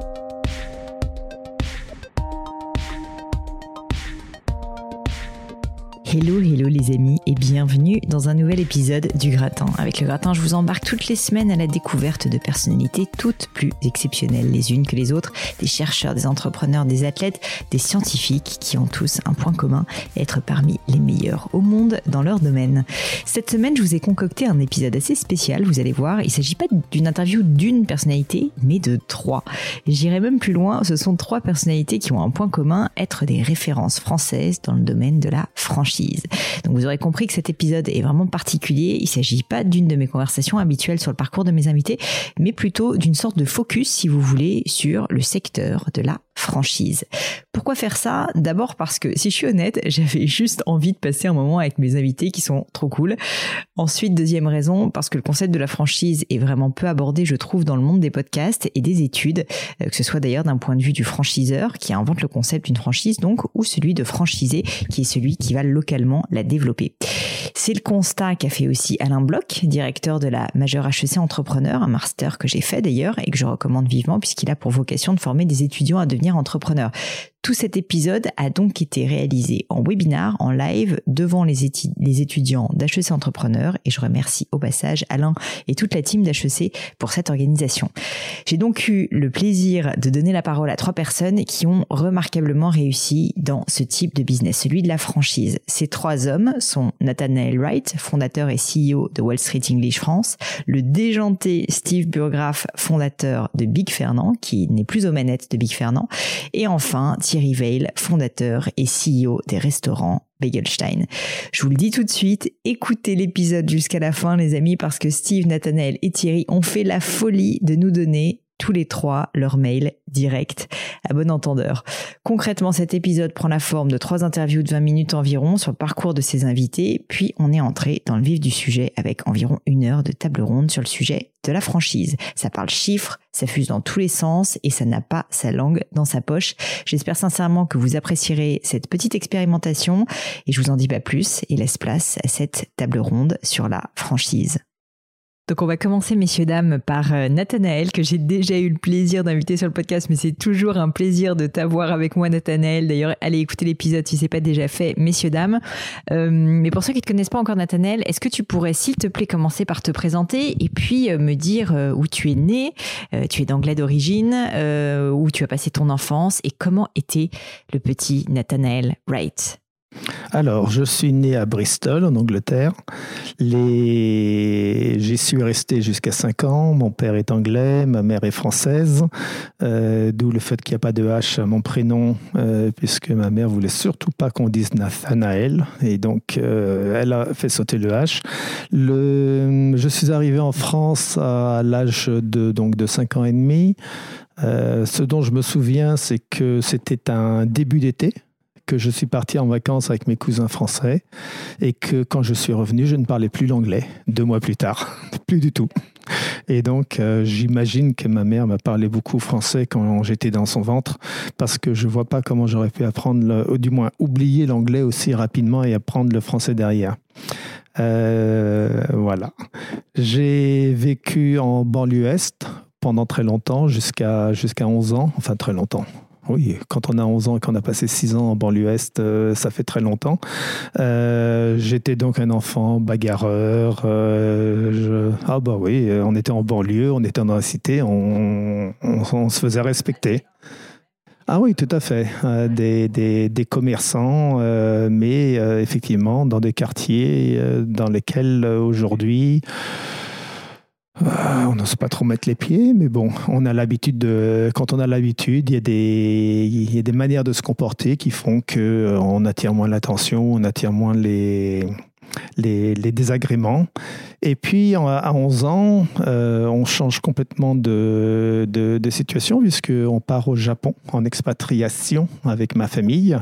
thank you Hello, hello les amis et bienvenue dans un nouvel épisode du Gratin. Avec le Gratin, je vous embarque toutes les semaines à la découverte de personnalités toutes plus exceptionnelles les unes que les autres, des chercheurs, des entrepreneurs, des athlètes, des scientifiques qui ont tous un point commun, être parmi les meilleurs au monde dans leur domaine. Cette semaine, je vous ai concocté un épisode assez spécial, vous allez voir, il ne s'agit pas d'une interview d'une personnalité, mais de trois. J'irai même plus loin, ce sont trois personnalités qui ont un point commun, être des références françaises dans le domaine de la franchise. Donc vous aurez compris que cet épisode est vraiment particulier. Il ne s'agit pas d'une de mes conversations habituelles sur le parcours de mes invités, mais plutôt d'une sorte de focus, si vous voulez, sur le secteur de la franchise. Pourquoi faire ça? D'abord parce que, si je suis honnête, j'avais juste envie de passer un moment avec mes invités qui sont trop cool. Ensuite, deuxième raison, parce que le concept de la franchise est vraiment peu abordé, je trouve, dans le monde des podcasts et des études, euh, que ce soit d'ailleurs d'un point de vue du franchiseur qui invente le concept d'une franchise, donc, ou celui de franchisé qui est celui qui va la développer. C'est le constat qu'a fait aussi Alain Bloch, directeur de la majeure HEC Entrepreneur, un master que j'ai fait d'ailleurs et que je recommande vivement puisqu'il a pour vocation de former des étudiants à devenir entrepreneurs. Tout cet épisode a donc été réalisé en webinar, en live, devant les, étudiants d'HEC Entrepreneurs et je remercie au passage Alain et toute la team d'HEC pour cette organisation. J'ai donc eu le plaisir de donner la parole à trois personnes qui ont remarquablement réussi dans ce type de business, celui de la franchise. Ces trois hommes sont Nathanael Wright, fondateur et CEO de Wall Street English France, le déjanté Steve Burgraff, fondateur de Big Fernand, qui n'est plus aux manettes de Big Fernand, et enfin Thierry Veil, fondateur et CEO des restaurants Begelstein. Je vous le dis tout de suite, écoutez l'épisode jusqu'à la fin les amis parce que Steve, Nathanael et Thierry ont fait la folie de nous donner tous les trois leur mail direct à bon entendeur. Concrètement, cet épisode prend la forme de trois interviews de 20 minutes environ sur le parcours de ses invités, puis on est entré dans le vif du sujet avec environ une heure de table ronde sur le sujet de la franchise. Ça parle chiffres, ça fuse dans tous les sens et ça n'a pas sa langue dans sa poche. J'espère sincèrement que vous apprécierez cette petite expérimentation et je vous en dis pas plus et laisse place à cette table ronde sur la franchise. Donc on va commencer, messieurs, dames, par euh, Nathanaël, que j'ai déjà eu le plaisir d'inviter sur le podcast, mais c'est toujours un plaisir de t'avoir avec moi, Nathanaël. D'ailleurs, allez écouter l'épisode si c'est pas déjà fait, messieurs, dames. Euh, mais pour ceux qui ne te connaissent pas encore, Nathanaël, est-ce que tu pourrais, s'il te plaît, commencer par te présenter et puis euh, me dire où tu es né, tu es d'anglais d'origine, où tu as passé ton enfance et comment était le petit Nathanaël Wright? Alors, je suis né à Bristol, en Angleterre. J'y suis resté jusqu'à 5 ans. Mon père est anglais, ma mère est française, euh, d'où le fait qu'il n'y a pas de H à mon prénom, euh, puisque ma mère voulait surtout pas qu'on dise Nathanael, et donc euh, elle a fait sauter le H. je suis arrivé en France à l'âge de, de 5 ans et demi. ce dont je me souviens, c'est que c'était un début d'été que je suis parti en vacances avec mes cousins français et que quand je suis revenu, je ne parlais plus l'anglais deux mois plus tard, plus du tout. Et donc, euh, j'imagine que ma mère m'a parlé beaucoup français quand j'étais dans son ventre, parce que je ne vois pas comment j'aurais pu apprendre, ou du moins oublier l'anglais aussi rapidement et apprendre le français derrière. Euh, voilà. J'ai vécu en banlieue est pendant très longtemps, jusqu'à jusqu'à 11 ans, enfin très longtemps, oui, quand on a 11 ans et qu'on a passé 6 ans en banlieue Est, euh, ça fait très longtemps. Euh, j'étais donc un enfant bagarreur. Euh, ah bah oui, on était en banlieue, on était dans la cité, on, se faisait respecter. Ah oui, tout à fait. Des, des, commerçants, mais effectivement dans des quartiers dans lesquels aujourd'hui on n'ose pas trop mettre les pieds, mais bon, on a l'habitude de. Quand on a l'habitude, il y a des, y a des manières de se comporter qui font que euh, attire moins l'attention, on attire moins les, les, désagréments. Et puis, à 11 ans, euh, on change complètement de, de, de situation puisqu'on part au Japon en expatriation avec ma famille.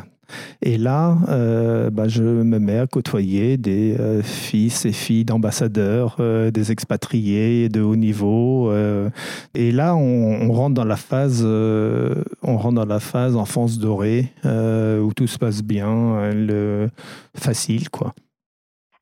Et là, euh, bah, je me mets à côtoyer des euh, fils et filles d'ambassadeurs, euh, des expatriés de haut niveau. et là, on, rentre dans la phase, on rentre dans la phase enfance dorée où tout se passe bien, le, facile, quoi.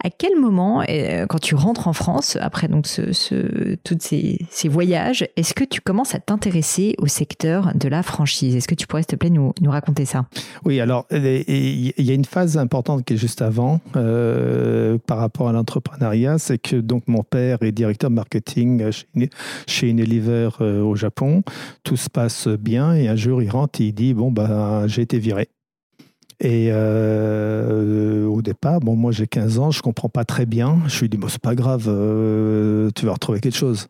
À quel moment, euh, quand tu rentres en France, après donc tous ces, voyages, est-ce que tu commences à t'intéresser au secteur de la franchise? Est-ce que tu pourrais, s'il te plaît, nous, nous raconter ça? Oui, alors il y a une phase importante qui est juste avant euh, par rapport à l'entrepreneuriat, c'est que donc mon père est directeur marketing chez, Unilever euh, au Japon. Tout se passe bien et un jour il rentre et il dit bon bah j'ai été viré. Et euh, au départ, bon, moi j'ai 15 ans, je comprends pas très bien. Je lui dis, bon, c'est pas grave, euh, tu vas retrouver quelque chose.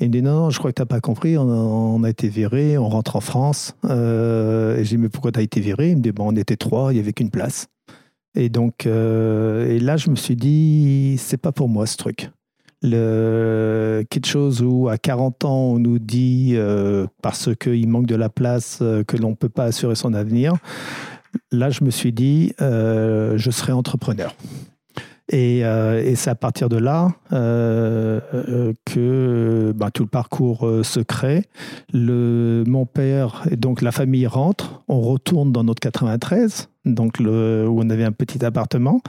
Il me dit, non, non je crois que tu n'as pas compris, on a, été viré, on rentre en France. Euh, et je dis, mais pourquoi tu as été viré? Il me dit, bon, on était trois, il n'y avait qu'une place. Et donc, et là, je me suis dit, c'est pas pour moi ce truc. Quelque chose où à 40 ans, on nous dit, parce qu'il manque de la place, que l'on ne peut pas assurer son avenir là, je me suis dit, euh, je serai entrepreneur. Et, euh, c'est à partir de là euh, que bah, tout le parcours se crée. Le, mon père et donc la famille rentre. On retourne dans notre 93, donc où on avait un petit appartement.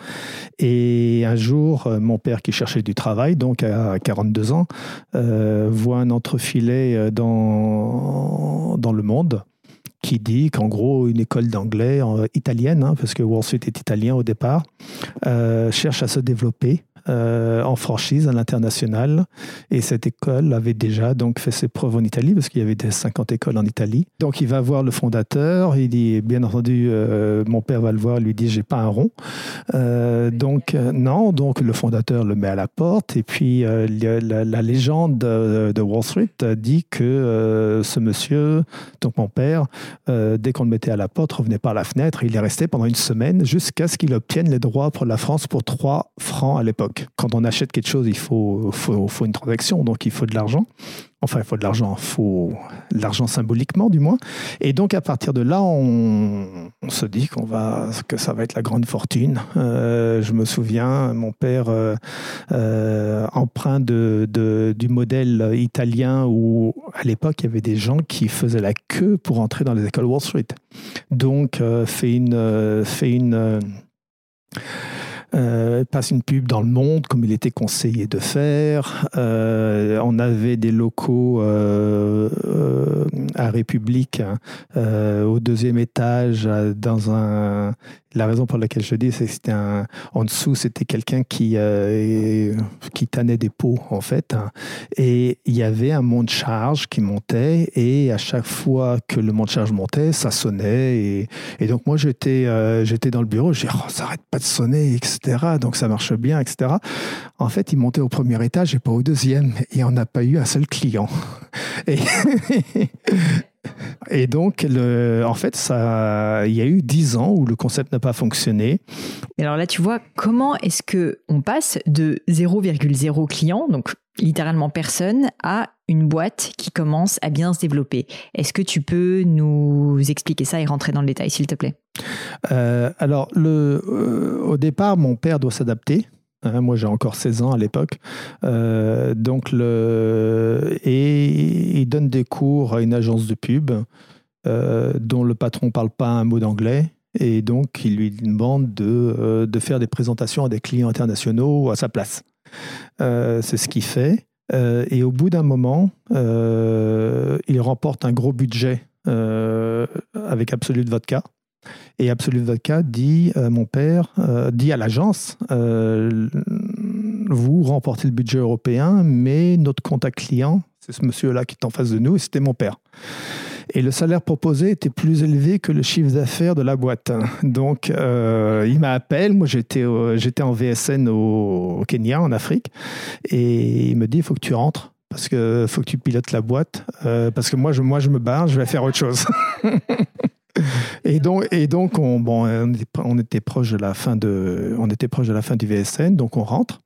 Et un jour, mon père qui cherchait du travail, donc à 42 ans, voit un entrefilet dans, dans le monde qui dit qu'en gros, une école d'anglais euh, italienne, hein, parce que Wall Street est italien au départ, euh, cherche à se développer euh, en franchise à l'international. Et cette école avait déjà donc fait ses preuves en Italie, parce qu'il y avait des 50 écoles en Italie. Donc il va voir le fondateur, il dit, bien entendu, euh, mon père va le voir, lui dit, j'ai pas un rond. Euh, donc non, donc le fondateur le met à la porte. Et puis la, légende de, Wall Street dit que ce monsieur, donc mon père, dès qu'on le mettait à la porte, revenait par la fenêtre. Il est resté pendant une semaine jusqu'à ce qu'il obtienne les droits pour la France pour 3 francs à l'époque quand on achète quelque chose, il faut, une transaction, donc il faut de l'argent. Enfin, il faut de l'argent, il faut de l'argent symboliquement du moins. Et donc à partir de là, on, se dit qu'on va, que ça va être la grande fortune. Euh, je me souviens, mon père euh, euh, empreint de, du modèle italien où à l'époque il y avait des gens qui faisaient la queue pour entrer dans les écoles Wall Street. Donc fait une, fait une euh, passe une pub dans le monde comme il était conseillé de faire. Euh, on avait des locaux euh, à République au deuxième étage dans un la raison pour laquelle je dis, c'est que c'était un, en dessous, c'était quelqu'un qui, euh, qui tannait des pots, en fait. Et il y avait un mont de charge qui montait, et à chaque fois que le mont de charge montait, ça sonnait. Et, donc, moi, j'étais, euh, j'étais dans le bureau, je disais, oh, ça arrête pas de sonner, etc. Donc, ça marche bien, etc. En fait, il montait au premier étage et pas au deuxième. Et on n'a pas eu un seul client. Et, Et donc, le, en fait, ça, il y a eu dix ans où le concept n'a pas fonctionné. alors là, tu vois, comment est-ce que on passe de 0,0 client, donc littéralement personne, à une boîte qui commence à bien se développer? Est-ce que tu peux nous expliquer ça et rentrer dans le détail, s'il te plaît? Euh, Alors, le, euh, au départ, mon père doit s'adapter. Hein, moi, j'ai encore 16 ans à l'époque. Euh, donc, le, et il donne des cours à une agence de pub euh, dont le patron parle pas un mot d'anglais. Et donc, il lui demande de, euh, de, faire des présentations à des clients internationaux à sa place. C'est ce qu'il fait. et au bout d'un moment, il remporte un gros budget avec Absolute Vodka. Et Absolute Vodka dit, euh, mon père, euh, dit à l'agence, euh, vous remportez le budget européen, mais notre contact client, c'est ce monsieur-là qui est en face de nous, et c'était mon père. Et le salaire proposé était plus élevé que le chiffre d'affaires de la boîte. Donc, il m'appelle. Moi, j'étais, j'étais en VSN au, Kenya, en Afrique. Et il me dit, il faut que tu rentres. Parce que faut que tu pilotes la boîte. parce que moi je, moi, je me barre, je vais faire autre chose. Et donc, et donc on, bon, on, était, proche de la fin de, on était proche de la fin du VSN, donc on rentre.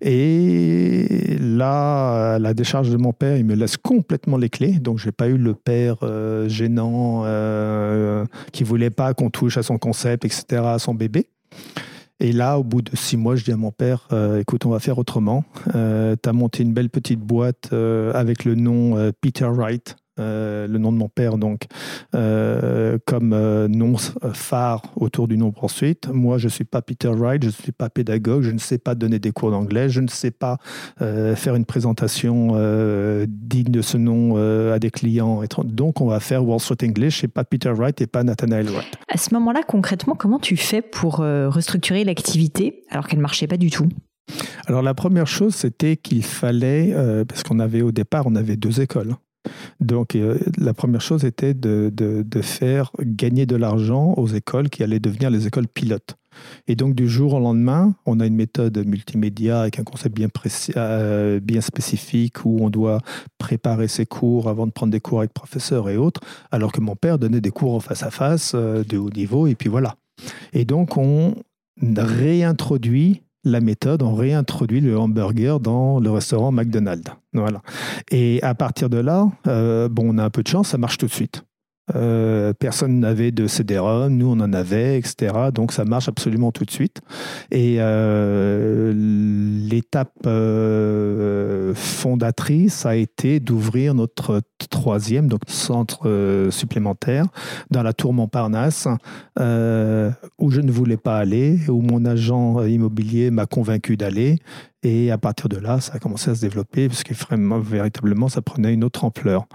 Et là, la décharge de mon père, il me laisse complètement les clés. Donc, j'ai pas eu le père euh, gênant euh, qui voulait pas qu'on touche à son concept, etc., à son bébé. Et là, au bout de six mois, je dis à mon père, euh, écoute, on va faire autrement. tu as monté une belle petite boîte avec le nom Peter Wright euh, le nom de mon père, donc, euh, comme euh, nom phare autour du nom ensuite. Moi, je ne suis pas Peter Wright, je ne suis pas pédagogue, je ne sais pas donner des cours d'anglais, je ne sais pas faire une présentation digne de ce nom à des clients. Donc, on va faire Wall Street English et pas Peter Wright et pas Nathaniel Wright. À ce moment-là, concrètement, comment tu fais pour restructurer l'activité alors qu'elle ne marchait pas du tout? Alors la première chose, c'était qu'il fallait, parce qu'on avait au départ, on avait deux écoles. Donc, euh, la première chose était de, faire gagner de l'argent aux écoles qui allaient devenir les écoles pilotes. Et donc, du jour au lendemain, on a une méthode multimédia avec un concept bien, euh, bien spécifique où on doit préparer ses cours avant de prendre des cours avec professeurs et autres, alors que mon père donnait des cours en face à face euh, de haut niveau, et puis voilà. Et donc, on réintroduit la méthode, on réintroduit le hamburger dans le restaurant McDonald's. Voilà. Et à partir de là, euh, bon, on a un peu de chance, ça marche tout de suite. Euh, personne n'avait de CD-ROM, nous on en avait, etc. Donc ça marche absolument tout de suite. Et euh, l'étape euh, fondatrice a été d'ouvrir notre troisième donc centre supplémentaire dans la tour Montparnasse, où je ne voulais pas aller, où mon agent immobilier m'a convaincu d'aller. Et à partir de là, ça a commencé à se développer, puisque vraiment, véritablement, ça prenait une autre ampleur.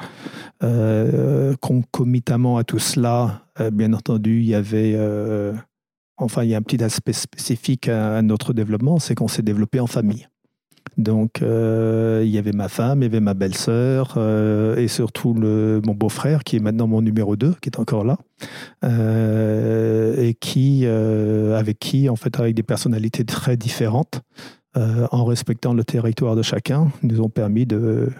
Euh, concomitamment à tout cela, euh, bien entendu, il y avait... Euh, enfin, il y a un petit aspect spécifique à, notre développement, c'est qu'on s'est développé en famille. Donc, il y avait ma femme, il y avait ma belle-sœur et surtout mon beau-frère, qui est maintenant mon numéro 2, qui est encore là, et qui, avec qui, en fait, avec des personnalités très différentes, euh, en respectant le territoire de chacun, nous ont permis de,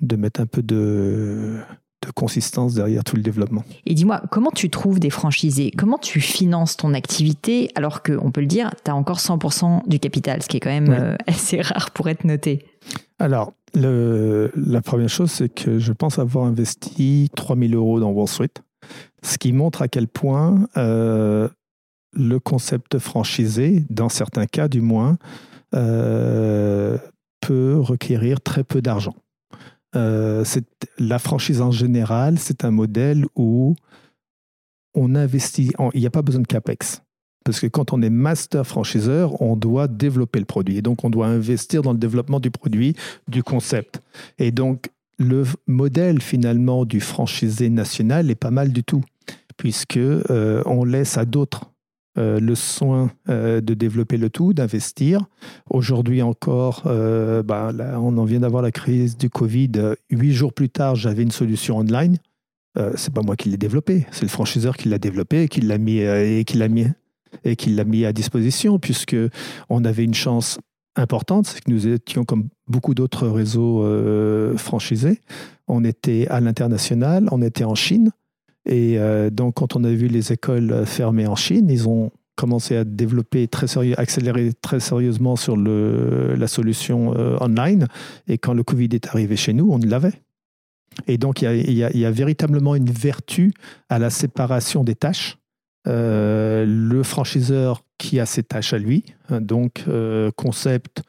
de mettre un peu de, de consistance derrière tout le développement. Et dis-moi, comment tu trouves des franchisés? Comment tu finances ton activité alors que, on peut le dire, tu as encore 100% du capital, ce qui est quand même euh, assez rare pour être noté? Alors, le, la première chose, c'est que je pense avoir investi 3000 euros dans Wall Street, ce qui montre à quel point euh, le concept franchisé, dans certains cas du moins, euh, peut requérir très peu d'argent. Euh, la franchise en général, c'est un modèle où on investit, il n'y a pas besoin de CAPEX. Parce que quand on est master franchiseur, on doit développer le produit. Et donc, on doit investir dans le développement du produit, du concept. Et donc, le modèle finalement du franchisé national est pas mal du tout, puisque euh, on laisse à d'autres euh, le soin euh, de développer le tout, d'investir. Aujourd'hui encore, euh, bah, on en vient d'avoir la crise du Covid. Huit jours plus tard, j'avais une solution online. c'est pas moi qui l'ai développé, c'est le franchiseur qui l'a développé et qui l'a mis et mis mis à disposition, puisque on avait une chance importante, c'est que nous étions comme beaucoup d'autres réseaux franchisés. On était à l'international, on était en Chine. Et euh, donc, quand on a vu les écoles fermées en Chine, ils ont commencé à développer très sérieux, accélérer très sérieusement sur le, la solution euh, online. Et quand le Covid est arrivé chez nous, on l'avait. Et donc, il y, a, véritablement une vertu à la séparation des tâches. Euh, le franchiseur qui a ses tâches à lui, hein, donc concept,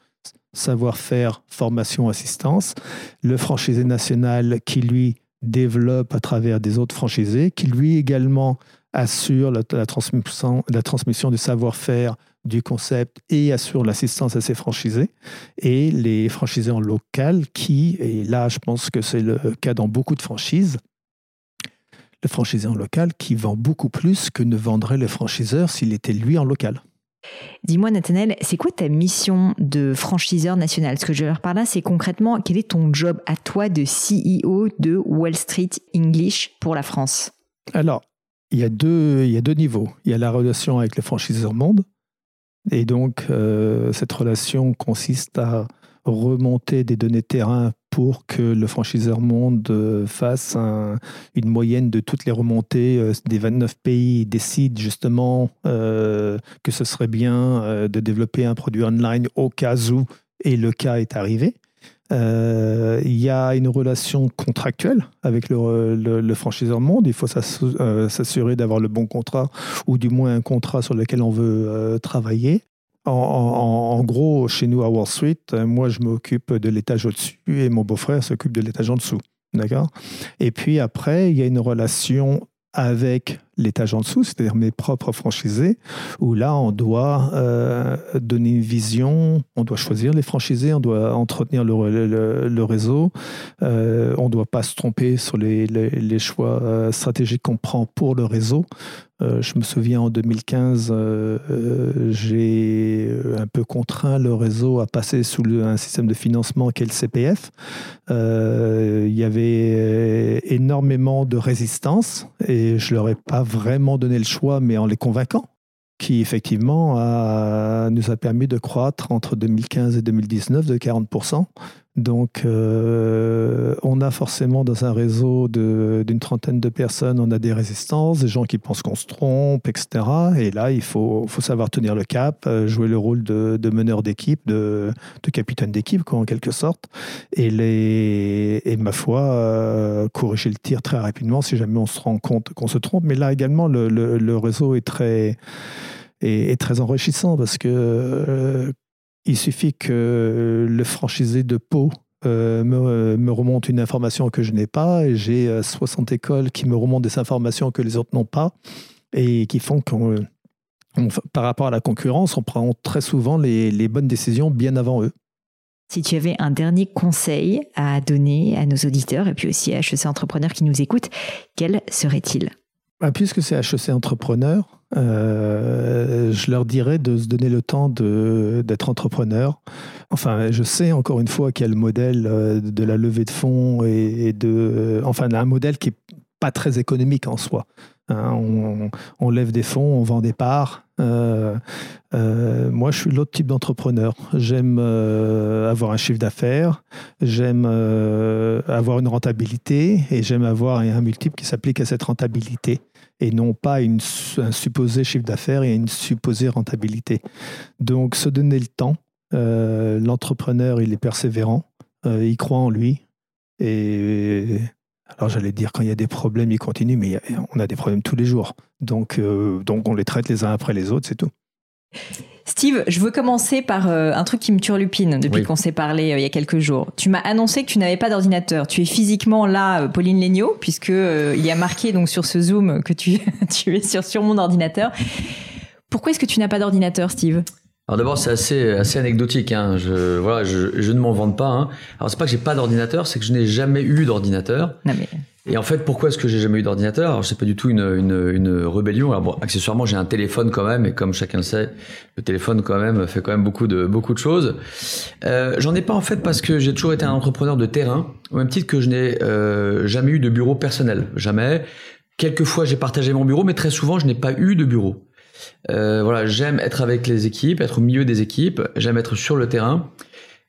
savoir-faire, formation, assistance. Le franchisé national qui, lui, développe à travers des autres franchisés, qui lui également assure la, transmission, transmission du savoir-faire du concept et assure l'assistance à ses franchisés. Et les franchisés en local qui, et là je pense que c'est le cas dans beaucoup de franchises, le franchisé en local qui vend beaucoup plus que ne vendrait le franchiseur s'il était lui en local. Dis-moi, Nathanel, c'est quoi ta mission de franchiseur national? Ce que je veux dire par là, c'est concrètement quel est ton job à toi de CEO de Wall Street English pour la France? Alors, il y, a deux, il y a deux niveaux. Il y a la relation avec le franchiseur monde. Et donc, euh, cette relation consiste à remonter des données terrain pour que le franchiseur monde euh, fasse une moyenne de toutes les remontées euh, des 29 pays, décide justement euh, que ce serait bien de développer un produit online au cas où, et le cas est arrivé. Il y a une relation contractuelle avec le, franchiseur monde. Il faut s'assurer d'avoir le bon contrat ou du moins un contrat sur lequel on veut travailler. En, gros, chez nous à Wall Street, euh, moi je m'occupe de l'étage au-dessus et mon beau-frère s'occupe de l'étage en dessous. D'accord? Et puis après, il y a une relation avec l'étage en dessous, c'est-à-dire mes propres franchisés, où là, on doit euh, donner une vision, on doit choisir les franchisés, on doit entretenir le, réseau, euh, on ne doit pas se tromper sur les, choix euh, stratégiques qu'on prend pour le réseau. je me souviens en 2015, j'ai un peu contraint le réseau à passer sous un système de financement qui est le CPF. il y avait énormément de résistance et je leur ai pas vraiment donné le choix, mais en les convainquant, qui effectivement nous a permis de croître entre 2015 et 2019 de 40%. Donc, euh, on a forcément dans un réseau d'une trentaine de personnes, on a des résistances, des gens qui pensent qu'on se trompe, etc. Et là, il faut, savoir tenir le cap, euh, jouer le rôle de, meneur d'équipe, de, capitaine d'équipe, en quelque sorte. Et, ma foi, euh, corriger le tir très rapidement si jamais on se rend compte qu'on se trompe. Mais là également, le, réseau est, très enrichissant parce que il suffit que le franchisé de Pau euh, me, remonte une information que je n'ai pas j'ai 60 euh, écoles qui me remontent des informations que les autres n'ont pas et qui font qu'on par rapport à la concurrence, on prend très souvent les, les, bonnes décisions bien avant eux. Si tu avais un dernier conseil à donner à nos auditeurs et puis aussi à HEC Entrepreneurs qui nous écoutent, quel serait-il? Bah, Puisque c'est HEC Entrepreneurs, euh, je leur dirais de se donner le temps d'être entrepreneur. Enfin, je sais encore une fois qu'il y a le modèle euh, de la levée de fonds et, de, enfin, un modèle qui est pas très économique en soi. Hein. on, lève des fonds, on vend des parts. Euh, moi, je suis l'autre type d'entrepreneur. J'aime avoir un chiffre d'affaires, j'aime avoir une rentabilité et j'aime avoir un multiple qui s'applique à cette rentabilité et non pas une, un supposé chiffre d'affaires et une supposée rentabilité. Donc se donner le temps, euh, l'entrepreneur il est persévérant, euh, il croit en lui et alors j'allais dire quand il y a des problèmes il continue mais on a des problèmes tous les jours donc, euh, donc on les traite les uns après les autres c'est tout. Steve, je veux commencer par euh, un truc qui me turlupine depuis qu'on s'est parlé euh, il y a quelques jours. Tu m'as annoncé que tu n'avais pas d'ordinateur. Tu es physiquement là, euh, Pauline Legnaud, puisque il y a marqué donc sur ce Zoom que tu, tu es sur, sur mon ordinateur. Pourquoi est-ce que tu n'as pas d'ordinateur, Steve? Alors d'abord c'est assez assez anecdotique. Hein. Je voilà, je, je ne m'en vante pas. Hein. Alors c'est pas que j'ai pas d'ordinateur, c'est que je n'ai jamais eu d'ordinateur. Mais et en fait, pourquoi est-ce que j'ai jamais eu d'ordinateur? Alors, c'est pas du tout une, une, une rébellion. Alors, bon, accessoirement, j'ai un téléphone quand même, et comme chacun le sait, le téléphone quand même fait quand même beaucoup de beaucoup de choses. Euh, J'en ai pas en fait parce que j'ai toujours été un entrepreneur de terrain, au même titre que je n'ai euh, jamais eu de bureau personnel, jamais. Quelquefois, j'ai partagé mon bureau, mais très souvent, je n'ai pas eu de bureau. Euh, voilà, j'aime être avec les équipes, être au milieu des équipes, j'aime être sur le terrain.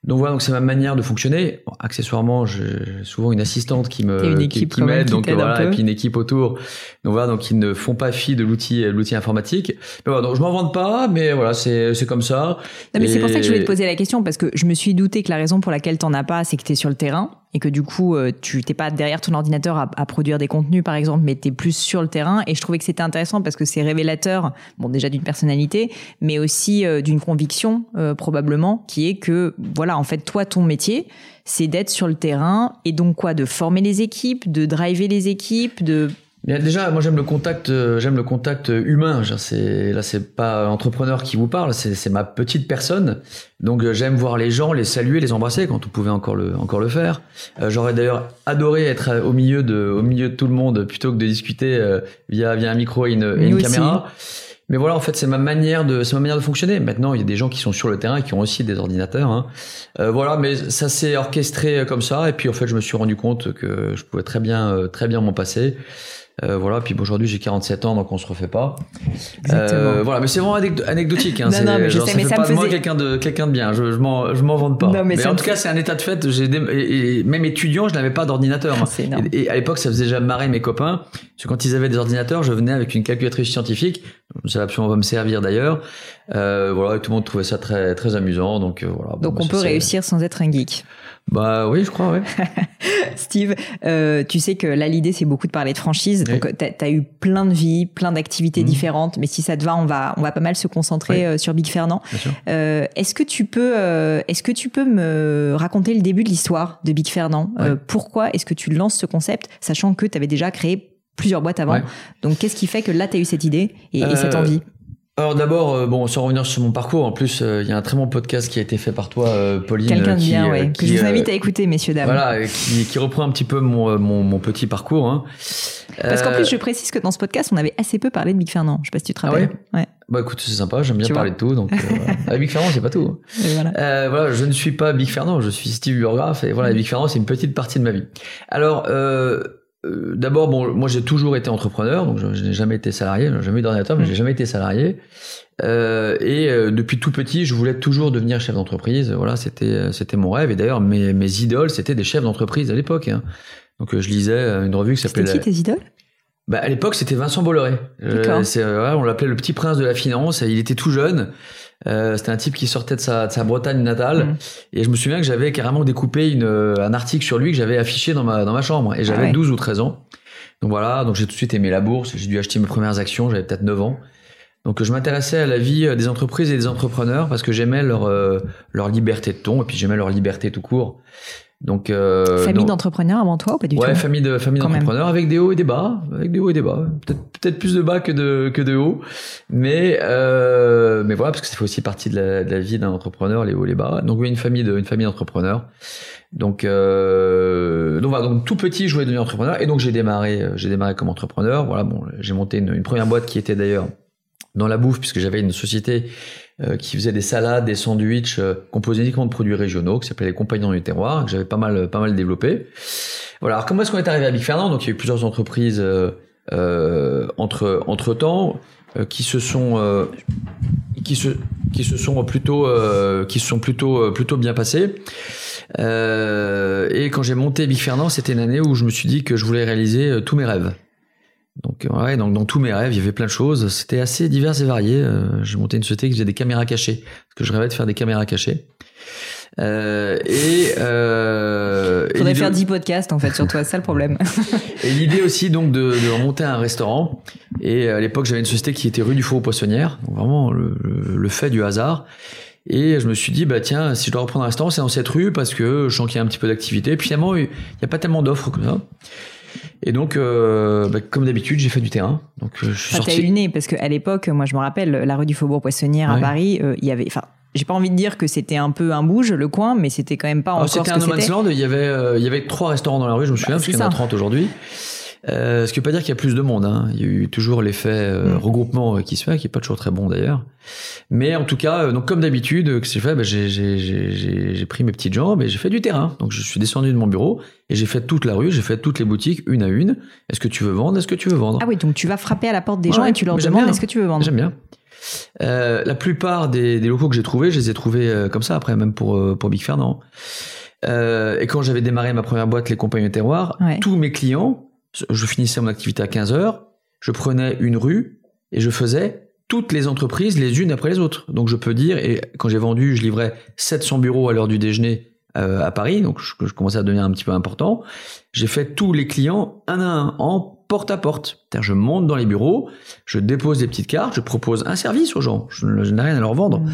Donc voilà, donc c'est ma manière de fonctionner. accessoirement, j'ai souvent une assistante qui me qui, m'aide, donc voilà, et puis une équipe autour. Donc voilà, donc ils ne font pas fi de l'outil l'outil informatique. Mais voilà, donc je m'en vante pas, mais voilà, c'est c'est comme ça. Non, mais c'est pour ça que je voulais te poser la question parce que je me suis douté que la raison pour laquelle t'en as pas, c'est que tu es sur le terrain et que du coup, euh, tu t'es pas derrière ton ordinateur à, produire des contenus, par exemple, mais tu es plus sur le terrain. Et je trouvais que c'était intéressant parce que c'est révélateur, bon, déjà d'une personnalité, mais aussi euh, d'une conviction, euh, probablement, qui est que, voilà, en fait, toi, ton métier, c'est d'être sur le terrain et donc quoi, de former les équipes, de driver les équipes, de déjà, moi j'aime le contact, euh, j'aime le contact humain. C'est là, c'est pas entrepreneur qui vous parle, c'est ma petite personne. Donc euh, j'aime voir les gens, les saluer, les embrasser quand on pouvait encore le encore le faire. Euh, j'aurais d'ailleurs adoré être au milieu de au milieu de tout le monde plutôt que de discuter via via un micro et une, une caméra. Mais voilà, en fait, c'est ma manière de, c'est ma manière de fonctionner. Maintenant, il y a des gens qui sont sur le terrain et qui ont aussi des ordinateurs. Hein. voilà, mais ça s'est orchestré comme ça. Et puis, en fait, je me suis rendu compte que je pouvais très bien, très bien m'en passer. Euh, voilà, puis aujourd'hui j'ai 47 ans, donc on se refait pas. Euh, voilà, mais c'est vraiment anecdotique. Hein, non, non, mais je sais, mais ça, pas de moi quelqu'un de quelqu'un de bien. Je, je m'en je m'en vante pas. mais, en tout cas, c'est un état de fait. J'ai et, même étudiant, je n'avais pas d'ordinateur. Ah, et, et, à l'époque, ça faisait déjà marrer mes copains. Parce que quand ils avaient des ordinateurs, je venais avec une calculatrice scientifique. Ça va absolument pas me servir d'ailleurs. Euh, voilà, et tout le monde trouvait ça très très amusant. Donc euh, voilà. Donc on peut réussir sans être un geek. Bah oui, je crois, ouais. Steve, euh, tu sais que là, l'idée, c'est beaucoup de parler de franchise. Oui. Donc, tu as, eu plein de vies, plein d'activités Mhm. différentes. Mais si ça te va, on va, on va pas mal se concentrer Oui. euh, sur Big Fernand. Euh, est-ce que tu peux, euh, est-ce que tu peux me raconter le début de l'histoire de Big Fernand? Euh. Pourquoi est-ce que tu lances ce concept, sachant que tu avais déjà créé plusieurs boîtes avant? Donc, qu'est-ce qui fait que là, tu as eu cette idée et, et cette Euh, envie? Alors d'abord, euh, bon, sans revenir sur mon parcours, en plus, euh, il y a un très bon podcast qui a été fait par toi, euh, Pauline. Quelqu'un de bien, euh, ouais. Que je vous euh, invite à écouter, messieurs, dames. Voilà, qui, qui reprend un petit peu mon, mon, mon petit parcours. Hein. Parce qu'en plus, je précise que dans ce podcast, on avait assez peu parlé de Big Fernand. Je sais pas si tu te Ah rappelles. ouais. Bah écoute, c'est sympa, j'aime bien Tu parler de tout. Donc, voilà. Ah, Big Fernand, c'est pas tout. hein. Voilà. Euh, voilà, je ne suis pas Big Fernand, je suis Steve Burgraff et voilà, Big Fernand, c'est une petite partie de ma vie. Alors, euh, euh, d'abord, bon, moi j'ai toujours été entrepreneur, donc je, je n'ai jamais été salarié, j'ai jamais eu d'ordinateur, mais j'ai jamais été salarié. Euh, et euh, depuis tout petit, je voulais toujours devenir chef d'entreprise. Voilà, c'était c'était mon rêve. Et d'ailleurs, mes, mes idoles, c'était des chefs d'entreprise à l'époque. hein. Donc, je lisais une revue qui C'était s'appelait. qui tes idoles? Bah, à l'époque, c'était Vincent Bolloré. Euh, c'est, euh, on l'appelait le petit prince de la finance. Il était tout jeune. Euh, c'était un type qui sortait de sa, de sa Bretagne natale. Mm. Et je me souviens que j'avais carrément découpé une, euh, un article sur lui que j'avais affiché dans ma, dans ma chambre. Et j'avais Ah ouais. 12 ou 13 ans. Donc voilà, donc j'ai tout de suite aimé la bourse. J'ai dû acheter mes premières actions. J'avais peut-être 9 ans. Donc je m'intéressais à la vie euh, des entreprises et des entrepreneurs parce que j'aimais leur, euh, leur liberté de ton et puis j'aimais leur liberté tout court. Donc euh, Famille d'entrepreneurs avant toi ou pas du ouais, tout famille de famille d'entrepreneurs avec des hauts et des bas, avec des hauts et des bas. Peut-être peut-être plus de bas que de que de hauts, mais euh, mais voilà parce que ça fait aussi partie de la, de la vie d'un entrepreneur les hauts et les bas. Donc oui, une famille de une famille d'entrepreneurs. Donc euh, donc voilà, donc tout petit je voulais devenir entrepreneur et donc j'ai démarré euh, j'ai démarré comme entrepreneur. Voilà bon, j'ai monté une, une première boîte qui était d'ailleurs dans la bouffe puisque j'avais une société euh, qui faisait des salades, des sandwichs euh, composés uniquement de produits régionaux, qui s'appelait les Compagnons du Terroir, que j'avais pas mal, pas mal développé. Voilà. Alors comment est-ce qu'on est arrivé à Big Fernand? Donc il y a eu plusieurs entreprises euh, euh, entre entre temps euh, qui se sont euh, qui se qui se sont plutôt euh, qui se sont plutôt euh, plutôt bien passées. Euh, et quand j'ai monté Big Fernand, c'était une année où je me suis dit que je voulais réaliser euh, tous mes rêves. Donc euh, ouais, donc dans tous mes rêves, il y avait plein de choses. C'était assez divers et varié. Euh, j'ai monté une société qui faisait des caméras cachées, parce que je rêvais de faire des caméras cachées. Euh, et euh, Faudrait faire 10 podcasts en fait sur toi, c'est ça le problème. et l'idée aussi donc de, de monter un restaurant. Et à l'époque, j'avais une société qui était rue du Faux aux Poissonnières, donc vraiment le, le- le fait du hasard. Et je me suis dit, bah tiens, si je dois reprendre un restaurant, c'est dans cette rue parce que je sens qu'il y a un petit peu d'activité. Et puis finalement, il n'y a pas tellement d'offres comme ça. Et donc, euh, bah, comme d'habitude, j'ai fait du terrain. Donc, euh, je suis Enfin, t'as eu sorti. le nez parce qu'à l'époque, moi je me rappelle, la rue du Faubourg Poissonnière à. Paris, euh, il y avait. Enfin, j'ai pas envie de dire que c'était un peu un bouge le coin, mais c'était quand même pas Alors, encore ce C'était un no man's land. Il y avait, euh, il y avait trois restaurants dans la rue, je me souviens, Bah, parce qu'il y en a ça. 30 aujourd'hui. Euh, ce qui veut pas dire qu'il y a plus de monde. Hein. Il y a eu toujours l'effet euh, Mm. regroupement euh, qui se fait, qui est pas toujours très bon d'ailleurs. Mais en tout cas, euh, donc comme d'habitude, que j'ai fait, bah, j'ai, pris mes petites jambes et j'ai fait du terrain. Donc je suis descendu de mon bureau et j'ai fait toute la rue, j'ai fait toutes les boutiques une à une. Est-ce que tu veux vendre? Est-ce que tu veux vendre? Ah oui, donc tu vas frapper à la porte des Ouais, gens et tu leur demandes est-ce que tu veux vendre? J'aime bien. Euh, la plupart des, des locaux que j'ai trouvés, je les ai trouvés euh, comme ça après, même pour, pour Big Fernand. Euh, et quand j'avais démarré ma première boîte, les Compagnons Terroir, Ouais. tous mes clients, je finissais mon activité à 15 heures, je prenais une rue et je faisais toutes les entreprises les unes après les autres. Donc je peux dire, et quand j'ai vendu, je livrais 700 bureaux à l'heure du déjeuner euh, à Paris, donc je, je commençais à devenir un petit peu important. J'ai fait tous les clients un à un en porte à porte. C'est-à-dire, je monte dans les bureaux, je dépose des petites cartes, je propose un service aux gens. Je, n'ai rien à leur vendre. Mm.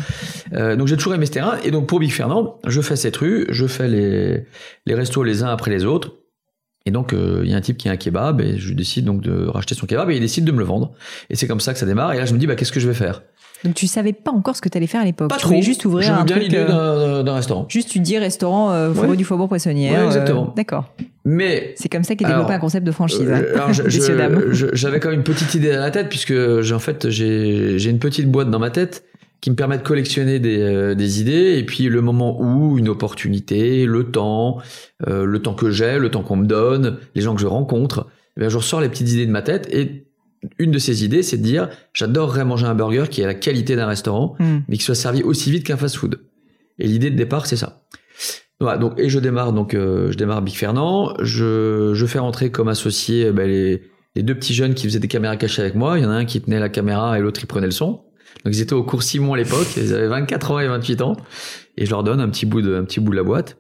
Euh, donc j'ai toujours aimé ce terrain. Et donc pour Big Fernand, je fais cette rue, je fais les, les restos les uns après les autres. Et donc euh, il y a un type qui a un kebab et je décide donc de racheter son kebab et il décide de me le vendre. Et c'est comme ça que ça démarre. Et là je me dis bah qu'est-ce que je vais faire? Donc tu savais pas encore ce que t'allais faire à l'époque. Pas tu trop. juste ouvrir un bien truc. l'idée euh, d'un d'un restaurant. Juste tu dis restaurant euh, Ouais. Du Faubourg Poissonnière. Ouais, euh, exactement. D'accord. Mais C'est comme ça qu'est développé un concept de franchise. hein. Euh, alors, je- Messieurs, je- dames. je- J'avais quand même une petite idée à la tête puisque j'ai en fait j'ai j'ai une petite boîte dans ma tête qui me permet de collectionner des, euh, des idées et puis le moment où une opportunité, le temps, euh, le temps que j'ai, le temps qu'on me donne, les gens que je rencontre, eh bien, je ressors les petites idées de ma tête et une de ces idées c'est de dire j'adorerais manger un burger qui a la qualité d'un restaurant Hmm. mais qui soit servi aussi vite qu'un fast-food. Et l'idée de départ, c'est ça. Voilà, donc et je démarre donc euh, je démarre Big Fernand. Je, je fais rentrer comme associé euh, ben, les, les deux petits jeunes qui faisaient des caméras cachées avec moi. Il y en a un qui tenait la caméra et l'autre il prenait le son. Donc ils étaient au cours Simon à l'époque. Ils avaient 24 ans et 28 ans. Et je leur donne un petit bout de un petit bout de la boîte.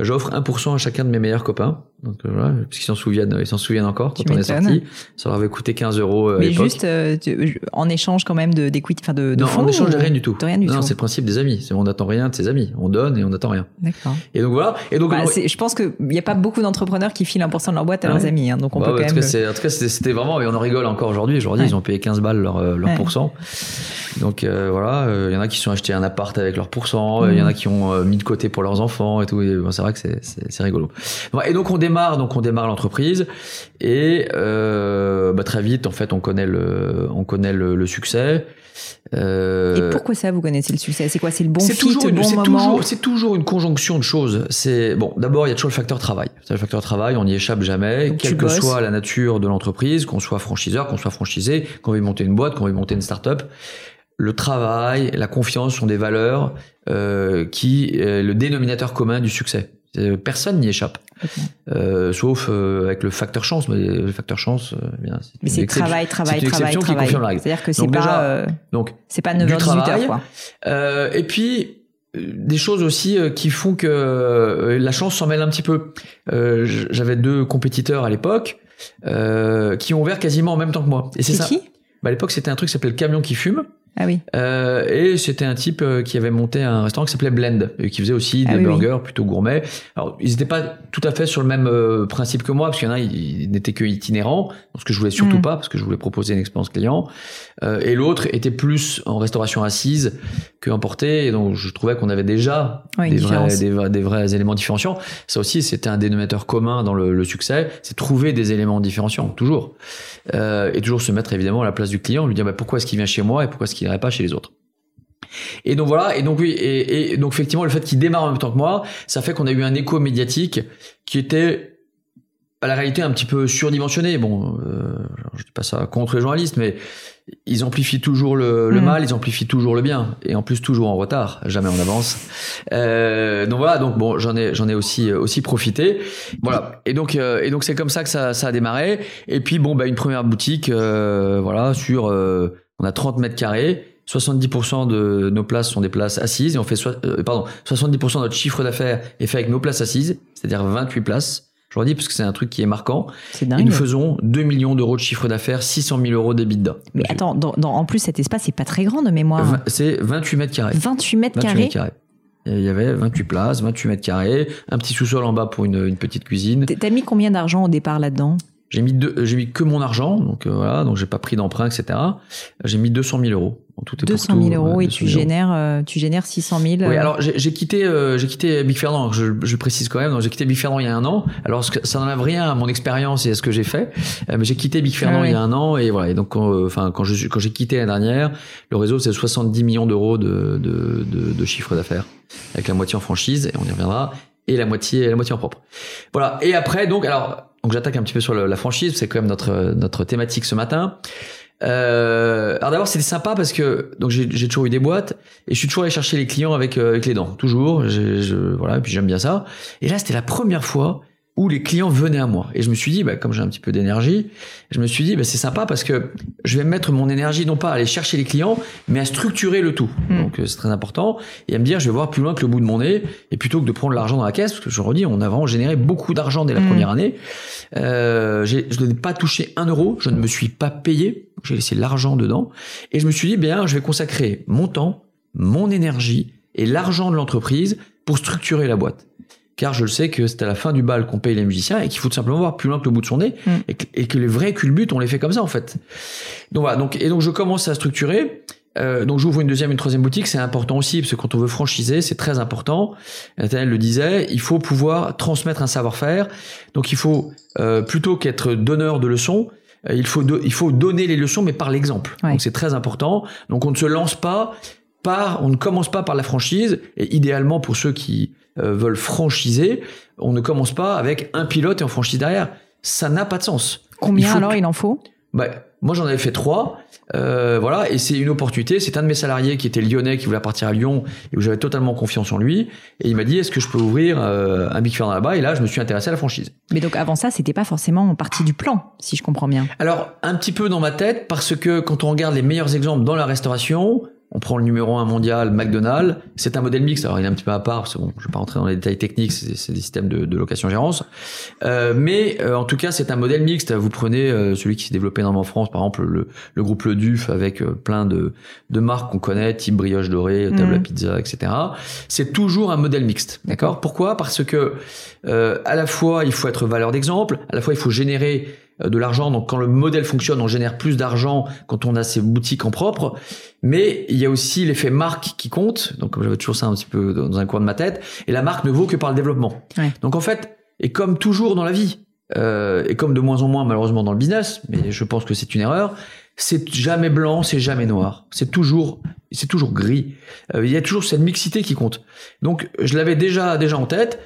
j'offre 1% à chacun de mes meilleurs copains. Donc euh, voilà, parce qu'ils s'en souviennent, ils s'en souviennent encore Tu quand on est sorti. Ça leur avait coûté 15 euros à Mais juste euh, tu- en échange quand même de d'équité, enfin de, de non, fonds. on échange de rien du tout. De rien du non, c'est le principe des amis. C'est on n'attend rien de ses amis. On donne et on n'attend rien. D'accord. Et donc voilà. Et donc Bah, on- je pense qu'il n'y a pas beaucoup d'entrepreneurs qui filent 1% de leur boîte à Ah leurs amis, hein, donc on Bah peut ouais, quand en, tout même. en tout cas, c'était vraiment, et on en rigole encore aujourd'hui. Aujourd'hui, Ouais. ils ont payé 15 balles leur, euh, leur Ouais. pourcent. Donc euh, voilà, euh, il y en a qui se sont acheté un appart avec leur pourcent, euh, il y en Mhm. a qui ont euh, mis de côté pour leurs enfants et tout. Bon, c'est vrai que c'est- rigolo. Et donc on démarre, donc on démarre l'entreprise et euh, bah, très vite, en fait, on connaît le, on connaît le, le succès. Euh, Et pourquoi ça, vous connaissez le succès? C'est quoi? C'est le bon fit, toujours, le bon moment? c'est toujours une conjonction de choses. C'est bon. D'abord, il y a toujours le facteur travail. C'est Le facteur travail, on n'y échappe jamais, Donc, quelle que bosses. soit la nature de l'entreprise, qu'on soit franchiseur, qu'on soit franchisé, qu'on veuille monter une boîte, qu'on veuille monter une start-up. Le travail, la confiance sont des valeurs euh, qui est le dénominateur commun du succès. Euh, Personne n'y échappe. Euh, sauf euh, avec le facteur chance. Mais le facteur chance, eh bien, Mais une c'est travail, travail, c'est une travail, exception qui travail. confirme la règle. C'est-à-dire que c'est Donc pas, déjà, euh, Donc c'est pas du 9h, 18h, travail. quoi. euh, et puis des choses aussi qui font que la chance s'en mêle un petit peu. J'avais deux compétiteurs à l'époque qui ont ouvert quasiment en même temps que moi. Et c'est C'est ça. qui? Bah, à l'époque, c'était un truc qui s'appelait le camion qui fume. Ah oui. Euh, et c'était un type euh, qui avait monté un restaurant qui s'appelait Blend, et qui faisait aussi Ah des oui. burgers plutôt gourmets. Alors, ils n'étaient pas tout à fait sur le même euh, principe que moi, parce qu'il y en a, ils, n'étaient que itinérants, ce que je voulais surtout Mm. pas, parce que je voulais proposer une expérience client. Euh, et l'autre était plus en restauration assise que emporté, et donc je trouvais qu'on avait déjà des, vrais, différence. des, vrais, des vrais éléments différenciants. Ça aussi, c'était un dénominateur commun dans le, le succès, c'est trouver des éléments différenciants, toujours. Et toujours se mettre évidemment à la place du client, lui dire bah, pourquoi est-ce qu'il vient chez moi et pourquoi est-ce qu'il pas chez les autres. Et donc voilà, et donc oui, et, et donc effectivement le fait qu'il démarre en même temps que moi, ça fait qu'on a eu un écho médiatique qui était à la réalité un petit peu surdimensionné. Bon, euh, je dis pas ça contre les journalistes, mais ils amplifient toujours le, le Mhm. mal, ils amplifient toujours le bien, et en plus toujours en retard, jamais en avance. Euh, donc voilà, donc bon, j'en ai j'en ai aussi aussi profité. Voilà, et donc euh, et donc c'est comme ça que ça, ça a démarré. Et puis bon, bah une première boutique, euh, voilà, sur euh, on a 30 mètres carrés. 70% de nos places sont des places assises et on fait soi- euh, pardon 70% de notre chiffre d'affaires est fait avec nos places assises, c'est-à-dire 28 places. Je redis parce que c'est un truc qui est marquant. C'est Et dingue. nous faisons 2 millions d'euros de chiffre d'affaires, 600 000 euros d'EBITDA. Mais dessus. attends, dans, dans- en plus, cet espace, c'est pas très grand de mémoire. C'est 28 mètres carrés. 28 mètres 28 carrés. mètres carrés. Et Il y avait 28 places, 28 mètres carrés, un petit sous-sol en bas pour une, une petite cuisine. T'as mis combien d'argent au départ là-dedans? J'ai mis deux, j'ai mis que mon argent, donc euh, voilà, donc j'ai pas pris d'emprunt, etc. J'ai mis 200 000 euros. En tout et pour 200 tout, 000 euros et 200 tu 000 euros. génères, euh, tu génères 600 000. Oui, euh, alors j'ai quitté, euh, j'ai quitté Big Fernand. Je, je précise quand même, donc j'ai quitté Big Fernand il y a un an. Alors ça n'enlève rien à mon expérience et à ce que j'ai fait, Euh, mais j'ai quitté Big Fernand Ah il y a un an et voilà. Et donc, euh, enfin, quand je quand j'ai quitté l'année dernière, le réseau c'est 70 millions d'euros de, de, de, de chiffre d'affaires, avec la moitié en franchise et on y reviendra, et la moitié la moitié en propre. Voilà. Et après, donc, alors, donc j'attaque un petit peu sur la franchise, c'est quand même notre notre thématique ce matin. Euh, alors d'abord c'était sympa parce que donc j'ai toujours eu des boîtes et je suis toujours allé chercher les clients avec euh, avec les dents. Toujours. Je- voilà et puis j'aime bien ça. Et là c'était la première fois où les clients venaient à moi. Et je me suis dit bah, comme j'ai un petit peu d'énergie je me suis dit bah, c'est sympa parce que je vais mettre mon énergie non pas à aller chercher les clients mais à structurer le tout. Mm. donc euh, c'est très important. Et à me dire je vais voir plus loin que le bout de mon nez. Et plutôt que de prendre l'argent dans la caisse parce que je redis on a vraiment généré beaucoup d'argent dès la Mm. première année. Euh, je n'ai pas touché un euro, je ne me suis pas payé, j'ai laissé l'argent dedans, et je me suis dit, bien, je vais consacrer mon temps, mon énergie et l'argent de l'entreprise pour structurer la boîte. Car je le sais que c'est à la fin du bal qu'on paye les musiciens et qu'il faut tout simplement voir plus loin que le bout de son nez Mm. et, que, et que les vrais culbutes, on les fait comme ça en fait. Donc voilà, donc, et donc je commence à structurer. Euh, donc j'ouvre une deuxième, une troisième boutique, c'est important aussi parce que quand on veut franchiser, c'est très important. Nathaniel le disait, il faut pouvoir transmettre un savoir-faire. Donc il faut euh, plutôt qu'être donneur de leçons, euh, il faut do- il faut donner les leçons mais par l'exemple. Ouais. Donc c'est très important. Donc on ne se lance pas par, on ne commence pas par la franchise et idéalement pour ceux qui veulent franchiser, on ne commence pas avec un pilote et en franchise derrière. Ça n'a pas de sens. Combien il alors que- il en faut? Bah, moi, j'en avais fait trois. Euh, voilà, et c'est une opportunité. C'est un de mes salariés qui était lyonnais, qui voulait partir à Lyon et où j'avais totalement confiance en lui. Et il m'a dit, est-ce que je peux ouvrir euh, un Big Fernand là-bas? Et là, je me suis intéressé à la franchise. Mais donc avant ça, c'était pas forcément en partie du plan, si je comprends bien. Alors, un petit peu dans ma tête, parce que quand on regarde les meilleurs exemples dans la restauration, on prend le numéro 1 mondial, McDonald's, c'est un modèle mixte. Alors il est un petit peu à part, parce que bon, je vais pas rentrer dans les détails techniques, c'est des systèmes de, de location-gérance. Euh, mais euh, en tout cas, c'est un modèle mixte. Vous prenez euh, celui qui s'est développé énormément en France, par exemple le, le groupe Le Duf, avec euh, plein de, de marques qu'on connaît, type brioche dorée, table à pizza, etc. C'est toujours un modèle mixte. D'accord? Pourquoi? Parce que euh, à la fois, il faut être valeur d'exemple, à la fois, il faut générer de l'argent. Donc quand le modèle fonctionne, on génère plus d'argent quand on a ses boutiques en propre. Mais il y a aussi l'effet marque qui compte. Donc comme j'avais toujours ça un petit peu dans un coin de ma tête. Et la marque ne vaut que par le développement. Ouais. Donc en fait, et comme toujours dans la vie, euh, et comme de moins en moins malheureusement dans le business, mais je pense que c'est une erreur, c'est jamais blanc, c'est jamais noir. C'est toujours, c'est toujours gris. Euh, il y a toujours cette mixité qui compte. Donc je l'avais déjà déjà en tête.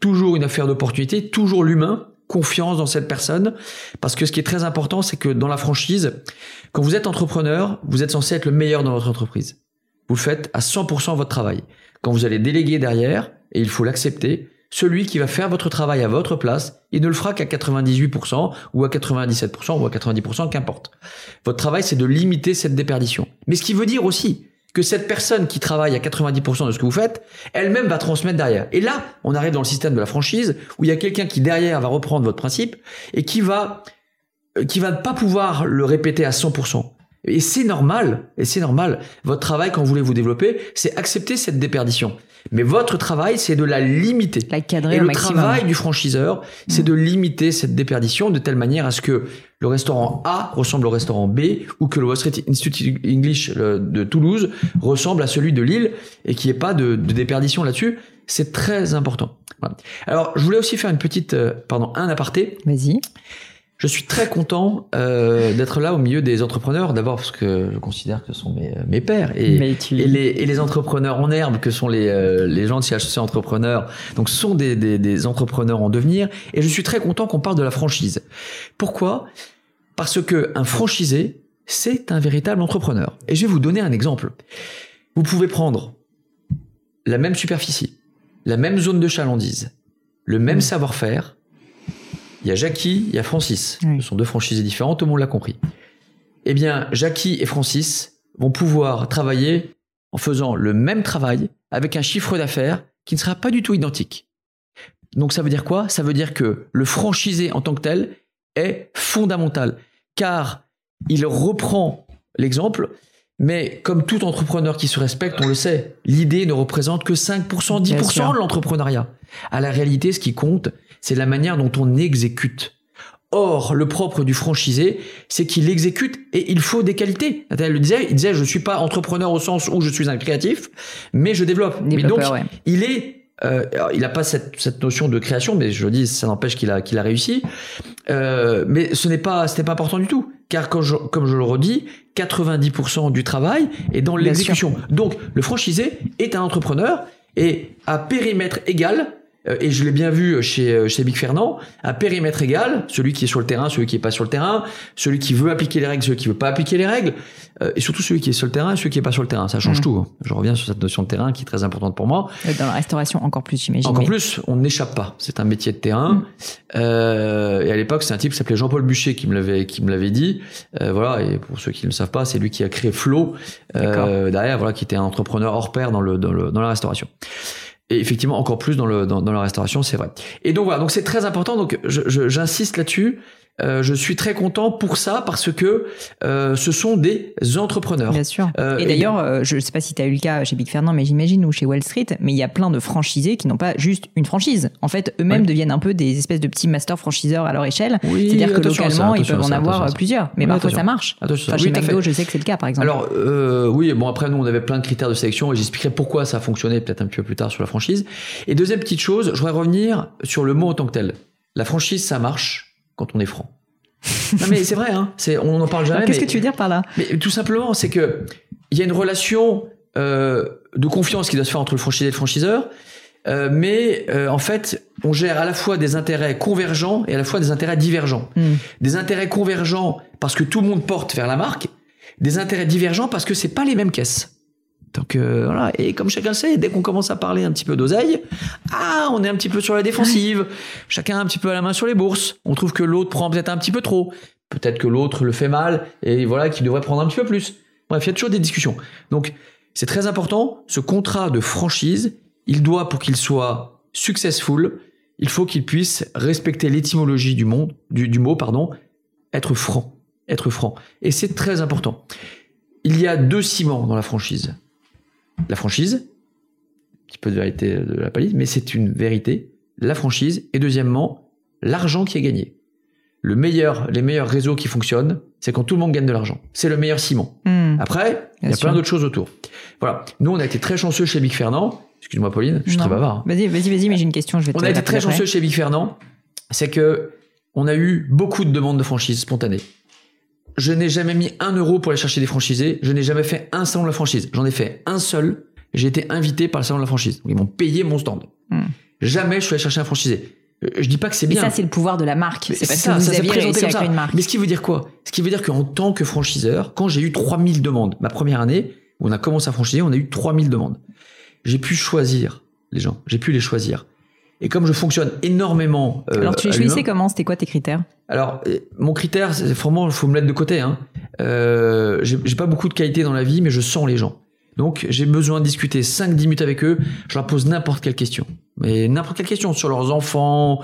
Toujours une affaire d'opportunité, toujours l'humain, confiance dans cette personne. Parce que ce qui est très important, c'est que dans la franchise, quand vous êtes entrepreneur, vous êtes censé être le meilleur dans votre entreprise. Vous faites à 100% votre travail. Quand vous allez déléguer derrière, et il faut l'accepter, celui qui va faire votre travail à votre place, il ne le fera qu'à 98% ou à 97% ou à 90%, qu'importe. Votre travail, c'est de limiter cette déperdition. Mais ce qui veut dire aussi que cette personne qui travaille à 90% de ce que vous faites, elle-même va transmettre derrière. Et là, on arrive dans le système de la franchise où il y a quelqu'un qui derrière va reprendre votre principe et qui va euh, qui va pas pouvoir le répéter à 100%. Et c'est normal, et c'est normal. Votre travail, quand vous voulez vous développer, c'est accepter cette déperdition. Mais votre travail, c'est de la limiter. La cadrer Et au le maximum. travail du franchiseur, c'est de limiter cette déperdition de telle manière à ce que le restaurant A ressemble au restaurant B ou que le Wall Street Institute English de Toulouse ressemble à celui de Lille et qu'il n'y ait pas de, de déperdition là-dessus. C'est très important. Voilà. Alors, je voulais aussi faire une petite, euh, pardon, un aparté. Vas-y. Je suis très content euh, d'être là au milieu des entrepreneurs. D'abord parce que je considère que ce sont mes, mes pères et, tu- et, les, et les entrepreneurs en herbe que sont les, euh, les gens de chez HEC Entrepreneurs. Donc, ce sont des, des, des entrepreneurs en devenir. Et je suis très content qu'on parle de la franchise. Pourquoi? Parce que un franchisé, c'est un véritable entrepreneur. Et je vais vous donner un exemple. Vous pouvez prendre la même superficie, la même zone de chalandise, le même Mm. savoir-faire. Il y a Jackie, il y a Francis. Oui. Ce sont deux franchisés différents, tout le monde l'a compris. Eh bien, Jackie et Francis vont pouvoir travailler en faisant le même travail avec un chiffre d'affaires qui ne sera pas du tout identique. Donc ça veut dire quoi? Ça veut dire que le franchisé en tant que tel est fondamental car il reprend l'exemple mais comme tout entrepreneur qui se respecte, on le sait, l'idée ne représente que 5%, Bien 10% sûr. de l'entrepreneuriat. À la réalité, ce qui compte, c'est la manière dont on exécute. Or, le propre du franchisé, c'est qu'il exécute et il faut des qualités. Nathalie le disait, il disait, je suis pas entrepreneur au sens où je suis un créatif, mais je développe. mais donc, ouais. il est, euh, il n'a pas cette, cette notion de création, mais je le dis, ça n'empêche qu'il a, qu'il a réussi. Euh, mais ce n'est pas, ce n'est pas important du tout, car comme je, comme je le redis, 90% du travail est dans l'exécution. Donc, le franchisé est un entrepreneur et à périmètre égal. Euh, Et je l'ai bien vu chez, euh, chez Big Fernand, à périmètre égal, celui qui est sur le terrain, celui qui est pas sur le terrain, celui qui veut appliquer les règles, celui qui veut pas appliquer les règles, euh, et surtout celui qui est sur le terrain celui qui est pas sur le terrain. Ça change Mhm. tout. hein. Je reviens sur cette notion de terrain qui est très importante pour moi. Euh, Dans la restauration, encore plus, j'imagine. Encore plus, on n'échappe pas. C'est un métier de terrain. Mm. Euh, et à l'époque, c'est un type qui s'appelait Jean-Paul Bûcher qui me l'avait qui me l'avait dit. Euh, voilà. Et pour ceux qui ne le savent pas, c'est lui qui a créé Flo euh, derrière. Voilà, qui était un entrepreneur hors pair dans le dans le dans la restauration. Et effectivement, encore plus dans le dans, la restauration, c'est vrai. Et donc voilà, donc c'est très important. Donc je- je- j'insiste là-dessus. Euh, je suis très content pour ça parce que euh, ce sont des entrepreneurs. Bien sûr. Euh, et d'ailleurs, je ne sais pas si tu as eu le cas chez Big Fernand, mais j'imagine, ou chez Wall Street, mais il y a plein de franchisés qui n'ont pas juste une franchise. En fait, eux-mêmes deviennent un peu des espèces de petits master franchiseurs à leur échelle. Oui, C'est-à-dire que à ça, localement, ils peuvent en ça, avoir plusieurs. Mais Oui, parfois, ça marche. Enfin, chez. McDo, je sais que c'est le cas, par exemple. Alors oui, bon après nous on avait plein de critères de sélection et j'expliquerai pourquoi ça a fonctionné peut-être un petit peu plus tard sur la franchise. Et deuxième petite chose, je voudrais revenir sur le mot en tant que tel. La franchise ça marche quand on est franc. non mais c'est vrai, hein. C'est on en parle jamais. Qu'est-ce mais- que tu veux dire par là? Mais tout simplement, c'est que il y a une relation euh, de confiance qui doit se faire entre le franchisé et le franchiseur. Euh, mais euh, en fait, on gère à la fois des intérêts convergents et à la fois des intérêts divergents. Hmm. Des intérêts convergents parce que tout le monde porte vers la marque, des intérêts divergents parce que c'est pas les mêmes caisses. Donc euh, voilà, et comme chacun sait, dès qu'on commence à parler un petit peu d'oseille, ah, on est un petit peu sur la défensive. Chacun un petit peu à la main sur les bourses. On trouve que l'autre prend peut-être un petit peu trop. Peut-être que l'autre le fait mal et voilà qu'il devrait prendre un petit peu plus. Bref, il y a toujours des discussions. Donc, c'est très important. Ce contrat de franchise, il doit, pour qu'il soit successful, il faut qu'il puisse respecter l'étymologie du, du mot, pardon, être franc. Être franc. Et c'est très important. Il y a deux ciments dans la franchise. La franchise, un petit peu de vérité de la palisse, mais c'est une vérité. La franchise. Et deuxièmement, l'argent qui est gagné. Le meilleur, les meilleurs réseaux qui fonctionnent, c'est quand tout le monde gagne de l'argent. C'est le meilleur ciment. Hmm. Après, il y a sûr. plein d'autres choses autour. Voilà. Nous, on a été très chanceux chez Big Fernand. Excuse-moi, Pauline, je suis Non. très bavard. hein. Vas-y, vas-y, vas-y, mais j'ai une question, je vais te On a été très chanceux chez Big Fernand. C'est que on a eu beaucoup de demandes de franchise spontanées. Je n'ai jamais mis un euro pour aller chercher des franchisés. Je n'ai jamais fait un salon de la franchise. J'en ai fait un seul. J'ai été invité par le salon de la franchise. Donc, ils m'ont payé mon stand. Hmm. Jamais je suis allé chercher un franchisé. Euh, Je dis pas que c'est Mais bien. ça, c'est le pouvoir de la marque. C'est ça, que vous ça aviez réussi à créer une marque. Mais ce qui veut dire quoi? Ce qui veut dire qu'en tant que franchiseur, quand j'ai eu 3000 demandes, ma première année, où on a commencé à franchiser, on a eu 3000 demandes. J'ai pu choisir les gens. J'ai pu les choisir. Et comme je fonctionne énormément. euh, Alors, tu les choisissais comment C'était quoi tes critères? Alors, euh, mon critère, c'est vraiment, il faut me mettre de côté. Hein. Euh, j'ai j'ai pas beaucoup de qualité dans la vie, mais je sens les gens. Donc, j'ai besoin de discuter 5-10 minutes avec eux. Je leur pose n'importe quelle question. Mais n'importe quelle question sur leurs enfants.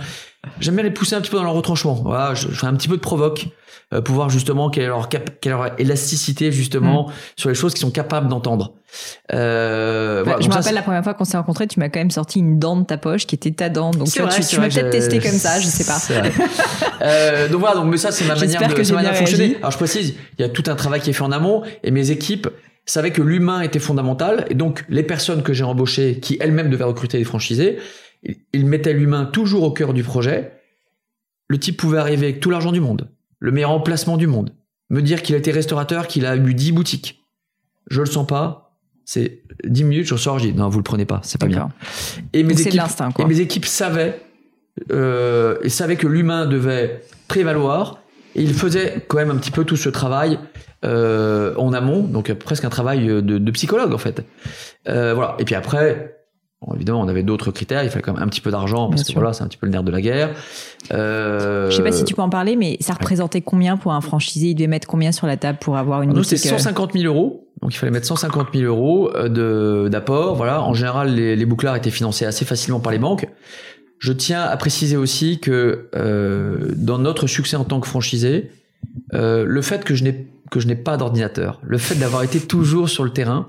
J'aime bien les pousser un petit peu dans leur retranchement. Voilà, je, je fais un petit peu de provoque euh, pour voir justement quelle est leur, cap- quelle est leur élasticité justement sur les choses qu'ils sont capables d'entendre. Euh, voilà, Bah, Je me rappelle la première fois qu'on s'est rencontrés, tu m'as quand même sorti une dent de ta poche qui était ta dent. Donc, tu, vrai, tu, tu m'as peut-être testé comme ça, je sais pas. Euh, donc voilà, donc mais ça c'est ma manière de, que manière de fonctionner. réagi. Alors je précise, il y a tout un travail qui est fait en amont et mes équipes savaient que l'humain était fondamental et donc les personnes que j'ai embauchées qui elles-mêmes devaient recruter des franchisés, ils mettaient l'humain toujours au cœur du projet. Le type pouvait arriver avec tout l'argent du monde, le meilleur emplacement du monde, me dire qu'il a été restaurateur, qu'il a eu 10 boutiques. Je le sens pas. C'est 10 minutes, je sors, je dis non, vous le prenez pas, c'est pas bien. Et mes équipes, et mes équipes savaient, euh, et savaient que l'humain devait prévaloir. Et ils faisaient quand même un petit peu tout ce travail euh, en amont, donc euh, presque un travail de, de psychologue en fait. Euh, voilà. Et puis après, bon, évidemment, on avait d'autres critères. Il fallait quand même un petit peu d'argent parce Bien que sûr. voilà, c'est un petit peu le nerf de la guerre. Euh, Je sais pas si tu peux en parler, mais ça représentait combien pour un franchisé? Il devait mettre combien sur la table pour avoir une Nous, boutique c'était euh, 150 000 euros. Donc, il fallait mettre 150 000 euros euh, de, d'apport. Voilà. En général, les, les bouclards étaient financés assez facilement par les banques. Je tiens à préciser aussi que euh, dans notre succès en tant que franchisé, euh, le fait que je n'ai que je n'ai pas d'ordinateur, le fait d'avoir été toujours sur le terrain,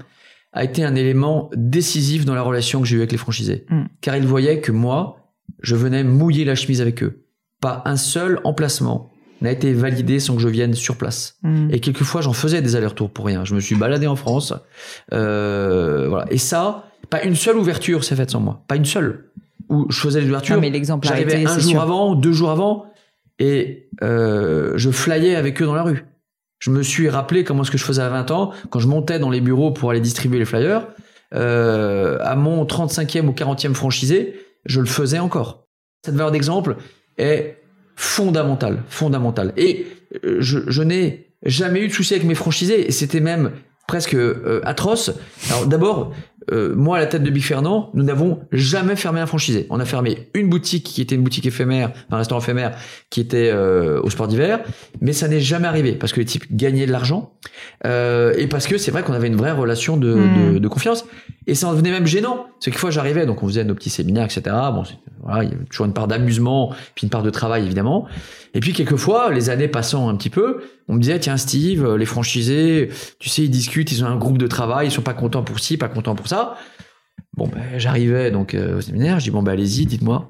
a été un élément décisif dans la relation que j'ai eue avec les franchisés. Mm. Car ils voyaient que moi, je venais mouiller la chemise avec eux. Pas un seul emplacement n'a été validé sans que je vienne sur place. hmm. Et quelquefois, j'en faisais des allers-retours pour rien. Je me suis baladé en France. Euh, voilà. Et ça, pas une seule ouverture s'est faite sans moi. Pas une seule. Où je faisais les ouvertures. Non, mais J'arrivais un jour sûr. avant, deux jours avant, et euh, je flyais avec eux dans la rue. Je me suis rappelé comment est-ce que je faisais à 20 ans, quand je montais dans les bureaux pour aller distribuer les flyers. Euh, à mon 35e ou 40e franchisé, je le faisais encore. Cette valeur d'exemple est fondamentale, fondamentale. Et euh, je, je n'ai jamais eu de souci avec mes franchisés, et c'était même presque euh, atroce. Alors d'abord, euh, moi à la tête de Big Fernand, nous n'avons jamais fermé un franchisé. On a fermé une boutique qui était une boutique éphémère, un restaurant éphémère qui était euh, au sport d'hiver, mais ça n'est jamais arrivé parce que les types gagnaient de l'argent euh, et parce que c'est vrai qu'on avait une vraie relation de, Mm. de, de confiance et ça en devenait même gênant. Parce que quelquefois j'arrivais, donc on faisait nos petits séminaires, etc. Bon, voilà, il y avait toujours une part d'amusement, puis une part de travail évidemment. Et puis quelquefois, les années passant un petit peu, on me disait tiens Steve, euh, les franchisés, tu sais, ils discutent, ils ont un groupe de travail, ils sont pas contents pour ci, pas contents pour ça. Bon, ben, j'arrivais donc euh, au séminaire, je dis bon ben allez-y, dites-moi,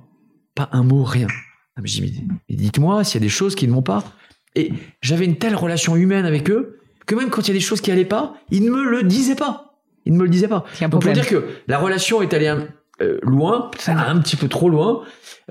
pas un mot, rien. Ah, mais je dis mais dites-moi s'il y a des choses qui ne vont pas. Et j'avais une telle relation humaine avec eux que même quand il y a des choses qui allaient pas, ils ne me le disaient pas. Ils ne me le disaient pas. Un Donc pour dire que la relation est allée un, euh, loin, un petit peu trop loin,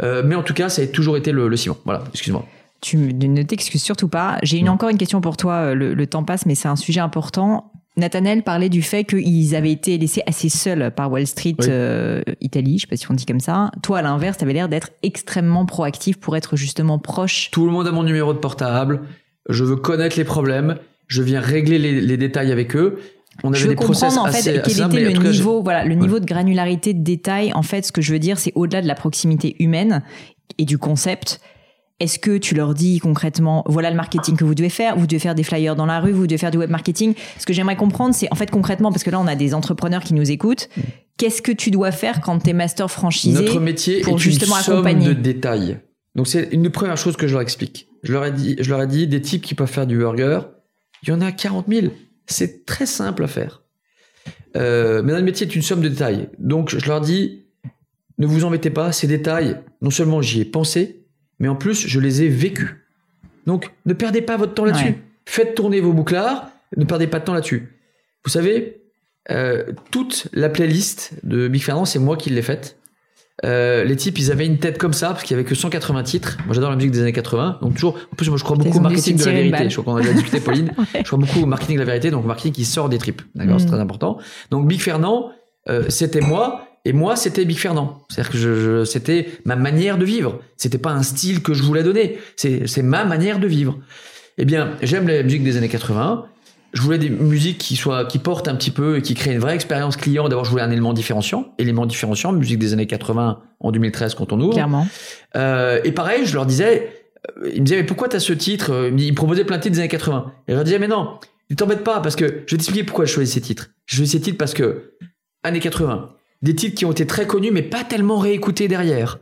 euh, mais en tout cas ça a toujours été le, le ciment. Voilà, excuse-moi. Tu ne t'excuses surtout pas. J'ai une, encore une question pour toi. euh, Le, le temps passe, mais c'est un sujet important. Nathanaël parlait du fait qu'ils avaient été laissés assez seuls par Wall Street Oui. euh, Italie, je sais pas si on dit comme ça. Toi, à l'inverse, tu avais l'air d'être extrêmement proactif pour être justement proche. Tout le monde a mon numéro de portable. Je veux connaître les problèmes. Je viens régler les, les détails avec eux. On avait Je comprendre en fait quel était le niveau, voilà, le niveau de granularité de détail. En fait, ce que je veux dire, c'est au-delà de la proximité humaine et du concept. est-ce que tu leur dis concrètement, voilà le marketing que vous devez faire, vous devez faire des flyers dans la rue, vous devez faire du web marketing Ce que j'aimerais comprendre, c'est en fait concrètement, parce que là on a des entrepreneurs qui nous écoutent, qu'est-ce que tu dois faire quand tu es master franchisé Notre métier pour est justement une somme accompagner de détails. Donc c'est une des premières choses que je leur explique. Je leur ai dit, je leur ai dit des types qui peuvent faire du burger, il y en a 40 000. C'est très simple à faire. Euh, mais notre métier est une somme de détails. Donc je leur dis, ne vous embêtez pas, ces détails, non seulement j'y ai pensé, mais en plus je les ai vécus. Donc ne perdez pas votre temps là-dessus. Ouais. Faites tourner vos bouclards, ne perdez pas de temps là-dessus. Vous savez, euh, toute la playlist de Big Fernand, c'est moi qui l'ai faite. Euh, les types, ils avaient une tête comme ça parce qu'il y avait que 180 titres. Moi, j'adore la musique des années 80. Donc toujours, en plus, moi, je crois beaucoup au marketing de la vérité. Je crois qu'on a déjà discuté, Pauline. Ouais. Je crois beaucoup au marketing de la vérité, donc marketing qui sort des tripes. D'accord, c'est Mm. très important. Donc Big Fernand, euh, c'était moi. Et moi, c'était Big Fernand. C'est-à-dire que je, je- c'était ma manière de vivre. C'était pas un style que je voulais donner. C'est, c'est ma manière de vivre. Eh bien, j'aime la musique des années 80. Je voulais des musiques qui soient, qui portent un petit peu et qui créent une vraie expérience client. D'abord, je voulais un élément différenciant. Élément différenciant, musique des années 80 en 2013 quand on ouvre. Clairement. Euh, et pareil, je leur disais, euh, ils me disaient, mais pourquoi t'as ce titre Euh, Ils me proposaient plein de titres des années 80. Et je leur disais, mais non, ne t'embête pas, parce que je vais t'expliquer pourquoi je choisis ces titres. Je choisis ces titres parce que, années 80, des titres qui ont été très connus, mais pas tellement réécoutés derrière.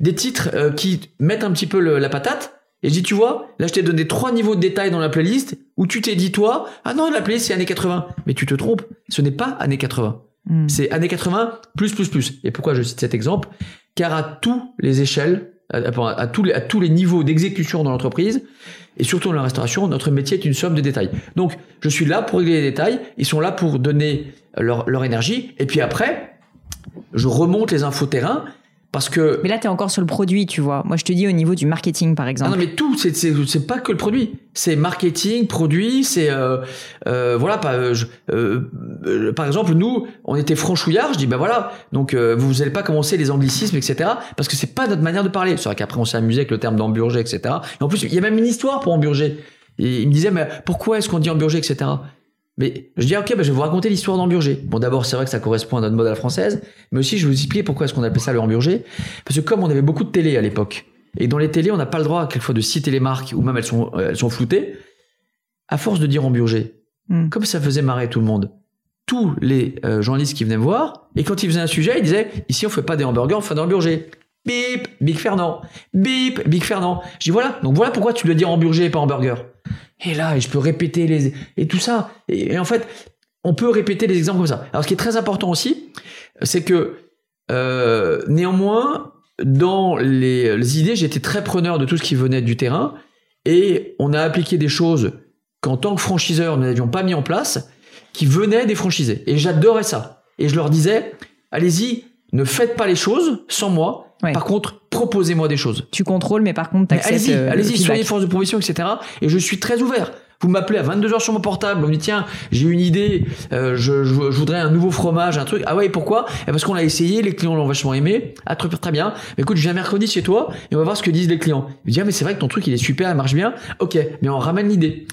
Des titres euh, qui mettent un petit peu le- la patate. Et je dis, tu vois, là, je t'ai donné trois niveaux de détail dans la playlist où tu t'es dit, toi, ah non, la playlist, c'est années 80. Mais tu te trompes. Ce n'est pas années 80. Hmm. C'est années 80 plus plus plus. Et pourquoi je cite cet exemple? Car à tous les échelles, à, à- à tous les, à tous les niveaux d'exécution dans l'entreprise, et surtout dans la restauration, notre métier est une somme de détails. Donc, je suis là pour régler les détails. Ils sont là pour donner leur, leur énergie. Et puis après, je remonte les infos terrain parce que Mais là, tu es encore sur le produit, tu vois. Moi, je te dis au niveau du marketing, par ah exemple. non mais tout, c'est c'est c'est pas que le produit, c'est marketing, produit, c'est euh, euh, voilà pas. euh, je- euh, euh, par exemple, nous, on était franchouillards. Je dis ben voilà, donc euh, vous allez pas commencer les anglicismes, etc. Parce que c'est pas notre manière de parler. C'est vrai qu'après on s'est amusé avec le terme d'emburger, etc. Et en plus, il y a même une histoire pour emburger. Et il me disait mais pourquoi est-ce qu'on dit emburger, etc. Mais je dis ok, ben je vais vous raconter l'histoire d'emburger. Bon d'abord c'est vrai que ça correspond à notre mode à la française, mais aussi je vais vous expliquer pourquoi est-ce qu'on appelait ça le hamburger. Parce que comme on avait beaucoup de télé à l'époque, et dans les télés, on n'a pas le droit, quelquefois, de citer les marques, ou même elles sont, euh, elles sont floutées. À force de dire hamburger, Hmm. comme ça faisait marrer tout le monde, tous les euh, journalistes qui venaient me voir, et quand ils faisaient un sujet, ils disaient Ici, on fait pas des hamburgers, on fait des hamburgers. Bip, Big Fernand. Bip, Big Fernand. Je dis Voilà, donc voilà pourquoi tu dois dire hamburger et pas hamburger. Et là, et je peux répéter les. et tout ça. Et, et en fait, on peut répéter les exemples comme ça. Alors, ce qui est très important aussi, c'est que euh, néanmoins, dans les, les idées, j'étais très preneur de tout ce qui venait du terrain et on a appliqué des choses qu'en tant que franchiseur, nous n'avions pas mis en place, qui venaient des franchisés. Et j'adorais ça. Et je leur disais, allez-y, ne faites pas les choses sans moi. Ouais. Par contre, proposez-moi des choses. Tu contrôles, mais par contre. Allez-y, euh, le allez-y, soyez force de proposition, etc. Et je suis très ouvert. Vous m'appelez à 22h sur mon portable, on me dit tiens, j'ai une idée, euh, je, je- je voudrais un nouveau fromage, un truc. Ah ouais, pourquoi? Eh Parce qu'on l'a essayé, les clients l'ont vachement aimé. Ah très, très bien. Mais écoute, je viens mercredi chez toi et on va voir ce que disent les clients. Je me dis ah mais c'est vrai que ton truc il est super, il marche bien. Ok, mais on ramène l'idée.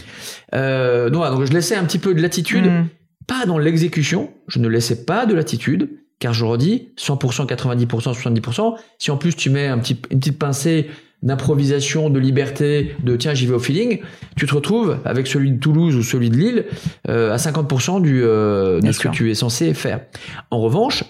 Euh, donc, voilà, donc je laissais un petit peu de latitude Hmm. pas dans l'exécution, je ne laissais pas de latitude, car je redis, 100%, 90%, 70%, si en plus tu mets un petit, une petite pincée d'improvisation, de liberté, de tiens j'y vais au feeling, tu te retrouves avec celui de Toulouse ou celui de Lille euh, à 50% du, euh, de ce que tu es censé faire. En revanche,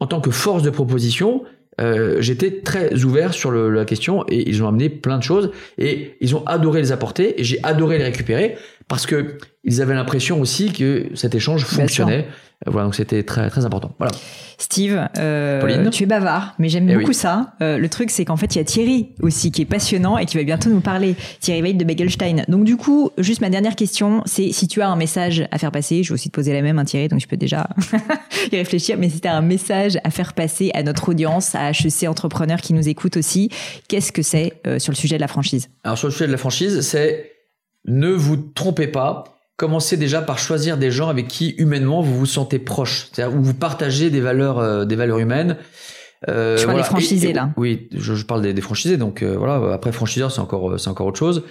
en tant que force de proposition, euh, j'étais très ouvert sur le- la question et ils ont amené plein de choses et ils ont adoré les apporter et j'ai adoré les récupérer parce que ils avaient l'impression aussi que cet échange fonctionnait. Euh, Voilà, donc c'était très très important. Voilà. Steve, euh, tu es bavard, mais j'aime Eh beaucoup oui. ça. Euh, le truc, c'est qu'en fait, il y a Thierry aussi qui est passionnant et qui va bientôt nous parler. Thierry Veil de Begelstein. Donc, du coup, juste ma dernière question, c'est si tu as un message à faire passer, je vais aussi te poser la même, hein, Thierry, donc je peux déjà y réfléchir, mais si tu as un message à faire passer à notre audience, à HEC Entrepreneurs qui nous écoutent aussi, qu'est-ce que c'est euh, sur le sujet de la franchise? Alors sur le sujet de la franchise, c'est ne vous trompez pas. Commencez déjà par choisir des gens avec qui humainement vous vous sentez proche, c'est-à-dire où vous partagez des valeurs, euh, des valeurs humaines. Euh, Tu parles des franchisés, Et- et- là. Oui, je, je parle des, des franchisés. Donc euh, voilà. Après franchiseur, c'est encore, euh, c'est encore autre chose.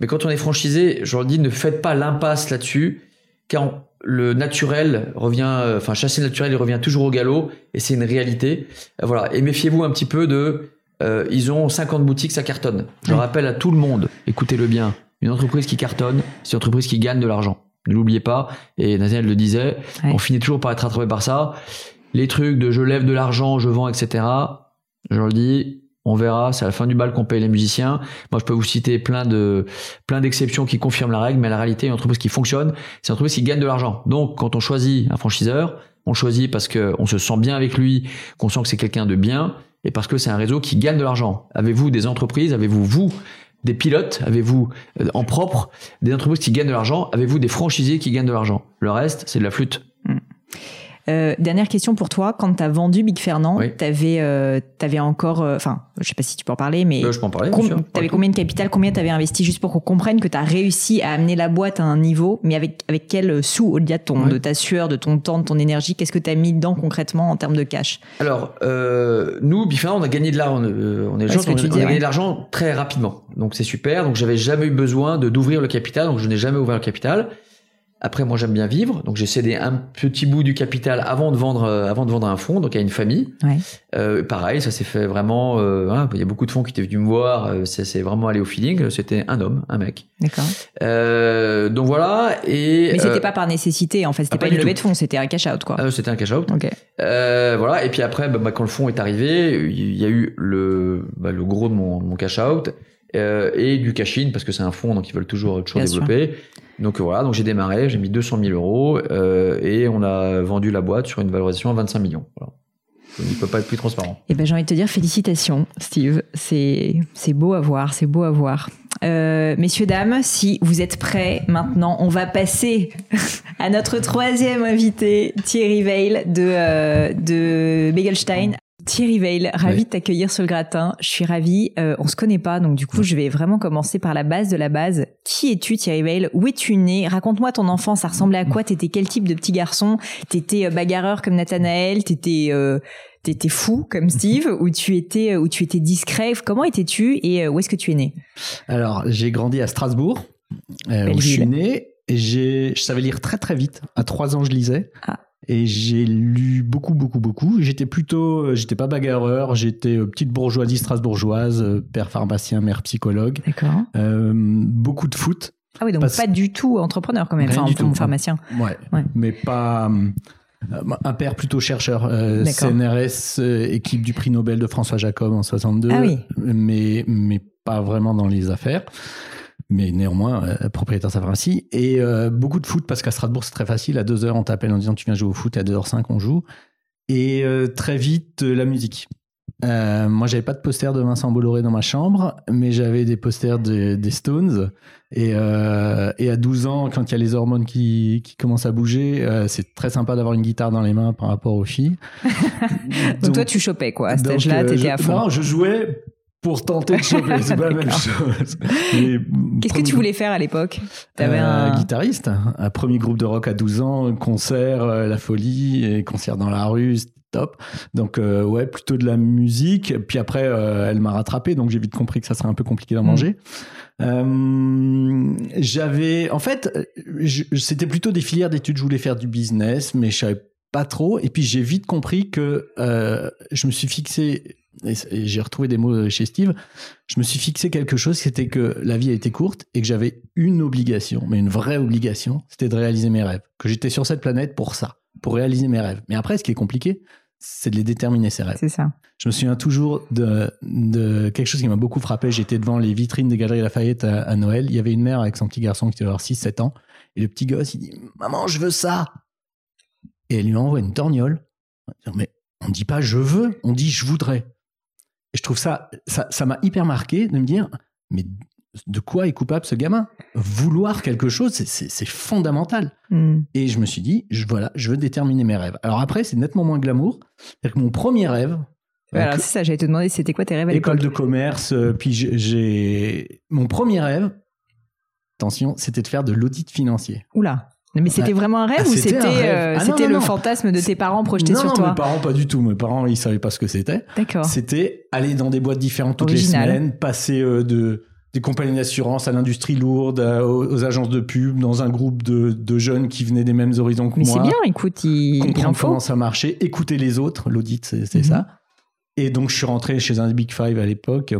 Mais quand on est franchisé, je leur dis ne faites pas l'impasse là-dessus, car on- le naturel revient, euh, enfin chasser le naturel, il revient toujours au galop, et c'est une réalité. Euh, voilà. Et méfiez-vous un petit peu de euh, ils ont 50 boutiques, ça cartonne. Je rappelle à tout le monde, écoutez-le bien, une entreprise qui cartonne, c'est une entreprise qui gagne de l'argent. Ne l'oubliez pas, et Nathaniel le disait, on finit toujours par être attrapé par ça. Les trucs de je lève de l'argent, je vends, etc. Je le dis, on verra, c'est à la fin du bal qu'on paye les musiciens. Moi, je peux vous citer plein de plein d'exceptions qui confirment la règle, mais la réalité, une entreprise qui fonctionne, c'est une entreprise qui gagne de l'argent. Donc, quand on choisit un franchiseur, on choisit parce qu'on se sent bien avec lui, qu'on sent que c'est quelqu'un de bien, et parce que c'est un réseau qui gagne de l'argent. Avez-vous des entreprises Avez-vous vous des pilotes Avez-vous euh, en propre des entreprises qui gagnent de l'argent Avez-vous des franchisés qui gagnent de l'argent? Le reste, c'est de la flûte. Euh, dernière question pour toi. Quand tu as vendu Big Fernand, tu avais, euh, encore. Euh, enfin, je sais pas si tu peux en parler, mais. je peux en parler. Tu avais combien de capital Combien tu avais investi juste pour qu'on comprenne que tu as réussi à amener la boîte à un niveau, mais avec, avec quel sous au-delà de, ton, de ta sueur, de ton temps, de ton énergie Qu'est-ce que tu as mis dedans concrètement en termes de cash? Alors, nous, Big Fernand, on a gagné de l'argent. On, est gens, on, a gagné de l'argent très rapidement. Donc, c'est super. Donc, j'avais jamais eu besoin d'ouvrir le capital. Donc, je n'ai jamais ouvert le capital. Après, moi, j'aime bien vivre, donc j'ai cédé un petit bout du capital avant de vendre, euh, avant de vendre un fonds, donc à une famille. Ouais. Euh, pareil, ça s'est fait vraiment. Euh, hein, il y a beaucoup de fonds qui étaient venus me voir. Euh, ça s'est vraiment allé au feeling. C'était un homme, un mec. D'accord. Euh, donc voilà. Et mais c'était pas par nécessité, en fait. C'était ah, pas, une levée de fonds, c'était un cash out, quoi. C'était un cash out. Ok. voilà. Et puis après, bah, bah, quand le fonds est arrivé, il y a eu le, bah, le gros de mon, mon cash out. Et du cash in parce que c'est un fonds donc ils veulent toujours toujours développer donc voilà, donc j'ai démarré, j'ai mis 200 000 euros euh, et on a vendu la boîte sur une valorisation à 25 millions. Voilà. Il ne peut pas être plus transparent. Eh ben, j'ai envie de te dire félicitations, Steve. C'est, c'est beau à voir, c'est beau à voir. Euh, messieurs, dames, si vous êtes prêts, maintenant, on va passer à notre troisième invité, Thierry Veil de, euh, de Begelstein. Thierry Veil, ravi de t'accueillir sur le gratin. Je suis ravie. Euh, on se connaît pas, donc du coup, je vais vraiment commencer par la base de la base. Qui es-tu, Thierry Veil? Où es-tu né? Raconte-moi ton enfance. Ça ressemblait à quoi? T'étais quel type de petit garçon? T'étais euh, bagarreur comme Nathanaël? T'étais euh, t'étais fou comme Steve? Ou tu étais ou tu étais discret? Comment étais-tu? Et où est-ce que tu es né? Alors, j'ai grandi à Strasbourg, où je suis né. Et j'ai, je savais lire très très vite. À trois ans, je lisais. Ah. Et j'ai lu beaucoup, beaucoup, beaucoup. J'étais plutôt, euh, j'étais pas bagarreur, j'étais euh, petite bourgeoisie strasbourgeoise, euh, père pharmacien, mère psychologue. D'accord. Euh, beaucoup de foot. Ah oui, donc pas du tout entrepreneur quand même, enfin, tout. pharmacien. Ouais, ouais. Mais pas. Un père plutôt chercheur, euh, CNRS, équipe du prix Nobel de François Jacob en 62, ah oui. mais, mais pas vraiment dans les affaires mais néanmoins euh, propriétaire sa pharmacie. Et euh, beaucoup de foot, parce qu'à Strasbourg, c'est très facile. À 2h, on t'appelle en disant tu viens jouer au foot, et à 2h05, on joue. Et euh, très vite, la musique. moi, j'avais pas de poster de Vincent Bolloré dans ma chambre, mais j'avais des posters des Stones. Et, et, à 12 ans, quand il y a les hormones qui, qui commencent à bouger, c'est très sympa d'avoir une guitare dans les mains par rapport aux filles. donc, toi, tu chopais quoi À cet âge-là, t'étais à fond. Non, je jouais pour tenter de choper. C'est pas la même chose. Qu'est-ce que tu voulais faire à l'époque T'avais euh, un guitariste, un premier groupe de rock à 12 ans, concert, euh, la folie, et concert dans la rue, top. Donc euh, ouais, plutôt de la musique. Puis après, elle m'a rattrapé, donc j'ai vite compris que ça serait un peu compliqué d'en mm. manger. J'avais, en fait, c'était plutôt des filières d'études. Je voulais faire du business, mais je savais pas trop. Et puis j'ai vite compris que je me suis fixé et, j'ai retrouvé des mots chez Steve, je me suis fixé quelque chose, c'était que la vie a été courte et que j'avais une obligation, mais une vraie obligation, c'était de réaliser mes rêves. Que j'étais sur cette planète pour ça, pour réaliser mes rêves. Mais après, ce qui est compliqué, c'est de les déterminer, ces rêves. C'est ça. Je me souviens toujours de, de quelque chose qui m'a beaucoup frappé. J'étais devant les vitrines des Galeries Lafayette à, à, Noël. Il y avait une mère avec son petit garçon qui devait avoir 6-7 ans. Et le petit gosse, il dit Maman, je veux ça. Et elle lui envoie une torgnole. Mais on ne dit pas je veux, on dit je voudrais. Et je trouve ça, ça, m'a hyper marqué de me dire, mais de quoi est coupable ce gamin? Vouloir quelque chose, c'est fondamental. Hmm. Et je me suis dit, je, voilà, je veux déterminer mes rêves. Alors après, c'est nettement moins glamour. C'est que mon premier rêve. alors c'est ça, j'allais te demander, c'était quoi tes rêves à École de commerce, euh, puis j'ai. Mon premier rêve, attention, c'était de faire de l'audit financier. Oula mais c'était vraiment un rêve ah, ou c'était euh, ah, c'était le fantasme de tes parents projeté sur toi Non, mes parents pas du tout. Mes parents ils savaient pas ce que c'était. D'accord. C'était aller dans des boîtes différentes toutes les semaines, passer euh, de des compagnies d'assurance à l'industrie lourde, aux, agences de pub, dans un groupe de, de jeunes qui venaient des mêmes horizons que Mais moi. Mais c'est bien, écoute, il, comprendre comment ça marchait, écouter les autres. L'audit, c'est ça. Et donc, je suis rentré chez un Big Five à l'époque,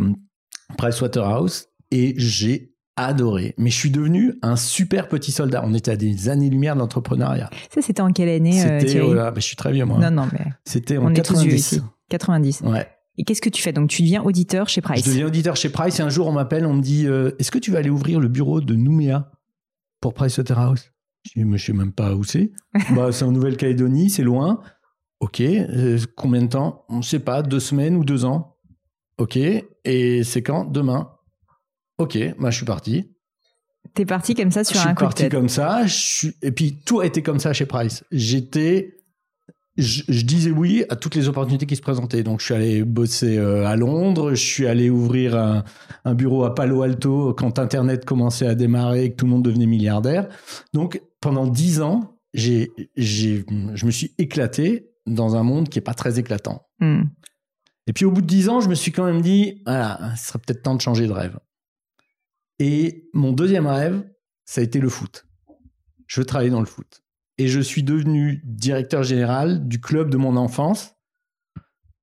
Pricewaterhouse, et j'ai adoré. Mais je suis devenu un super petit soldat. On était à des années-lumière de l'entrepreneuriat. Ça, c'était en quelle année C'était, oh là, je suis très vieux, moi. Non, non, mais. C'était en 90. 90. Ouais. Et qu'est-ce que tu fais? Donc, tu deviens auditeur chez Price. Je deviens auditeur chez Price et un jour, on m'appelle, on me dit euh, Est-ce que tu vas aller ouvrir le bureau de Nouméa pour Pricewaterhouse Je dis Mais je sais même pas où c'est. bah, c'est en Nouvelle-Calédonie, c'est loin. Ok. Euh, combien de temps? On ne sait pas, deux semaines ou deux ans. Ok. Et c'est quand? Demain. Ok. Bah, je suis parti. T'es parti comme ça sur un coup de tête. Je suis parti comme ça. Et puis, tout a été comme ça chez Price. J'étais je, disais oui à toutes les opportunités qui se présentaient. Donc, je suis allé bosser euh, à Londres, je suis allé ouvrir un, bureau à Palo Alto quand Internet commençait à démarrer et que tout le monde devenait milliardaire. Donc, pendant dix ans, j'ai, j'ai, je me suis éclaté dans un monde qui est pas très éclatant. Hmm. Et puis, au bout de dix ans, je me suis quand même dit, voilà, ce serait peut-être temps de changer de rêve. Et mon deuxième rêve, ça a été le foot. Je veux travailler dans le foot. Et je suis devenu directeur général du club de mon enfance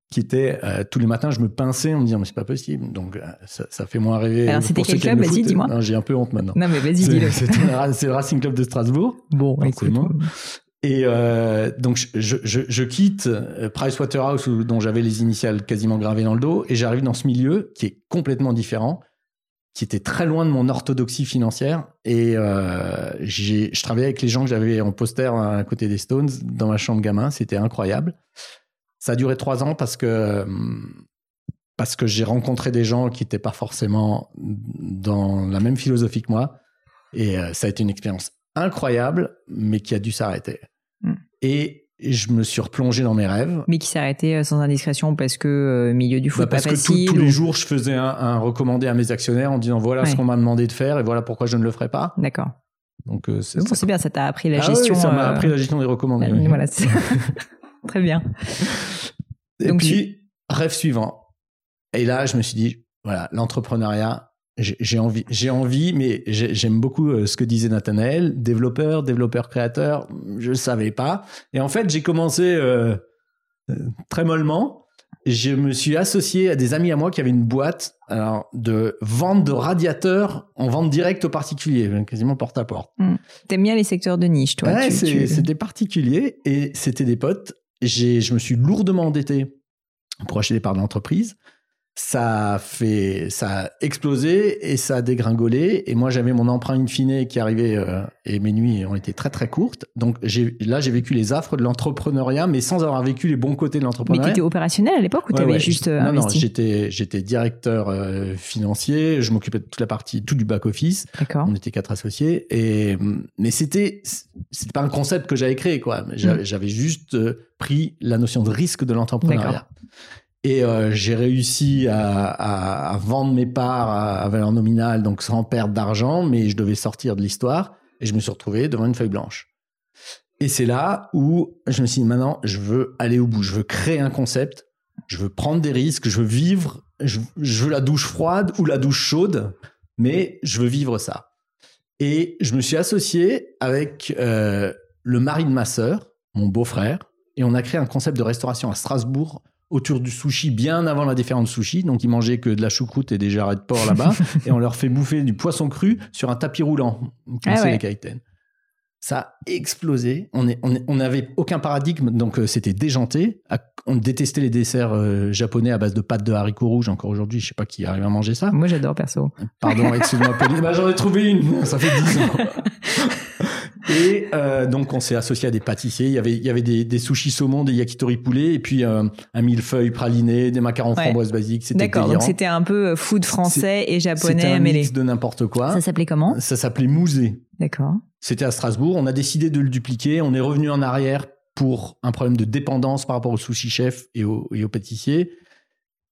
qui était euh, tous les matins je me pinçais en me disant mais c'est pas possible. Donc euh, ça, fait moins rêver alors c'était quel club vas-y dis-moi. J'ai un peu honte maintenant. Non mais vas-y dis-le. c'est le Racing Club de Strasbourg. Bon écoute. Et euh, donc je, je, je, quitte Pricewaterhouse dont j'avais les initiales quasiment gravées dans le dos et j'arrive dans ce milieu qui est complètement différent qui était très loin de mon orthodoxie financière. Et euh, je travaillais avec les gens que j'avais en poster à côté des Stones dans ma chambre gamin. C'était incroyable. Ça a duré trois ans parce que parce que j'ai rencontré des gens qui n'étaient pas forcément dans la même philosophie que moi. Et euh, ça a été une expérience incroyable, mais qui a dû s'arrêter. Mm. Et et je me suis replongé dans mes rêves. Mais qui s'est arrêté euh, sans indiscrétion parce que euh, milieu du foot bah parce pas que facile. tous les jours, je faisais un, recommandé à mes actionnaires en disant voilà ce qu'on m'a demandé de faire et voilà pourquoi je ne le ferai pas. D'accord. Donc euh, c'est bien, ça t'a appris la ah gestion. ça m'a appris la gestion des recommandés. Voilà, très bien. Et puis rêve suivant. Et là, je me suis dit voilà l'entrepreneuriat, j'ai envie, j'ai envie, mais j'aime beaucoup euh, ce que disait Nathanaël, développeur, développeur créateur, je ne savais pas. Et en fait, j'ai commencé euh, euh, très mollement. Je me suis associé à des amis à moi qui avaient une boîte alors, de vente de radiateurs en vente directe aux particuliers, quasiment porte à porte. Hmm. T'aimes bien les secteurs de niche, toi Ouais, c'est des particuliers et c'était des potes. Je me suis lourdement endetté pour acheter des parts d'entreprise ça a fait, ça a explosé et ça a dégringolé. Et moi, j'avais mon emprunt in fine qui arrivait euh, et mes nuits ont été très très courtes. Donc là, j'ai vécu les affres de l'entrepreneuriat, mais sans avoir vécu les bons côtés de l'entrepreneuriat. Mais tu étais opérationnel à l'époque ou tu avais juste euh, non, Non, j'étais j'étais directeur euh, financier. Je m'occupais de toute la partie, tout du back office. D'accord. On était quatre associés et mais c'était c'était pas un concept que j'avais créé quoi. Mm. J'avais juste pris la notion de risque de l'entrepreneuriat. Et euh, j'ai réussi à, vendre mes parts à, valeur nominale, donc sans perdre d'argent, mais je devais sortir de l'histoire. Et je me suis retrouvé devant une feuille blanche. Et c'est là où je me suis dit, maintenant, je veux aller au bout. Je veux créer un concept. Je veux prendre des risques. Je veux vivre. Je, veux la douche froide ou la douche chaude. Mais je veux vivre ça. Et je me suis associé avec euh, le mari de ma sœur, mon beau-frère. Et on a créé un concept de restauration à Strasbourg autour du sushi bien avant la différence sushi. Donc, ils mangeaient que de la choucroute et des jarrets de porc là-bas. et on leur fait bouffer du poisson cru sur un tapis roulant. Ah les Ça a explosé. On n'avait on, on aucun paradigme, donc euh, c'était déjanté. On détestait les desserts euh, japonais à base de pâtes de haricots rouges. Encore aujourd'hui, je sais pas qui arrive à manger ça. Moi, j'adore perso. Pardon, excuse-moi. bah, J'en ai trouvé une. Ça fait 10 ans. Et euh, donc, on s'est associé à des pâtissiers. Il y avait, il y avait des, des sushis saumon, des yakitori poulet, et puis euh, un millefeuille praliné, des macarons framboises basiques. C'était D'accord, donc c'était un peu euh, food français et japonais C'était un mix de n'importe quoi. Ça s'appelait comment? Ça s'appelait Mousé. D'accord. C'était à Strasbourg. On a décidé de le dupliquer. On est revenu en arrière pour un problème de dépendance par rapport au sushi chef et aux et au pâtissiers.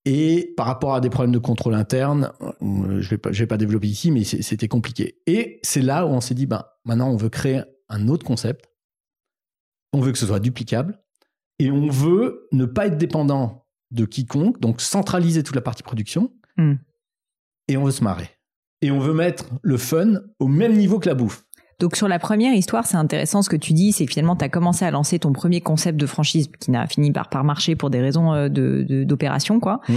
Et par rapport à des problèmes de contrôle interne, je vais pas, je vais pas développer ici, mais c'était compliqué. Et c'est là où on s'est dit, ben, maintenant, on veut créer un autre concept. On veut que ce soit duplicable. Et on veut ne pas être dépendant de quiconque, donc centraliser toute la partie production. Hmm. Et on veut se marrer. Et on veut mettre le fun au même niveau que la bouffe. Donc sur la première histoire, c'est intéressant ce que tu dis, c'est finalement tu as commencé à lancer ton premier concept de franchise qui n'a fini par, par marcher pour des raisons euh, de, d'opération quoi. Mm.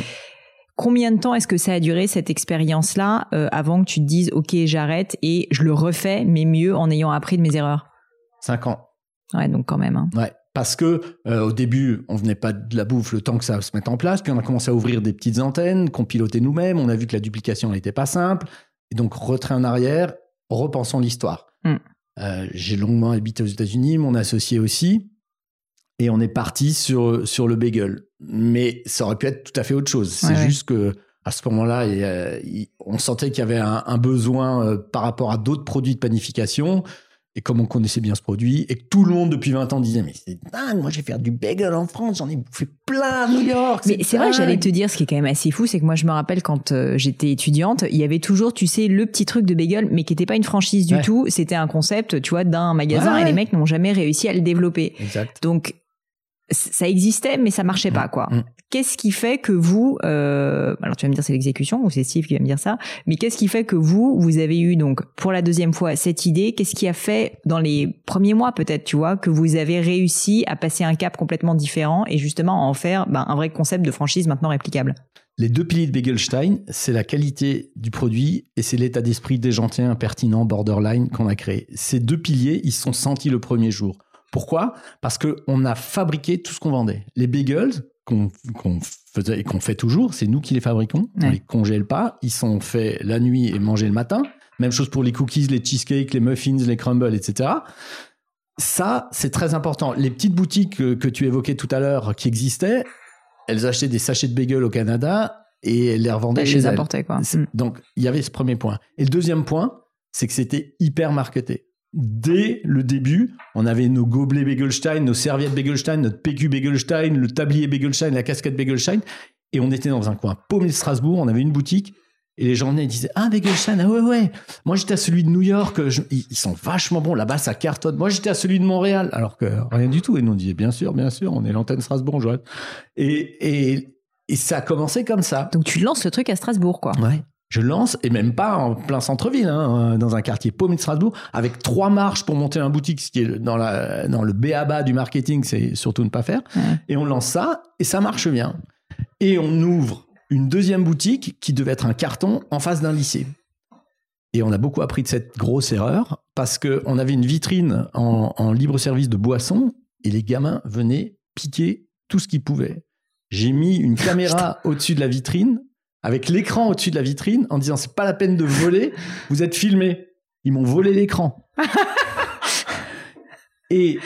Combien de temps est-ce que ça a duré cette expérience-là euh, avant que tu te dises ok j'arrête et je le refais mais mieux en ayant appris de mes erreurs? Cinq ans. Ouais donc quand même. Hein. Ouais parce que euh, au début on venait pas de la bouffe le temps que ça se mette en place puis on a commencé à ouvrir des petites antennes qu'on pilotait nous-mêmes on a vu que la duplication n'était pas simple et donc retrait en arrière repensons l'histoire mm. euh, j'ai longuement habité aux États-Unis mon associé aussi et on est parti sur sur le bagel mais ça aurait pu être tout à fait autre chose c'est juste que à ce moment-là, on sentait qu'il y avait un, besoin euh, par rapport à d'autres produits de panification. Et comme on connaissait bien ce produit, et que tout le monde depuis 20 ans disait Mais c'est dingue, moi j'ai fait du bagel en France, j'en ai fait plein à New York. Mais c'est vrai, j'allais te dire ce qui est quand même assez fou, c'est que moi je me rappelle quand euh, j'étais étudiante, il y avait toujours, tu sais, le petit truc de bagel, mais qui n'était pas une franchise du tout. C'était un concept, tu vois, d'un magasin, et les mecs n'ont jamais réussi à le développer. Exact. Donc ça existait, mais ça marchait pas, quoi. Mm. Qu'est-ce qui fait que vous, euh, alors tu vas me dire c'est l'exécution ou c'est Steve qui va me dire ça, mais qu'est-ce qui fait que vous, vous avez eu donc pour la deuxième fois cette idée? Qu'est-ce qui a fait dans les premiers mois peut-être, tu vois, que vous avez réussi à passer un cap complètement différent et justement à en faire ben, un vrai concept de franchise maintenant réplicable? Les deux piliers de Begelstein, c'est la qualité du produit et c'est l'état d'esprit déjanté, impertinent, borderline qu'on a créé. Ces deux piliers, ils se sont sentis le premier jour. Pourquoi? Parce qu'on a fabriqué tout ce qu'on vendait. Les bagels qu'on faisait et qu'on fait toujours, c'est nous qui les fabriquons. On les congèle pas. Ils sont faits la nuit et mangés le matin. Même chose pour les cookies, les cheesecakes, les muffins, les crumbles, etc. Ça, c'est très important. Les petites boutiques que, tu évoquais tout à l'heure qui existaient, elles achetaient des sachets de bagels au Canada et elles les revendaient chez elles. Quoi. Donc, il y avait ce premier point. Et le deuxième point, c'est que c'était hyper marketé dès le début, on avait nos gobelets Begelstein, nos serviettes Begelstein, notre PQ Begelstein, le tablier Begelstein, la casquette Begelstein. Et on était dans un coin paumé de Strasbourg, on avait une boutique. Et les gens venaient et disaient Ah, Begelstein, ah ouais, ouais. Moi, j'étais à celui de New York, ils, sont vachement bons. Là-bas, ça cartonne. Moi, j'étais à celui de Montréal. Alors que rien du tout. Et nous, on disait Bien sûr, bien sûr, on est l'antenne Strasbourg, Et, et, et ça a commencé comme ça. Donc, tu lances le truc à Strasbourg, quoi. Ouais je lance, et même pas en plein centre-ville, hein, dans un quartier paumé de Strasbourg, avec trois marches pour monter un boutique, ce qui est dans, la, dans le béaba du marketing, c'est surtout ne pas faire. Et on lance ça, et ça marche bien. Et on ouvre une deuxième boutique qui devait être un carton en face d'un lycée. Et on a beaucoup appris de cette grosse erreur, parce qu'on avait une vitrine en, en libre service de boissons, et les gamins venaient piquer tout ce qu'ils pouvaient. J'ai mis une caméra au-dessus de la vitrine avec l'écran au-dessus de la vitrine en disant c'est pas la peine de voler, vous êtes filmé. Ils m'ont volé l'écran. Et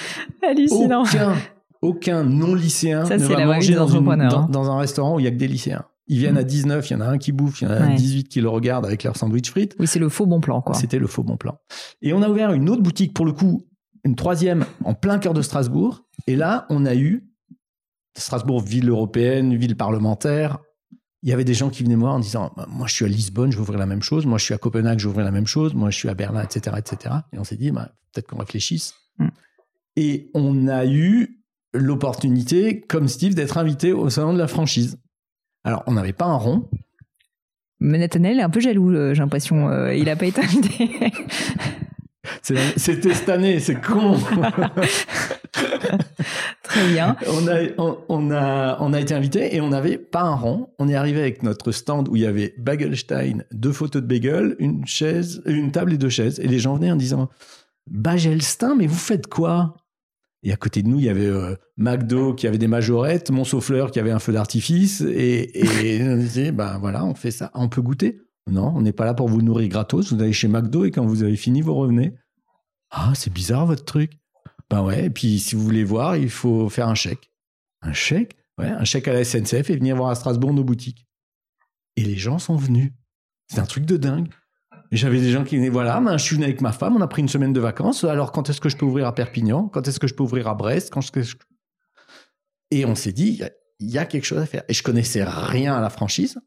aucun, aucun non-lycéen ne va manger dans, hein. dans, un restaurant où il y a que des lycéens. Ils viennent à 19, il y en a un qui bouffe, il y en a 18 qui le regardent avec leur sandwich frites. Oui, c'est le faux bon plan, quoi. C'était le faux bon plan. Et on a ouvert une autre boutique, pour le coup, une troisième en plein cœur de Strasbourg. Et là, on a eu Strasbourg, ville européenne, ville parlementaire, il y avait des gens qui venaient me voir en disant bah, Moi, je suis à Lisbonne, je vais ouvrir la même chose. Moi, je suis à Copenhague, je vais ouvrir la même chose. Moi, je suis à Berlin, etc. etc. Et on s'est dit bah, Peut-être qu'on réfléchisse. Mm. Et on a eu l'opportunité, comme Steve, d'être invité au salon de la franchise. Alors, on n'avait pas un rond. Mais Nathaniel est un peu jaloux, euh, j'ai l'impression. Euh, il n'a pas été invité. C'était cette année, c'est con. Très bien. On a, on, a, on a été invité et on n'avait pas un rond. On est arrivé avec notre stand où il y avait Bagelstein, deux photos de bagel, une chaise, une table et deux chaises. Et les gens venaient en disant Bagelstein, mais vous faites quoi? Et à côté de nous, il y avait euh, McDo qui avait des majorettes, mon souffleur qui avait un feu d'artifice. Et, et on disait Ben voilà, on fait ça. On peut goûter? Non, on n'est pas là pour vous nourrir gratos. Vous allez chez McDo et quand vous avez fini, vous revenez. Ah, c'est bizarre votre truc. Ben ouais, et puis si vous voulez voir, il faut faire un chèque. Un chèque? Ouais, un chèque à la SNCF et venir voir à Strasbourg nos boutiques. Et les gens sont venus. C'est un truc de dingue. J'avais des gens qui venaient, voilà, je suis venu avec ma femme, on a pris une semaine de vacances. Alors, quand est-ce que je peux ouvrir à Perpignan? Quand est-ce que je peux ouvrir à Brest? Quand Et on s'est dit, il y, a quelque chose à faire. Et je connaissais rien à la franchise.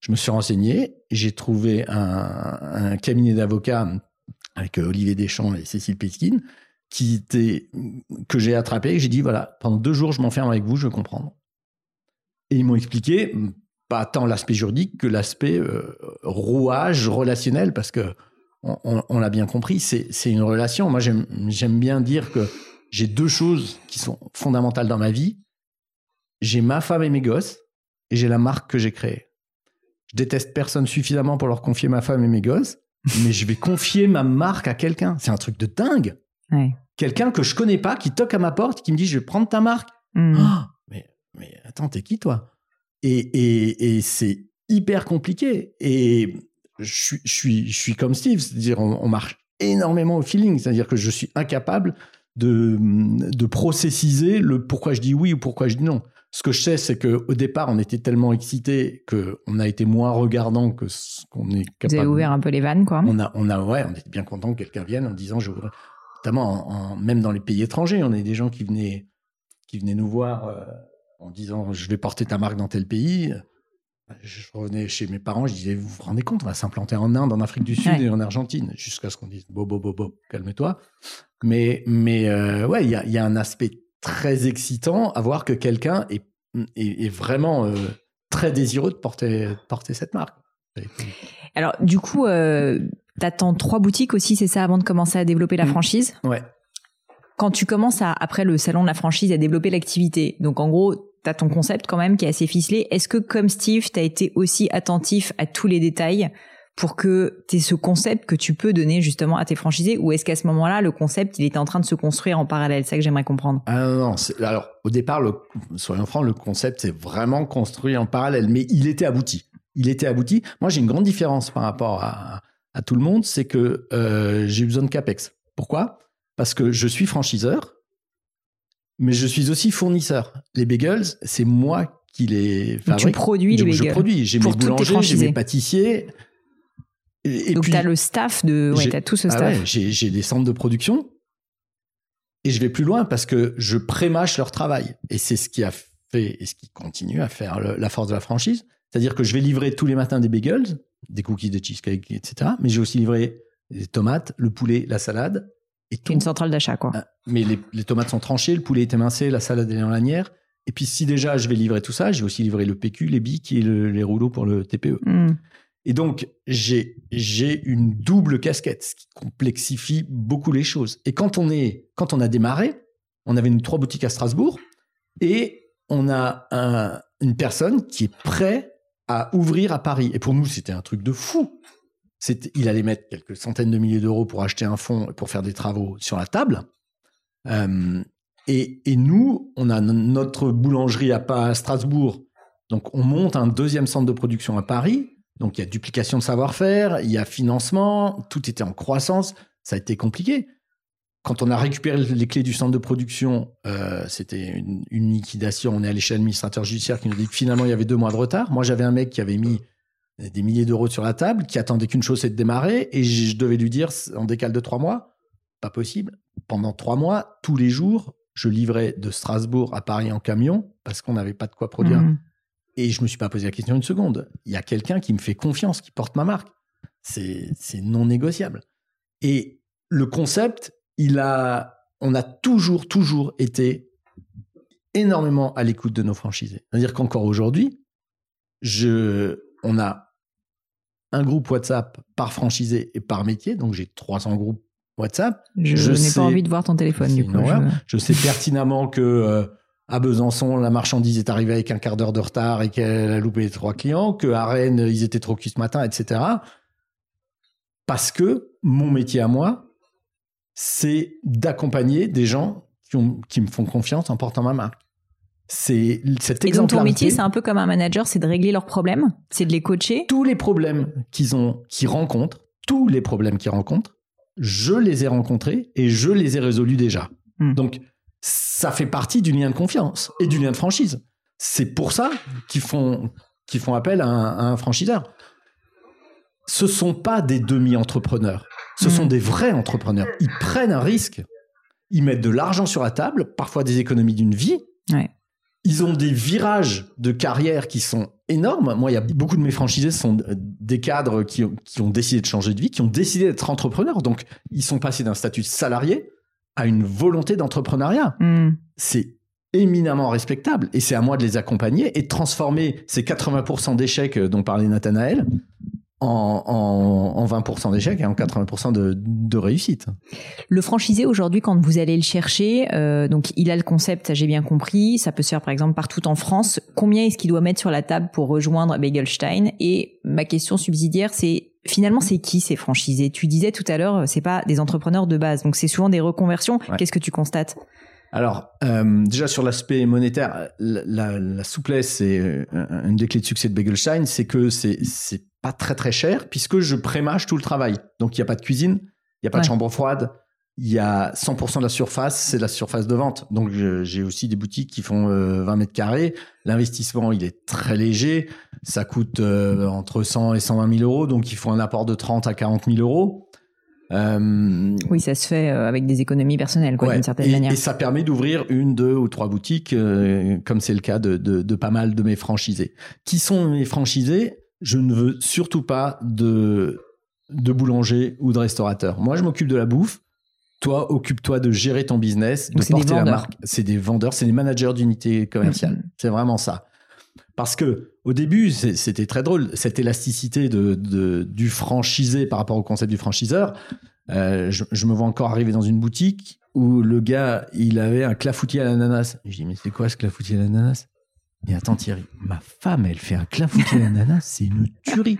Je me suis renseigné, j'ai trouvé un, cabinet d'avocats avec euh, Olivier Deschamps et Cécile Peskin qui était, que j'ai attrapé et j'ai dit voilà, pendant deux jours, je m'enferme avec vous, je veux comprendre. Et ils m'ont expliqué, pas tant l'aspect juridique que l'aspect euh, rouage relationnel, parce que on, l'a bien compris, c'est une relation. Moi, j'aime bien dire que j'ai deux choses qui sont fondamentales dans ma vie. J'ai ma femme et mes gosses, et j'ai la marque que j'ai créée. Je déteste personne suffisamment pour leur confier ma femme et mes gosses, mais je vais confier ma marque à quelqu'un. C'est un truc de dingue. Quelqu'un que je connais pas, qui toque à ma porte, qui me dit je vais prendre ta marque. Hmm. Oh, mais, mais attends, t'es qui toi? Et, et, et c'est hyper compliqué. Et je, je, suis, je suis comme Steve, c'est-à-dire on, marche énormément au feeling, c'est-à-dire que je suis incapable de, de processiser le pourquoi je dis oui ou pourquoi je dis non. Ce que je sais, c'est qu'au départ, on était tellement excités qu'on a été moins regardant que ce qu'on est capable. Vous avez ouvert un peu les vannes, quoi. On a, on a, ouais, on était bien content que quelqu'un vienne en disant, je notamment en, même dans les pays étrangers, on a des gens qui venaient, qui venaient nous voir euh, en disant, je vais porter ta marque dans tel pays je revenais chez mes parents, je disais, vous vous rendez compte, on va s'implanter en Inde, en Afrique du Sud et en Argentine, jusqu'à ce qu'on dise, bo, bo, bo, bo, calme-toi. Mais, mais euh, ouais, il y a, y a, un aspect très excitant à voir que quelqu'un est, est, vraiment euh, très désireux de porter, porter cette marque. Alors, du coup, euh, t'attends trois boutiques aussi, c'est ça, avant de commencer à développer la mmh. franchise? Ouais. Quand tu commences à, après le salon de la franchise, à développer l'activité, donc en gros, tu as ton concept quand même qui est assez ficelé. Est-ce que comme Steve, tu as été aussi attentif à tous les détails? Pour que tu aies ce concept que tu peux donner justement à tes franchisés ou est-ce qu'à ce, moment-là, le concept, il était en train de se construire en parallèle? C'est ça que j'aimerais comprendre. Ah non, non. Alors, au départ, le, soyons francs, le concept s'est vraiment construit en parallèle, mais il était abouti. Il était abouti. Moi, j'ai une grande différence par rapport à, à tout le monde, c'est que euh, j'ai eu besoin de CAPEX. Pourquoi? Parce que je suis franchiseur, mais je suis aussi fournisseur. Les bagels, c'est moi qui les fabrique. Tu produis les bagels. Je produis. J'ai mes boulangers, j'ai mes pâtissiers. Et, Donc, tu as le staff de. Ouais, tu as tout ce ah staff. ouais, j'ai des centres de production. Et je vais plus loin parce que je prémâche leur travail. Et c'est ce qui a fait et ce qui continue à faire la force de la franchise. C'est-à-dire que je vais livrer tous les matins des bagels, des cookies de cheesecake, etc. Mais j'ai aussi livré des tomates, le poulet, la salade, une centrale d'achat, quoi. Ah, mais les, tomates sont tranchées, le poulet est émincé, la salade est en lanière. Et puis, si déjà je vais livrer tout ça, j'ai aussi livré le PQ, les bics et les rouleaux pour le TPE. Hmm. Et donc, j'ai, une double casquette, ce qui complexifie beaucoup les choses. Et quand on, est, quand on a démarré, on avait une, trois boutiques à Strasbourg et on a une personne qui est prête à ouvrir à Paris. Et pour nous, c'était un truc de fou il allait mettre quelques centaines de milliers d'euros pour acheter un fonds et pour faire des travaux sur la table. Euh, et, nous, on a notre boulangerie à, Strasbourg. Donc, on monte un deuxième centre de production à Paris. Donc, il y a duplication de savoir-faire, il y a financement, tout était en croissance. Ça a été compliqué. Quand on a récupéré les clés du centre de production, euh, c'était une, liquidation. On est allé chez l'administrateur judiciaire qui nous dit que finalement, il y avait deux mois de retard. Moi, j'avais un mec qui avait mis des milliers d'euros sur la table, qui attendait qu'une chose, c'est de démarrer, et je devais lui dire, en décale de trois mois, pas possible. Pendant trois mois, tous les jours, je livrais de Strasbourg à Paris en camion, parce qu'on n'avait pas de quoi produire. Mhm. Et je me suis pas posé la question une seconde. Il y a quelqu'un qui me fait confiance, qui porte ma marque. C'est non négociable. Et le concept, il a, on a toujours, toujours été énormément à l'écoute de nos franchisés. C'est-à-dire qu'encore aujourd'hui, je, on a un groupe WhatsApp par franchisé et par métier. Donc j'ai 300 groupes WhatsApp. Je, n'ai pas envie de voir ton téléphone du coup. Je... sais pertinemment que euh, à Besançon, la marchandise est arrivée avec un quart d'heure de retard et qu'elle a loupé les trois clients, que à Rennes, ils étaient trop cuits ce matin, etc. Parce que mon métier à moi, c'est d'accompagner des gens qui me font confiance en portant ma marque c'est cette Et donc ton métier, c'est un peu comme un manager, c'est de régler leurs problèmes, c'est de les coacher. Tous les problèmes qu'ils ont, qu'ils rencontrent, tous les problèmes qu'ils rencontrent, je les ai rencontrés et je les ai résolus déjà. Hmm. Donc ça fait partie du lien de confiance et du lien de franchise. C'est pour ça qu'ils font font appel à un, franchiseur. Ce sont pas des demi-entrepreneurs, ce sont hmm. des vrais entrepreneurs. Ils prennent un risque, ils mettent de l'argent sur la table, parfois des économies d'une vie. Ouais ils ont des virages de carrière qui sont énormes. Moi, il y a beaucoup de mes franchisés sont des cadres qui, ont décidé de changer de vie, qui ont décidé d'être entrepreneurs. Donc, ils sont passés d'un statut salarié à une volonté d'entrepreneuriat. Hmm. C'est éminemment respectable et c'est à moi de les accompagner et de transformer ces 80% d'échecs dont parlait Nathanaël en, en, 20% d'échecs et en 80% de, de, réussite. Le franchisé aujourd'hui, quand vous allez le chercher, euh, donc il a le concept, j'ai bien compris, ça peut se faire par exemple partout en France. Combien est-ce qu'il doit mettre sur la table pour rejoindre Begelstein? Et ma question subsidiaire, c'est finalement c'est qui ces franchisés? Tu disais tout à l'heure, c'est pas des entrepreneurs de base, donc c'est souvent des reconversions. Qu'est-ce que tu constates? Alors, euh, déjà sur l'aspect monétaire, la, la, souplesse et euh, une des clés de succès de Begelstein, c'est que c'est pas très très cher puisque je prémâche tout le travail. Donc il n'y a pas de cuisine, il n'y a pas de chambre froide, il y a 100% de la surface, c'est la surface de vente. Donc j'ai aussi des boutiques qui font 20 euh, mètres carrés. L'investissement, il est très léger. Ça coûte euh, entre 100 et 120 000 euros. Donc il faut un apport de 30 à 40 000 euros. Euh, oui, ça se fait avec des économies personnelles, quoi, d'une certaine manière. Et ça permet d'ouvrir une, deux ou trois boutiques, comme c'est le cas de, de, de, pas mal de mes franchisés. Qui sont mes franchisés? Je ne veux surtout pas de, de boulanger ou de restaurateur. Moi, je m'occupe de la bouffe. Toi, occupe-toi de gérer ton business, de porter la marque. C'est des vendeurs, c'est des managers d'unité commerciale. Mm-hmm. C'est vraiment ça. Parce que au début, c'était très drôle, cette élasticité de, du franchisé par rapport au concept du franchiseur. Euh, je, me vois encore arriver dans une boutique où le gars, il avait un clafoutis à l'ananas. Je dis, mais c'est quoi ce clafoutis à l'ananas? Et attends Thierry, ma femme, elle fait un clafoutis d'ananas, c'est une tuerie.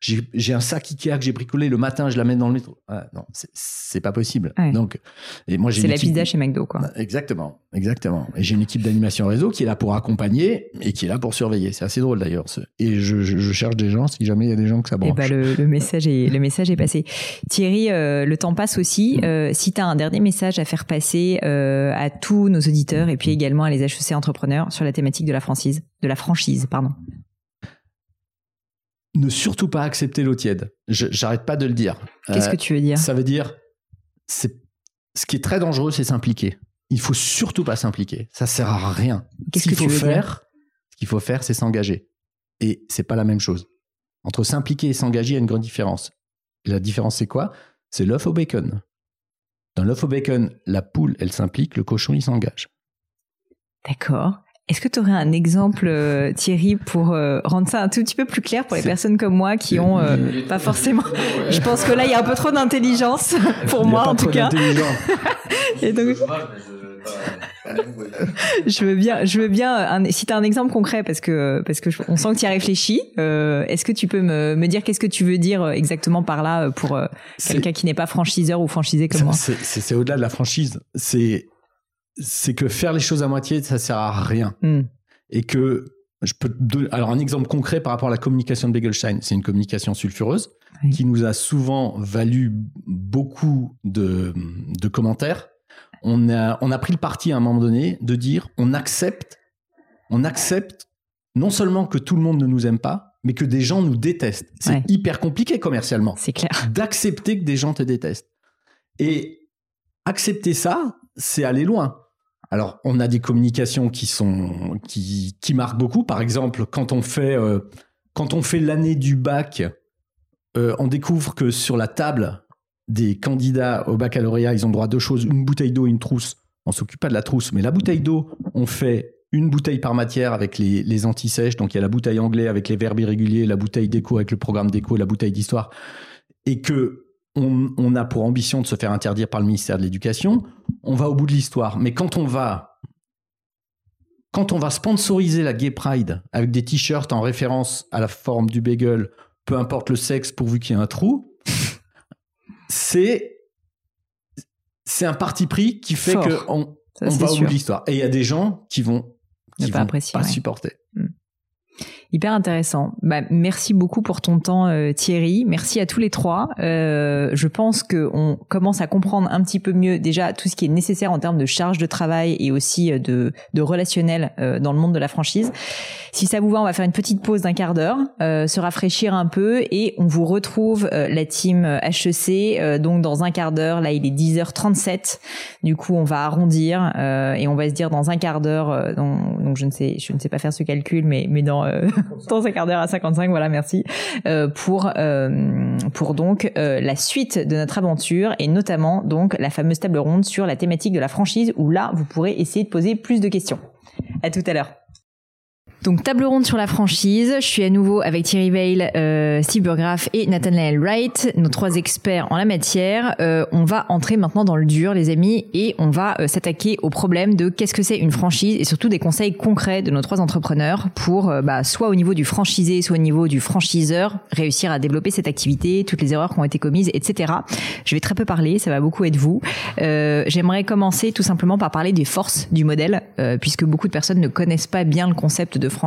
J'ai un sac Ikea que j'ai bricolé le matin, je l'amène dans le métro. Ah, non, c'est pas possible. Donc, et moi j'ai. C'est la pizza chez McDo, quoi. Bah, exactement, exactement. Et j'ai une équipe d'animation réseau qui est là pour accompagner et qui est là pour surveiller. C'est assez drôle d'ailleurs. Et je, je, cherche des gens si jamais il y a des gens que ça eh branche. Et bah, le, message est le message est passé. Thierry, euh, le temps passe aussi. Mm. Euh, si tu as un dernier message à faire passer euh, à tous nos auditeurs et puis également à les HEC entrepreneurs sur la thématique de la franchise, de la franchise, pardon ne surtout pas accepter l'eau tiède. J'arrête pas de le dire. Qu'est-ce que tu veux dire? Ça veut dire, c'est ce qui est très dangereux, c'est s'impliquer. Il faut surtout pas s'impliquer. Ça sert à rien. Qu'est-ce qu'il faut faire Ce qu'il faut faire, c'est s'engager. Et c'est pas la même chose. Entre s'impliquer et s'engager, il y a une grande différence. La différence, c'est quoi? C'est l'œuf au bacon. Dans l'œuf au bacon, la poule, elle s'implique, le cochon, il s'engage. D'accord. Est-ce que tu aurais un exemple, euh, Thierry, pour euh, rendre ça un tout petit peu plus clair pour les personnes comme moi qui ont euh, pas forcément. Je pense que là, il y a un peu trop d'intelligence pour moi, en tout cas. Et donc... je veux bien, je veux bien. Un, si tu as un exemple concret, parce que parce que on sent que tu y as réfléchi. Est-ce que tu peux me, me dire qu'est-ce que tu veux dire exactement par là pour quelqu'un qui n'est pas franchiseur ou franchisé comme moi? C'est au-delà de la franchise. C'est c'est que faire les choses à moitié, ça sert à rien. Hmm. Et que je peux alors un exemple concret par rapport à la communication de Begelstein, c'est une communication sulfureuse qui nous a souvent valu beaucoup de, de commentaires. On a, on a pris le parti à un moment donné de dire on accepte, on accepte non seulement que tout le monde ne nous aime pas, mais que des gens nous détestent. C'est hyper compliqué commercialement. C'est clair. D'accepter que des gens te détestent. Et accepter ça, c'est aller loin. Alors, on a des communications qui sont qui, qui marquent beaucoup. Par exemple, quand on fait euh, quand on fait l'année du bac, euh, on découvre que sur la table des candidats au baccalauréat, ils ont droit à deux choses une bouteille d'eau une trousse. On s'occupe pas de la trousse, mais la bouteille d'eau, on fait une bouteille par matière avec les, les antisèches. Donc, il y a la bouteille anglais avec les verbes irréguliers, la bouteille d'éco avec le programme d'éco, la bouteille d'histoire. Et que on, a pour ambition de se faire interdire par le ministère de l'Éducation, on va au bout de l'histoire. Mais quand on va quand on va sponsoriser la Gay Pride avec des t-shirts en référence à la forme du bagel, peu importe le sexe pourvu qu'il y ait un trou, c'est c'est un parti pris qui fait qu'on on va au bout de l'histoire. Et il y a des gens qui vont qui vont pas supporter. Hyper intéressant. Bah, merci beaucoup pour ton temps, euh, Thierry. Merci à tous les trois. Euh, je pense que on commence à comprendre un petit peu mieux déjà tout ce qui est nécessaire en termes de charge de travail et aussi euh, de, de relationnel euh, dans le monde de la franchise. Si ça vous va, on va faire une petite pause d'un quart d'heure, euh, se rafraîchir un peu et on vous retrouve la team HEC donc dans un quart d'heure. Là, il est 10h37. Du coup, on va arrondir et on va se dire dans un quart d'heure. donc je ne sais, je ne sais pas faire ce calcul, mais mais dans dans un quart d'heure à 55, voilà, merci, euh, pour, euh, pour donc euh, la suite de notre aventure et notamment donc la fameuse table ronde sur la thématique de la franchise où là, vous pourrez essayer de poser plus de questions. À tout à l'heure. Donc table ronde sur la franchise. Je suis à nouveau avec Thierry Veil, euh, Steve Burgraff et Nathaniel Wright, nos trois experts en la matière. Euh, on va entrer maintenant dans le dur, les amis, et on va euh, s'attaquer au problème de qu'est-ce que c'est une franchise et surtout des conseils concrets de nos trois entrepreneurs pour, euh, bah, soit au niveau du franchisé, soit au niveau du franchiseur, réussir à développer cette activité, toutes les erreurs qui ont été commises, etc. Je vais très peu parler, ça va beaucoup être vous. J'aimerais commencer tout simplement par parler des forces du modèle, puisque beaucoup de personnes ne connaissent pas bien le concept de franchise.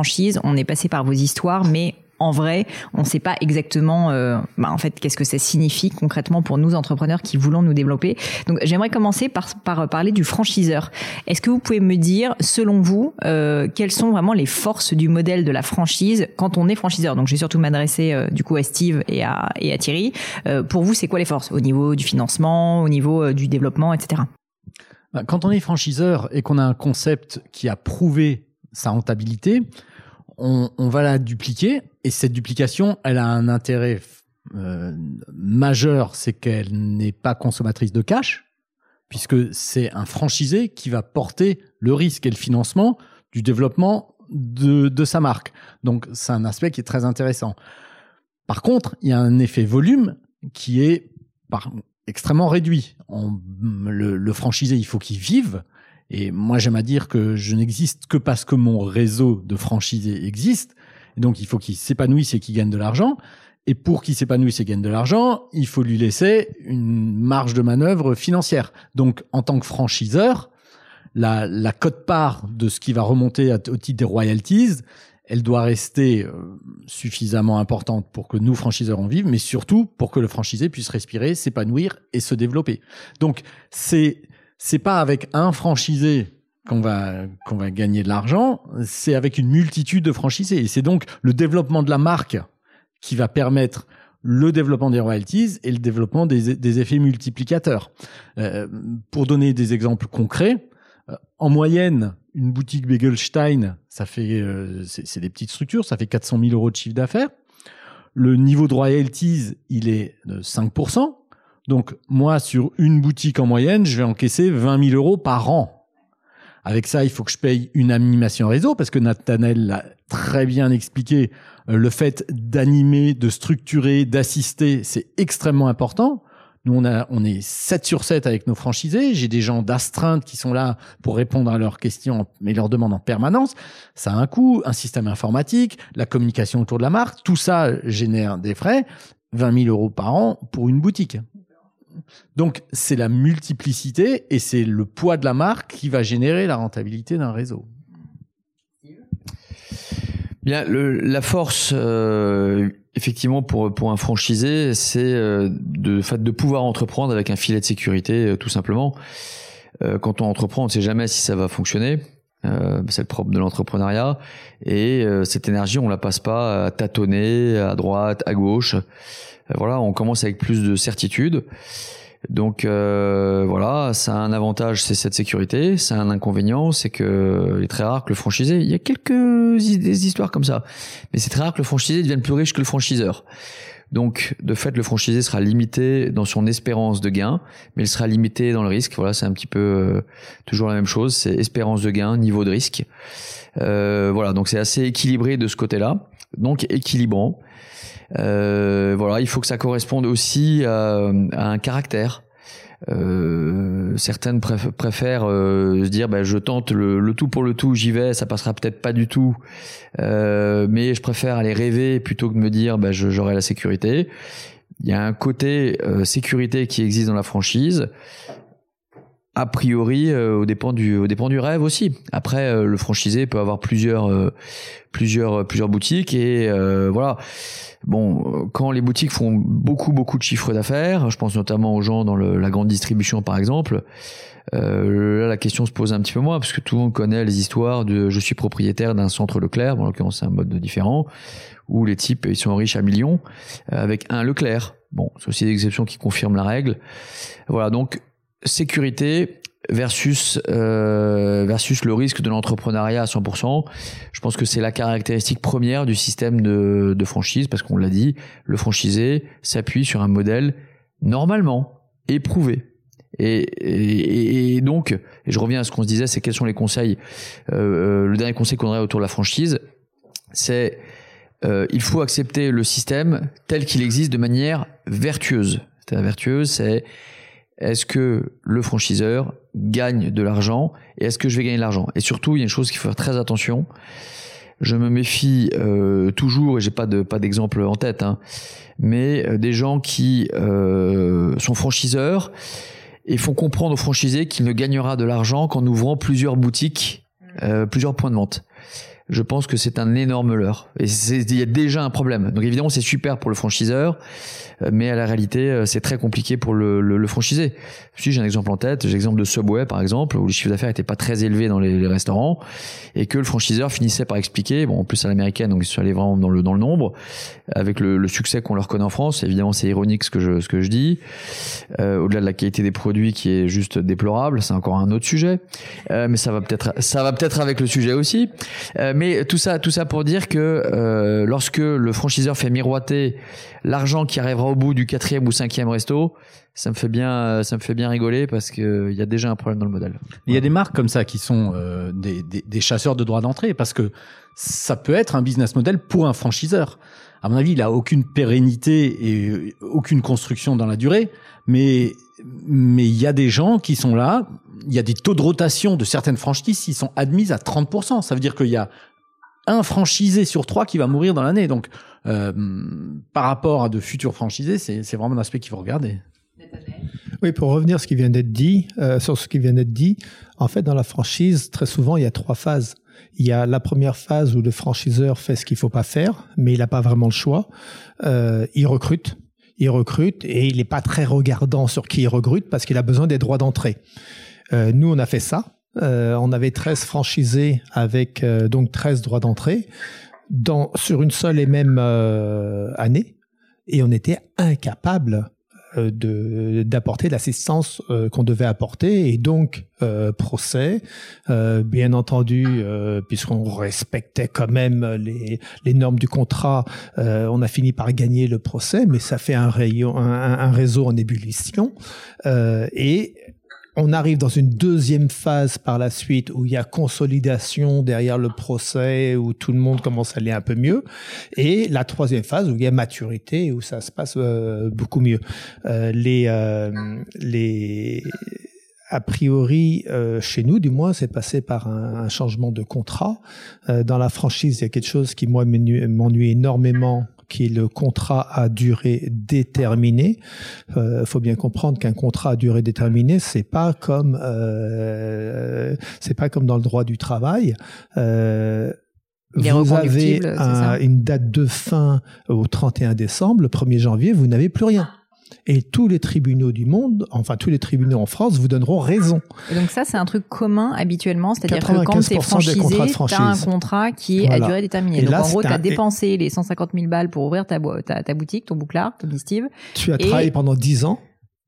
On est passé par vos histoires, mais en vrai, on ne sait pas exactement, euh, bah, en fait, qu'est-ce que ça signifie concrètement pour nous entrepreneurs qui voulons nous développer. Donc, j'aimerais commencer par, par parler du franchiseur. Est-ce que vous pouvez me dire, selon vous, euh, quelles sont vraiment les forces du modèle de la franchise quand on est franchiseur? Donc, j'ai surtout m'adresser euh, du coup à Steve et à, et à Thierry. pour vous, c'est quoi les forces? Au niveau du financement, au niveau du développement, etc. Bah, quand on est franchiseur et qu'on a un concept qui a prouvé sa rentabilité, on, va la dupliquer et cette duplication, elle a un intérêt euh, majeur, c'est qu'elle n'est pas consommatrice de cash, puisque c'est un franchisé qui va porter le risque et le financement du développement de, sa marque. Donc c'est un aspect qui est très intéressant. Par contre, il y a un effet volume qui est extrêmement réduit. le, le franchisé, il faut qu'il vive, et moi, j'aime à dire que je n'existe que parce que mon réseau de franchisés existe. Donc, il faut qu'il s'épanouisse et qu'il gagne de l'argent. Et pour qu'il s'épanouisse et gagne de l'argent, il faut lui laisser une marge de manœuvre financière. Donc, en tant que franchiseur, la, la cote-part de ce qui va remonter au titre des royalties, elle doit rester euh, suffisamment importante pour que nous, franchiseurs, en vivent, mais surtout pour que le franchisé puisse respirer, s'épanouir et se développer. Donc, c'est c'est pas avec un franchisé qu'on va qu'on va gagner de l'argent, c'est avec une multitude de franchisés. Et c'est donc le développement de la marque qui va permettre le développement des royalties et le développement des, effets multiplicateurs. Euh, pour donner des exemples concrets, euh, en moyenne, une boutique Begelstein, ça fait euh, c'est des petites structures, ça fait 400 000 euros de chiffre d'affaires. Le niveau de royalties, il est de 5%. Donc moi, sur une boutique en moyenne, je vais encaisser 20 000 euros par an. Avec ça, il faut que je paye une animation réseau parce que Nathanel l'a très bien expliqué. Euh, le fait d'animer, de structurer, d'assister, c'est extrêmement important. Nous, on, a, on est 7 sur 7 avec nos franchisés. J'ai des gens d'astreinte qui sont là pour répondre à leurs questions, mais leurs demandes en permanence. Ça a un coût, un système informatique, la communication autour de la marque. Tout ça génère des frais. 20 000 euros par an pour une boutique. Donc c'est la multiplicité et c'est le poids de la marque qui va générer la rentabilité d'un réseau. Bien, la force, euh, effectivement, pour pour un franchisé, c'est euh, de de pouvoir entreprendre avec un filet de sécurité, euh, tout simplement. quand on entreprend, on ne sait jamais si ça va fonctionner. c'est le propre de l'entrepreneuriat. Et cette énergie, on la passe pas à tâtonner à droite, à gauche. Voilà, on commence avec plus de certitude. Donc euh, voilà, ça a un avantage, c'est cette sécurité. Ça a un inconvénient, c'est que il est très rare que le franchisé. Il y a quelques des histoires comme ça, mais c'est très rare que le franchisé devienne plus riche que le franchiseur. Donc, de fait, le franchisé sera limité dans son espérance de gain, mais il sera limité dans le risque. Voilà, c'est un petit peu euh, toujours la même chose. C'est espérance de gain, niveau de risque. Euh, voilà, donc c'est assez équilibré de ce côté-là. Donc équilibrant. Euh, voilà, il faut que ça corresponde aussi à, un caractère. Euh, certaines préfèrent euh, se dire bah, je tente le, tout pour le tout, j'y vais, ça passera peut-être pas du tout, euh, mais je préfère aller rêver plutôt que de me dire bah, j'aurai la sécurité. Il y a un côté euh, sécurité qui existe dans la franchise, a priori au dépend du au dépend du rêve aussi. Après le franchisé peut avoir plusieurs plusieurs plusieurs boutiques et voilà Bon, quand les boutiques font beaucoup beaucoup de chiffres d'affaires, je pense notamment aux gens dans la grande distribution par exemple, euh, là la question se pose un petit peu moins parce que tout le monde connaît les histoires de je suis propriétaire d'un centre Leclerc, bon, en l'occurrence c'est un mode différent, où les types ils sont riches à millions euh, avec un Leclerc. Bon, c'est aussi des exceptions qui confirment la règle. Voilà, donc sécurité, versus euh, versus le risque de l'entrepreneuriat à 100%. Je pense que c'est la caractéristique première du système de, franchise parce qu'on l'a dit, le franchisé s'appuie sur un modèle normalement éprouvé. Et, et, et, donc, et je reviens à ce qu'on se disait, c'est quels sont les conseils. Euh, euh le dernier conseil qu'on aurait autour de la franchise, c'est euh, il faut accepter le système tel qu'il existe de manière vertueuse. cest vertueuse, c'est est-ce que le franchiseur gagne de l'argent et est-ce que je vais gagner de l'argent? Et surtout, il y a une chose qu'il faut faire très attention. Je me méfie euh, toujours, et j'ai pas de pas d'exemple en tête, hein, mais euh, des gens qui euh, sont franchiseurs et font comprendre aux franchisés qu'il ne gagnera de l'argent qu'en ouvrant plusieurs boutiques, plusieurs points de vente je pense que c'est un énorme leurre. Et il y a déjà un problème. Donc évidemment, c'est super pour le franchiseur, euh, mais à la réalité, euh, c'est très compliqué pour le, le, le franchisé. Si j'ai un exemple en tête, j'ai l'exemple de Subway par exemple, où les chiffres d'affaires n'étaient pas très élevés dans les, restaurants, et que le franchiseur finissait par expliquer, bon en plus à l'américaine, donc ils sont allés vraiment dans le dans le nombre, avec le, le succès qu'on leur connaît en France. Évidemment, c'est ironique ce que je ce que je dis. Euh, Au-delà de la qualité des produits qui est juste déplorable, c'est encore un autre sujet, euh, mais ça va peut-être ça va peut-être avec le sujet aussi. Euh, tout ça tout ça pour dire que euh, lorsque le franchiseur fait miroiter l'argent qui arrivera au bout du quatrième ou cinquième resto, ça me fait bien, ça me fait bien rigoler parce que il y a déjà un problème dans le modèle. Il y a des marques comme ça qui sont euh, des, des, chasseurs de droits d'entrée parce que ça peut être un business model pour un franchiseur. À mon avis, il a aucune pérennité et aucune construction dans la durée, mais mais il y a des gens qui sont là. Il y a des taux de rotation de certaines franchises qui sont admises à 30%. Ça veut dire qu'il y a un franchisé sur trois qui va mourir dans l'année. Donc, euh, par rapport à de futurs franchisés, c'est vraiment un aspect qu'il faut regarder. Oui, pour revenir ce qui vient d'être dit, euh, sur ce qui vient d'être dit, en fait, dans la franchise, très souvent, il y a trois phases. Il y a la première phase où le franchiseur fait ce qu'il faut pas faire, mais il n'a pas vraiment le choix. Euh, il recrute, il recrute et il n'est pas très regardant sur qui il recrute parce qu'il a besoin des droits d'entrée. Euh, nous, on a fait ça. Euh, on avait 13 franchisés avec euh, donc 13 droits d'entrée dans, sur une seule et même euh, année. Et on était incapable de d'apporter l'assistance qu'on devait apporter. Et donc procès bien entendu puisqu'on respectait quand même les, les normes du contrat on a fini par gagner le procès. Mais ça fait un rayon un, un réseau en ébullition. Et on arrive dans une deuxième phase par la suite où il y a consolidation derrière le procès, où tout le monde commence à aller un peu mieux. Et la troisième phase où il y a maturité, où ça se passe euh, beaucoup mieux. Euh, les, euh, les, a priori, chez nous, du moins, c'est passé par un, un, changement de contrat. dans la franchise, il y a quelque chose qui, moi, m'ennuie énormément qui est le contrat à durée déterminée. Il euh, faut bien comprendre qu'un contrat à durée déterminée, c'est pas comme euh, c'est pas comme dans le droit du travail. Euh, vous avez une date de fin au 31 décembre, le 1er janvier, vous n'avez plus rien. Et tous les tribunaux du monde, enfin tous les tribunaux en France, vous donneront raison. Et donc ça, c'est un truc commun habituellement, c'est-à-dire que quand tu es franchisé, tu as un contrat qui est à durée déterminée. donc en gros, tu as dépensé les 150 000 balles pour ouvrir ta, ta, ta boutique, ton bouclard, ton Steve. Tu as travaillé pendant 10 ans.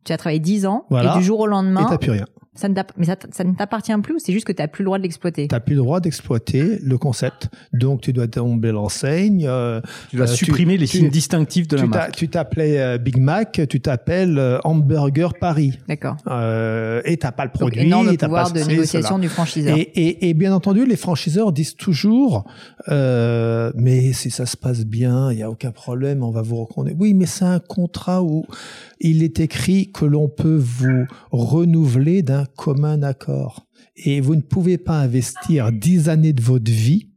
Tu as travaillé 10 ans, et du jour au lendemain... Et t'as plus rien. Ça ne mais ça, ça ne t'appartient plus ou c'est juste que tu n'as plus le droit de l'exploiter? Tu n'as plus le droit d'exploiter le concept. Donc, tu dois tomber l'enseigne. Euh, tu dois euh, supprimer les signes distinctifs de la marque. Tu t'appelais euh, Big Mac, tu t'appelles Hamburger Paris. D'accord. Euh, et tu n'as pas le produit. Donc, énorme pouvoir de négociation du franchiseur. Et, et, et, bien entendu, les franchiseurs disent toujours mais si ça se passe bien, il n'y a aucun problème, on va vous reconnaître. Oui, mais c'est un contrat où il est écrit que l'on peut vous renouveler d'un commun accord. Et vous ne pouvez pas investir dix années de votre vie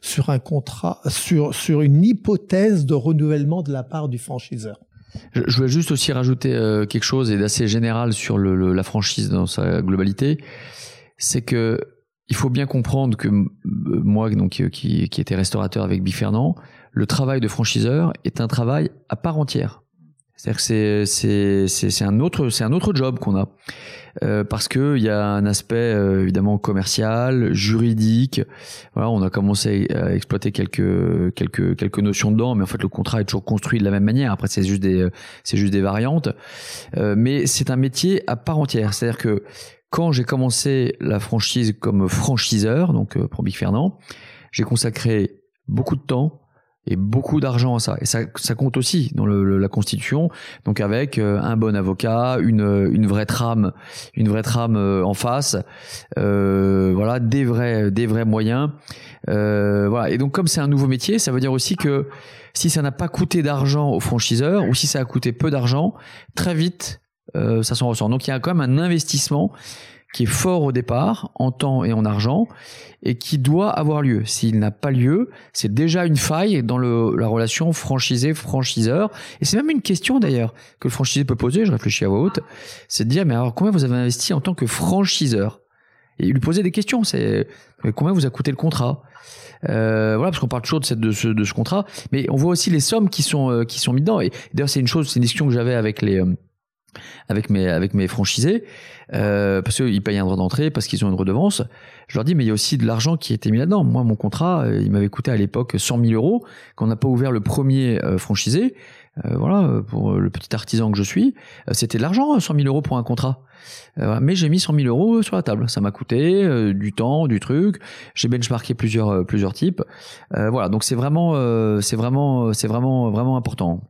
sur un contrat, sur, sur une hypothèse de renouvellement de la part du franchiseur. Je voulais juste aussi rajouter euh, quelque chose et d'assez général sur la franchise dans sa globalité. C'est que il faut bien comprendre que moi, donc qui, qui était restaurateur avec Bifernand, le travail de franchiseur est un travail à part entière. C'est-à-dire que c'est c'est un autre c'est un autre job qu'on a euh, parce que il y a un aspect euh, évidemment commercial, juridique. Voilà, on a commencé à exploiter quelques quelques quelques notions dedans, mais en fait le contrat est toujours construit de la même manière. Après c'est juste des c'est juste des variantes, euh, mais c'est un métier à part entière. C'est-à-dire que quand j'ai commencé la franchise comme franchiseur, donc pour Big Fernand, j'ai consacré beaucoup de temps et beaucoup d'argent à ça. Et ça, ça compte aussi dans le, la constitution. Donc avec euh, un bon avocat, une, une vraie trame, une vraie trame euh, en face, euh, voilà, des vrais, des vrais moyens. Euh, voilà. Et donc comme c'est un nouveau métier, ça veut dire aussi que si ça n'a pas coûté d'argent aux franchiseurs ou si ça a coûté peu d'argent, très vite euh, ça s'en ressort. Donc il y a quand même un investissement qui est fort au départ, en temps et en argent, et qui doit avoir lieu. S'il n'a pas lieu, c'est déjà une faille dans le, la relation franchisé-franchiseur. Et c'est même une question d'ailleurs que le franchisé peut poser, je réfléchis à voix haute, c'est de dire, mais alors combien vous avez investi en tant que franchiseur? Et lui poser des questions, c'est combien vous a coûté le contrat? Euh, voilà, parce qu'on parle toujours de, cette, de, ce, de ce contrat, mais on voit aussi les sommes qui sont euh, qui sont mises dedans. Et d'ailleurs, c'est une chose, c'est une discussion que j'avais avec les euh, avec mes avec mes franchisés euh, parce qu'ils payent un droit d'entrée parce qu'ils ont une redevance. Je leur dis mais il y a aussi de l'argent qui a été mis là-dedans. Moi mon contrat euh, il m'avait coûté à l'époque 100 000 euros quand on n'a pas ouvert le premier euh, franchisé. Euh, voilà pour le petit artisan que je suis c'était de l'argent 100 000 euros pour un contrat. Mais j'ai mis 100 000 euros sur la table. Ça m'a coûté du temps du truc. J'ai benchmarké plusieurs plusieurs types. Voilà. Donc c'est vraiment c'est vraiment c'est vraiment vraiment important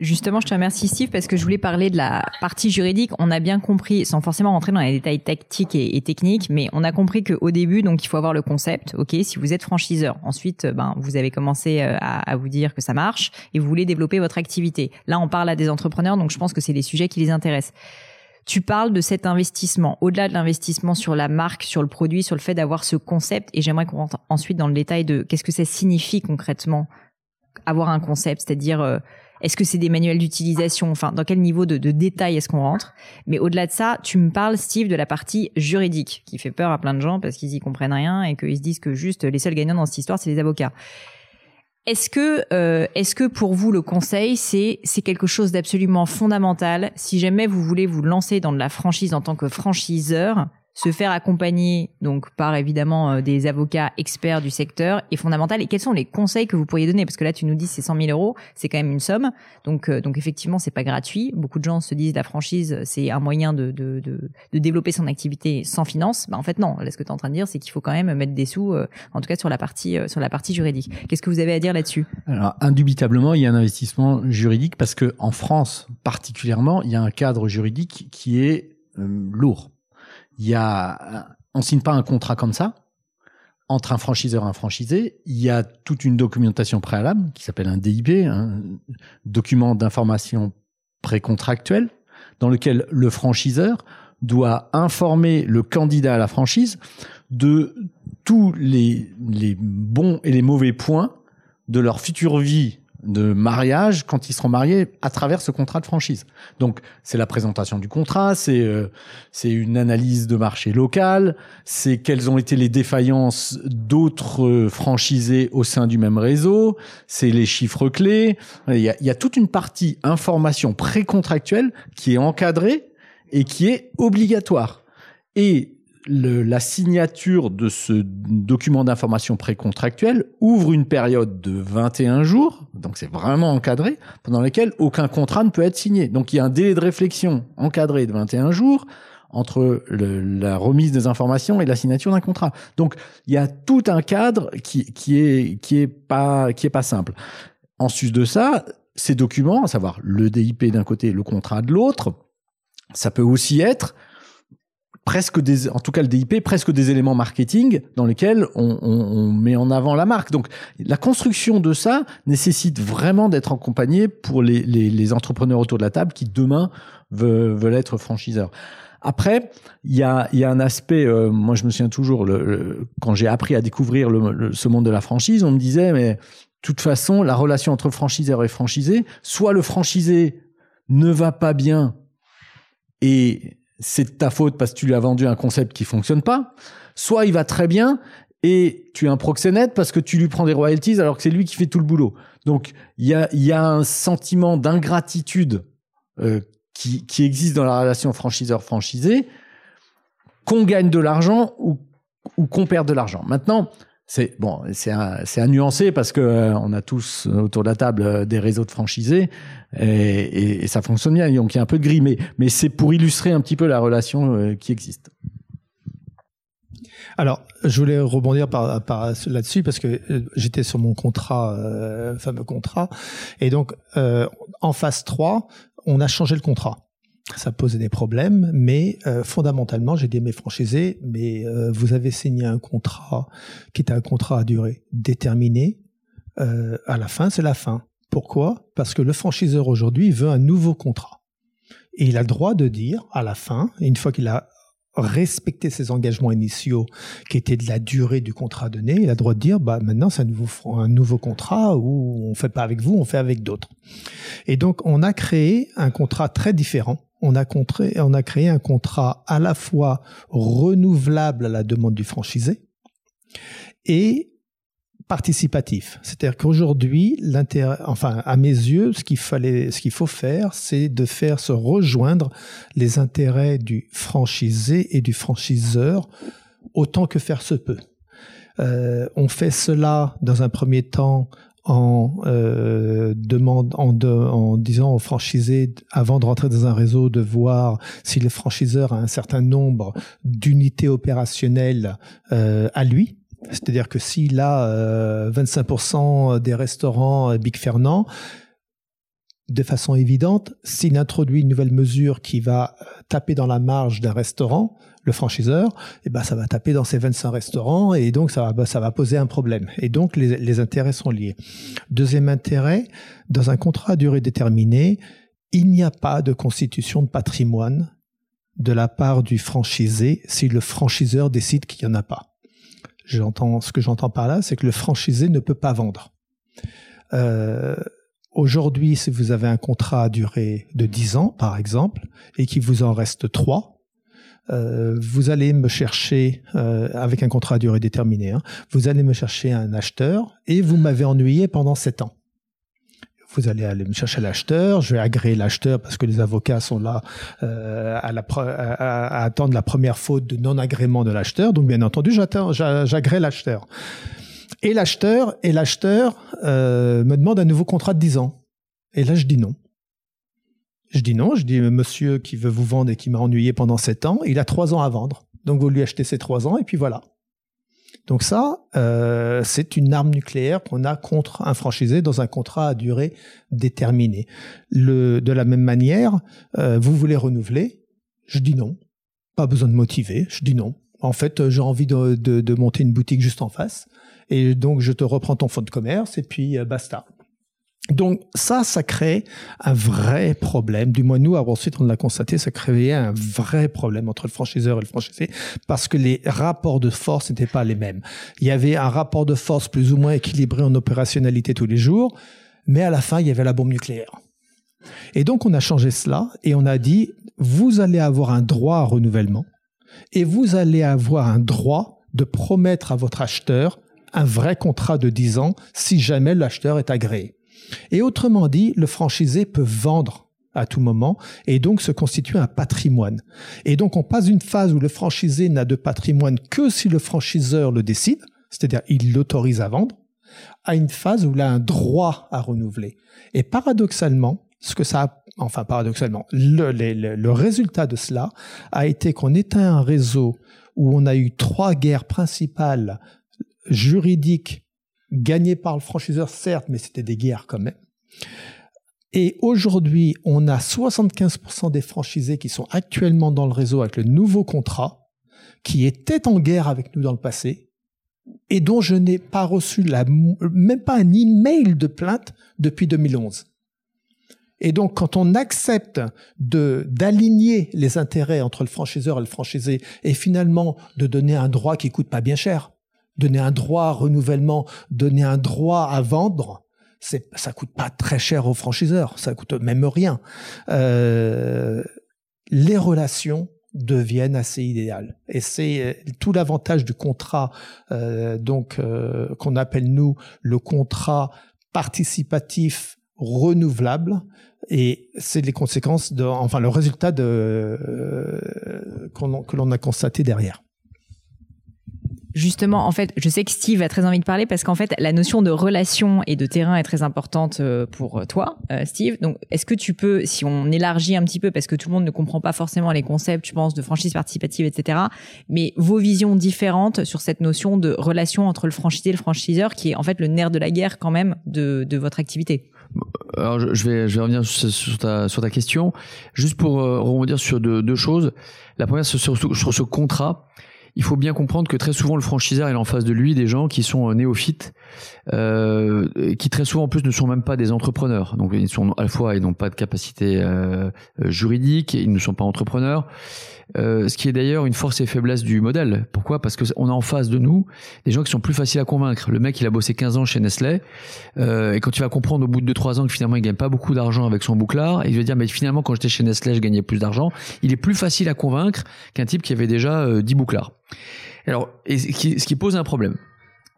Justement, je te remercie Steve parce que je voulais parler de la partie juridique. On a bien compris, sans forcément rentrer dans les détails tactiques et, techniques, mais on a compris qu'au début, donc il faut avoir le concept. Ok, si vous êtes franchiseur, ensuite, ben vous avez commencé euh, à, vous dire que ça marche et vous voulez développer votre activité. Là, on parle à des entrepreneurs, donc je pense que c'est des sujets qui les intéressent. Tu parles de cet investissement, au-delà de l'investissement sur la marque, sur le produit, sur le fait d'avoir ce concept. Et j'aimerais qu'on rentre ensuite dans le détail de qu'est-ce que ça signifie concrètement avoir un concept, c'est-à-dire euh, est-ce que c'est des manuels d'utilisation? Enfin, dans quel niveau de, détail est-ce qu'on rentre? Mais au-delà de ça, tu me parles, Steve, de la partie juridique, qui fait peur à plein de gens parce qu'ils y comprennent rien et qu'ils se disent que juste les seuls gagnants dans cette histoire, c'est les avocats. Est-ce que, euh, est-ce que pour vous le conseil, c'est c'est quelque chose d'absolument fondamental? Si jamais vous voulez vous lancer dans de la franchise en tant que franchiseur se faire accompagner donc par évidemment euh, des avocats experts du secteur est fondamental. Et quels sont les conseils que vous pourriez donner? Parce que là, tu nous dis c'est 100 000 euros, c'est quand même une somme. Donc, euh, donc effectivement, c'est pas gratuit. Beaucoup de gens se disent la franchise, c'est un moyen de, de, de, de, développer son activité sans finance. Bah, en fait, non. Là, ce que tu es en train de dire, c'est qu'il faut quand même mettre des sous, euh, en tout cas sur la partie sur la partie juridique. Qu'est-ce que vous avez à dire là-dessus? Alors, indubitablement, il y a un investissement juridique parce que en France, particulièrement, il y a un cadre juridique qui est lourd il y a, on signe pas un contrat comme ça entre un franchiseur et un franchisé. Il y a toute une documentation préalable qui s'appelle un DIP, un document d'information précontractuel, dans lequel le franchiseur doit informer le candidat à la franchise de tous les bons et les mauvais points de leur future vie de mariage quand ils seront mariés à travers ce contrat de franchise. Donc c'est la présentation du contrat, c'est euh, c'est une analyse de marché local, c'est quelles ont été les défaillances d'autres franchisés au sein du même réseau, c'est les chiffres clés. Il y a, il y a toute une partie information précontractuelle qui est encadrée et qui est obligatoire. Et le, la signature de ce document d'information précontractuel ouvre une période de 21 jours, donc c'est vraiment encadré, pendant laquelle aucun contrat ne peut être signé. Donc il y a un délai de réflexion encadré de 21 jours entre le, la remise des informations et la signature d'un contrat. Donc il y a tout un cadre qui, qui est qui est pas qui est pas simple. En sus de ça, ces documents, à savoir le DIP d'un côté, le contrat de l'autre, ça peut aussi être presque des, en tout cas le DIP, presque des éléments marketing dans lesquels on, on, on, met en avant la marque. Donc la construction de ça nécessite vraiment d'être accompagné pour les, les, les, entrepreneurs autour de la table qui demain veulent, veulent être franchiseurs. Après, il y a, y a un aspect, euh, moi je me souviens toujours, le, quand j'ai appris à découvrir le, ce monde de la franchise, on me disait, mais de toute façon, la relation entre franchiseur et franchisé, soit le franchisé ne va pas bien et c'est ta faute parce que tu lui as vendu un concept qui fonctionne pas, soit il va très bien et tu es un proxénète parce que tu lui prends des royalties alors que c'est lui qui fait tout le boulot. Donc il y a, y a un sentiment d'ingratitude euh, qui, qui existe dans la relation franchiseur-franchisé, qu'on gagne de l'argent ou, ou qu'on perd de l'argent. Maintenant, c'est bon, c'est à, c'est à nuancer parce que euh, on a tous autour de la table euh, des réseaux de franchisés et, ça fonctionne bien. Donc il y a un peu de gris, mais, mais c'est pour illustrer un petit peu la relation euh, qui existe. Alors, je voulais rebondir là-dessus parce que euh, j'étais sur mon contrat, euh, fameux contrat, et donc euh, en phase 3, on a changé le contrat. Ça posait des problèmes, mais euh, fondamentalement, j'ai dit à mes franchisés, mais vous avez signé un contrat qui était un contrat à durée déterminée. à la fin, c'est la fin. Pourquoi? Parce que le franchiseur aujourd'hui veut un nouveau contrat. Et il a le droit de dire à la fin, une fois qu'il a respecter ses engagements initiaux qui étaient de la durée du contrat donné, il a le droit de dire bah maintenant c'est un nouveau un nouveau contrat où on fait pas avec vous, on fait avec d'autres. Et donc on a créé un contrat très différent. On a, on a créé un contrat à la fois renouvelable à la demande du franchisé et participatif. C'est-à-dire qu'aujourd'hui, enfin, à mes yeux, ce qu'il fallait, faut faire, c'est de faire se rejoindre les intérêts du franchisé et du franchiseur autant que faire se peut. Euh, on fait cela dans un premier temps en euh, demande, en, en, disant aux franchisés avant de rentrer dans un réseau de voir si le franchiseur a un certain nombre d'unités opérationnelles euh, à lui. C'est-à-dire que s'il a 25% euh, des restaurants euh, Big Fernand, de façon évidente, s'il introduit une nouvelle mesure qui va euh, taper dans la marge d'un restaurant, le franchiseur, eh ben ça va taper dans ses 25 restaurants et donc ça va, ça va poser un problème. Et donc les, les intérêts sont liés. Deuxième intérêt, dans un contrat à durée déterminée, il n'y a pas de constitution de patrimoine de la part du franchisé si le franchiseur décide qu'il n'y en a pas. J'entends ce que j'entends par là, c'est que le franchisé ne peut pas vendre. Euh, Aujourd'hui, si vous avez un contrat à durée de 10 ans, par exemple, et qu'il vous en reste 3, euh, vous allez me chercher, euh, avec un contrat à durée déterminée, hein, vous allez me chercher un acheteur et vous m'avez ennuyé pendant 7 ans vous allez aller me chercher l'acheteur, je vais agréer l'acheteur parce que les avocats sont là euh, à, la, à, attendre la première faute de non-agrément de l'acheteur. Donc bien entendu, j'agrée l'acheteur. Et l'acheteur et l'acheteur euh, me demande un nouveau contrat de 10 ans. Et là, je dis non. Je dis non, je dis monsieur qui veut vous vendre et qui m'a ennuyé pendant 7 ans, il a 3 ans à vendre. Donc vous lui achetez ces 3 ans et puis voilà. Donc ça, euh, c'est une arme nucléaire qu'on a contre un franchisé dans un contrat à durée déterminée. De la même manière, euh, vous voulez renouveler, je dis non. Pas besoin de motiver, je dis non. En fait, j'ai envie de, monter une boutique juste en face. Et donc, je te reprends ton fonds de commerce et puis euh, basta. Donc ça, ça crée un vrai problème. Du moins, nous, à Wall on l'a constaté, ça créait un vrai problème entre le franchiseur et le franchisé parce que les rapports de force n'étaient pas les mêmes. Il y avait un rapport de force plus ou moins équilibré en opérationnalité tous les jours, mais à la fin, il y avait la bombe nucléaire. Et donc, on a changé cela et on a dit, vous allez avoir un droit à renouvellement et vous allez avoir un droit de promettre à votre acheteur un vrai contrat de 10 ans si jamais l'acheteur est agréé. Et autrement dit, le franchisé peut vendre à tout moment et donc se constituer un patrimoine. Et donc on passe d'une phase où le franchisé n'a de patrimoine que si le franchiseur le décide, c'est-à-dire il l'autorise à vendre, à une phase où il a un droit à renouveler. Et paradoxalement, ce que ça enfin paradoxalement, le, résultat de cela a été qu'on était un réseau où on a eu trois guerres principales juridiques gagné par le franchiseur, certes, mais c'était des guerres quand même. Et aujourd'hui, on a 75% des franchisés qui sont actuellement dans le réseau avec le nouveau contrat, qui étaient en guerre avec nous dans le passé, et dont je n'ai pas reçu la, même pas un email de plainte depuis 2011. Et donc, quand on accepte de d'aligner les intérêts entre le franchiseur et le franchisé, et finalement de donner un droit qui coûte pas bien cher, donner un droit à renouvellement, donner un droit à vendre, c'est, ça coûte pas très cher aux franchiseurs, ça coûte même rien. Euh, les relations deviennent assez idéales. Et c'est euh, tout l'avantage du contrat, euh, donc euh, qu'on appelle nous le contrat participatif renouvelable. Et c'est les conséquences, de, enfin le résultat de, euh, que l'on a constaté derrière. Justement, en fait, je sais que Steve a très envie de parler parce qu'en fait, la notion de relation et de terrain est très importante euh, pour toi, euh, Steve. Donc, est-ce que tu peux, si on élargit un petit peu, parce que tout le monde ne comprend pas forcément les concepts, je pense, de franchise participative, etc., mais vos visions différentes sur cette notion de relation entre le franchisé et le franchiseur, qui est en fait le nerf de la guerre quand même de, de votre activité? Alors je vais, je vais revenir sur ta, sur ta question. Juste pour euh, rebondir sur deux, deux choses. La première, sur ce contrat il faut bien comprendre que très souvent le franchiseur est en face de lui des gens qui sont euh, néophytes, euh, qui très souvent en plus ne sont même pas des entrepreneurs. Donc ils sont à la fois ils n'ont pas de capacité euh, juridique, ils ne sont pas entrepreneurs. Euh, ce qui est d'ailleurs une force et faiblesse du modèle. Pourquoi? Parce qu'on a en face de nous des gens qui sont plus faciles à convaincre. Le mec, il a bossé 15 ans chez Nestlé, euh, et quand tu vas comprendre au bout de 2-3 ans que finalement il gagne pas beaucoup d'argent avec son bouclard, et il va dire mais finalement quand j'étais chez Nestlé, je gagnais plus d'argent, il est plus facile à convaincre qu'un type qui avait déjà 10 bouclards. Alors, ce qui pose un problème.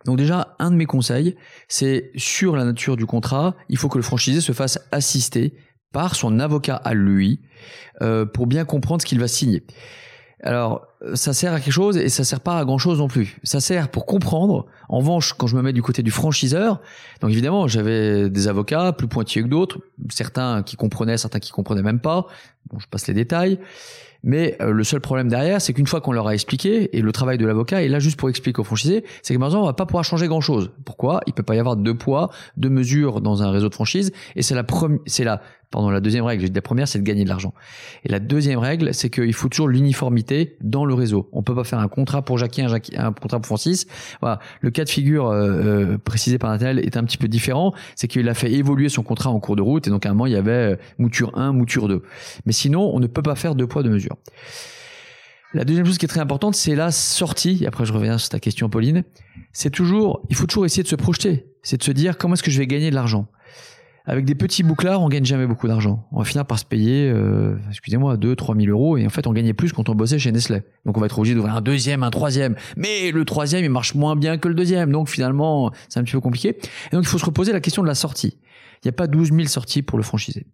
Donc déjà, un de mes conseils, c'est sur la nature du contrat, il faut que le franchisé se fasse assister par son avocat à lui euh, pour bien comprendre ce qu'il va signer. Alors, ça sert à quelque chose et ça sert pas à grand chose non plus. Ça sert pour comprendre. En revanche, quand je me mets du côté du franchiseur, donc évidemment, j'avais des avocats plus pointilleux que d'autres, certains qui comprenaient, certains qui comprenaient même pas. Bon, je passe les détails. Mais euh, le seul problème derrière, c'est qu'une fois qu'on leur a expliqué, et le travail de l'avocat est là juste pour expliquer au franchisé, c'est que maintenant on va pas pouvoir changer grand chose. Pourquoi? Il peut pas y avoir deux poids, deux mesures dans un réseau de franchise, et c'est la c'est la Pardon, la deuxième règle, la première, c'est de gagner de l'argent. Et la deuxième règle, c'est qu'il faut toujours l'uniformité dans le réseau. On peut pas faire un contrat pour Jackie, un, un contrat pour Francis. Voilà. Le cas de figure euh, euh précisé par Nathaniel est un petit peu différent. C'est qu'il a fait évoluer son contrat en cours de route, et donc à un moment, il y avait euh, mouture 1, mouture 2. Mais sinon, on ne peut pas faire deux poids, deux mesures. La deuxième chose qui est très importante, c'est la sortie. Et après, je reviens sur ta question, Pauline. C'est toujours, il faut toujours essayer de se projeter. C'est de se dire comment est-ce que je vais gagner de l'argent? Avec des petits bouclards, on gagne jamais beaucoup d'argent. On va finir par se payer, euh, excusez-moi, 2 3 000 euros. Et en fait, on gagnait plus quand on bossait chez Nestlé. Donc, on va être obligé d'ouvrir un deuxième, un troisième. Mais le troisième, il marche moins bien que le deuxième. Donc, finalement, c'est un petit peu compliqué. Et donc, il faut se reposer la question de la sortie. Il n'y a pas 12 000 sorties pour le franchisé.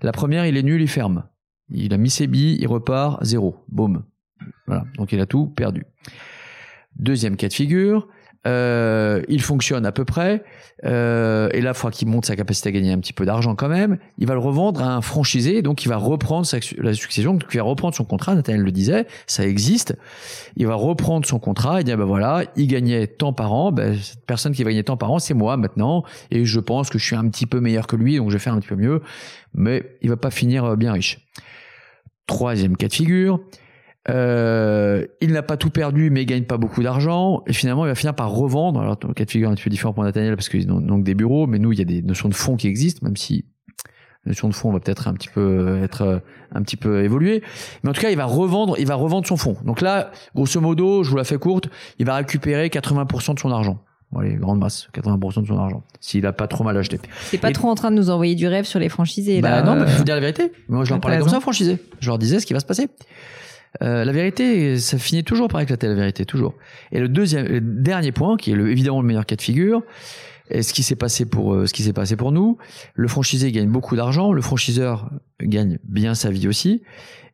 La première, il est nul, il ferme. Il a mis ses billes, il repart, zéro. Boum. Voilà. Donc, il a tout perdu. Deuxième cas de figure, euh, il fonctionne à peu près, euh, et là, faudra qu'il monte sa capacité à gagner un petit peu d'argent quand même. Il va le revendre à un franchisé, donc il va reprendre la succession, donc il va reprendre son contrat. Nathaniel le disait, ça existe. Il va reprendre son contrat et dire ben voilà, il gagnait tant par an. Ben, cette personne qui gagner tant par an, c'est moi maintenant, et je pense que je suis un petit peu meilleur que lui, donc je vais faire un petit peu mieux. Mais il va pas finir euh, bien riche. Troisième cas de figure, euh, il n'a pas tout perdu, mais il gagne pas beaucoup d'argent. Et finalement, il va finir par revendre. Alors, le cas de figure un petit peu différent pour Nathaniel parce qu'ils ont donc des bureaux, mais nous, il y a des notions de fonds qui existent, même si la notion de fonds va peut-être un petit peu être un petit peu évoluée. Mais en tout cas, il va revendre, il va revendre son fonds. Donc là, grosso modo, je vous la fais courte, il va récupérer 80% de son argent. Bon, allez, grande masse, 80% de son argent, s'il a pas trop mal acheté. C'est pas trop en train de nous envoyer du rêve sur les franchisés. Bah là. non, il faut dire la vérité. Moi, je leur parlais comme ça, franchisés. Je leur disais ce qui va se passer. Euh, la vérité, ça finit toujours par éclater la vérité, toujours. Et le deuxième, le dernier point, qui est le, évidemment le meilleur cas de figure, est ce qui s'est passé pour euh, ce qui s'est passé pour nous. Le franchisé gagne beaucoup d'argent, le franchiseur gagne bien sa vie aussi,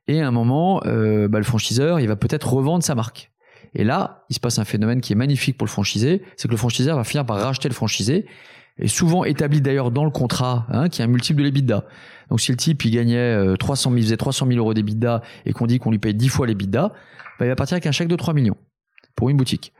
et à un moment, euh, bah, le franchiseur, il va peut-être revendre sa marque. Et là, il se passe un phénomène qui est magnifique pour le franchisé, c'est que le franchiseur va finir par racheter le franchisé, et souvent établi d'ailleurs dans le contrat, hein, qui est un multiple de l'EBITDA. Donc si le type il gagnait 300 euh, 000, il faisait 300 000 euros d'EBITDA et qu'on dit qu'on lui paye 10 fois l'EBITDA, bah, il va partir avec un chèque de 3 millions pour une boutique.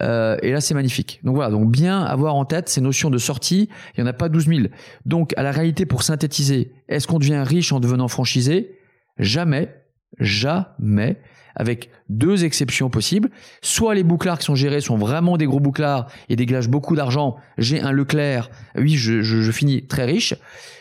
Euh, et là, c'est magnifique. Donc voilà, donc bien avoir en tête ces notions de sortie. Il n'y en a pas 12 000. Donc à la réalité, pour synthétiser, est-ce qu'on devient riche en devenant franchisé? Jamais, jamais avec deux exceptions possibles. Soit les bouclards qui sont gérés sont vraiment des gros bouclards et dégagent beaucoup d'argent. J'ai un Leclerc, oui, je, finis très riche.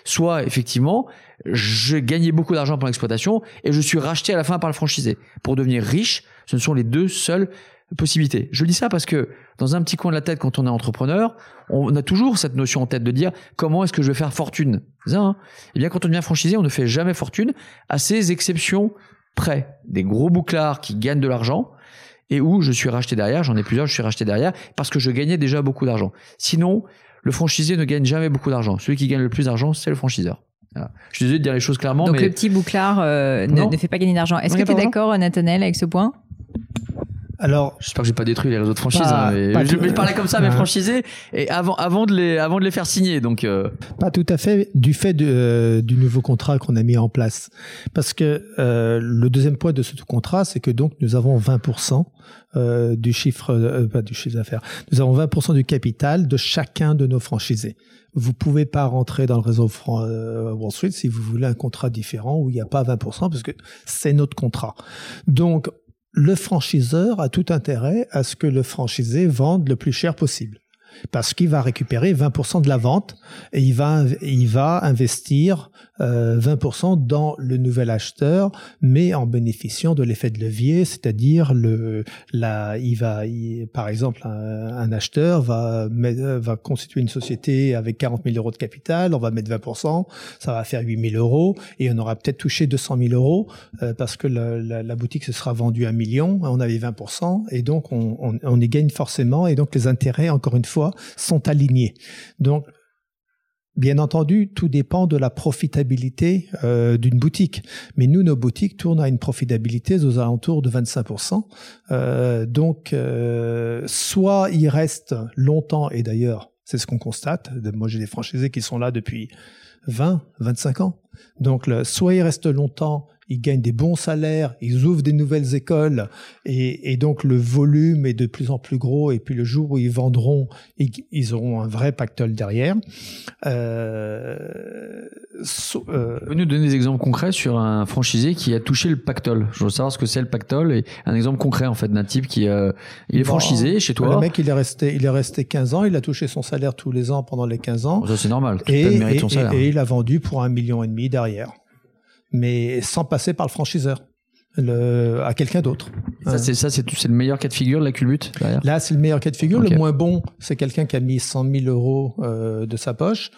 Soit effectivement, je gagnais beaucoup d'argent pour l'exploitation et je suis racheté à la fin par le franchisé. Pour devenir riche, ce sont les deux seules possibilités. Je dis ça parce que dans un petit coin de la tête, quand on est entrepreneur, on a toujours cette notion en tête de dire comment est-ce que je vais faire fortune? Hein? Et eh bien, quand on devient franchisé, on ne fait jamais fortune à ces exceptions près des gros bouclards qui gagnent de l'argent et où je suis racheté derrière, j'en ai plusieurs, je suis racheté derrière parce que je gagnais déjà beaucoup d'argent. Sinon, le franchisé ne gagne jamais beaucoup d'argent. Celui qui gagne le plus d'argent, c'est le franchiseur. Je suis désolé de dire les choses clairement. Donc le petit bouclard euh, ne, fait pas gagner d'argent. Est-ce que tu es d'accord, Nathanel, avec ce point? Alors, j'espère que j'ai pas détruit les réseaux de franchise. Hein, je, parlais comme ça à mes franchisés et avant, avant de les, avant de les faire signer. Donc, euh. pas tout à fait du fait de, du nouveau contrat qu'on a mis en place, parce que euh, le deuxième point de ce contrat, c'est que donc nous avons 20% euh, du chiffre, euh, pas du chiffre d'affaires, nous avons 20% du capital de chacun de nos franchisés. Vous pouvez pas rentrer dans le réseau euh, Wall Street si vous voulez un contrat différent où il n'y a pas 20% parce que c'est notre contrat. Donc le franchiseur a tout intérêt à ce que le franchisé vende le plus cher possible parce qu'il va récupérer 20% de la vente et il va, il va investir 20% euh, dans le nouvel acheteur, mais en bénéficiant de l'effet de levier, c'est-à-dire le, la, il va, par exemple, un, acheteur va, va constituer une société avec 40 000 euros de capital, on va mettre 20%, ça va faire 8 000 euros et on aura peut-être touché 200 000 euros euh, parce que la, la, boutique se sera vendue à un million, on avait 20% et donc on, on, on y gagne forcément et donc les intérêts, encore une fois, sont alignés. Donc, Bien entendu, tout dépend de la profitabilité euh, d'une boutique. Mais nous, nos boutiques tournent à une profitabilité aux alentours de 25%. Euh, donc, euh, soit ils restent longtemps, et d'ailleurs, c'est ce qu'on constate. Moi, j'ai des franchisés qui sont là depuis 20, 25 ans. Donc, soit ils restent longtemps ils gagnent des bons salaires, ils ouvrent des nouvelles écoles et, et, donc le volume est de plus en plus gros et puis le jour où ils vendront, ils, auront un vrai pactole derrière. Euh, euh, Vous nous donner des exemples concrets sur un franchisé qui a touché le pactole? Je veux savoir ce que c'est le pactole et un exemple concret en fait d'un type qui euh, il est franchisé chez toi. Le mec il est resté il est resté 15 ans, il a touché son salaire tous les ans pendant les 15 ans. Ça c'est normal. Et, et, et il a vendu pour un million et demi derrière mais sans passer par le franchiseur. Le, à quelqu'un d'autre. Ça, c'est ça, c'est, le meilleur cas de figure de la culbute Là, c'est le meilleur cas de figure. Le moins bon, c'est quelqu'un qui a mis 100 000 euros euh, de sa poche,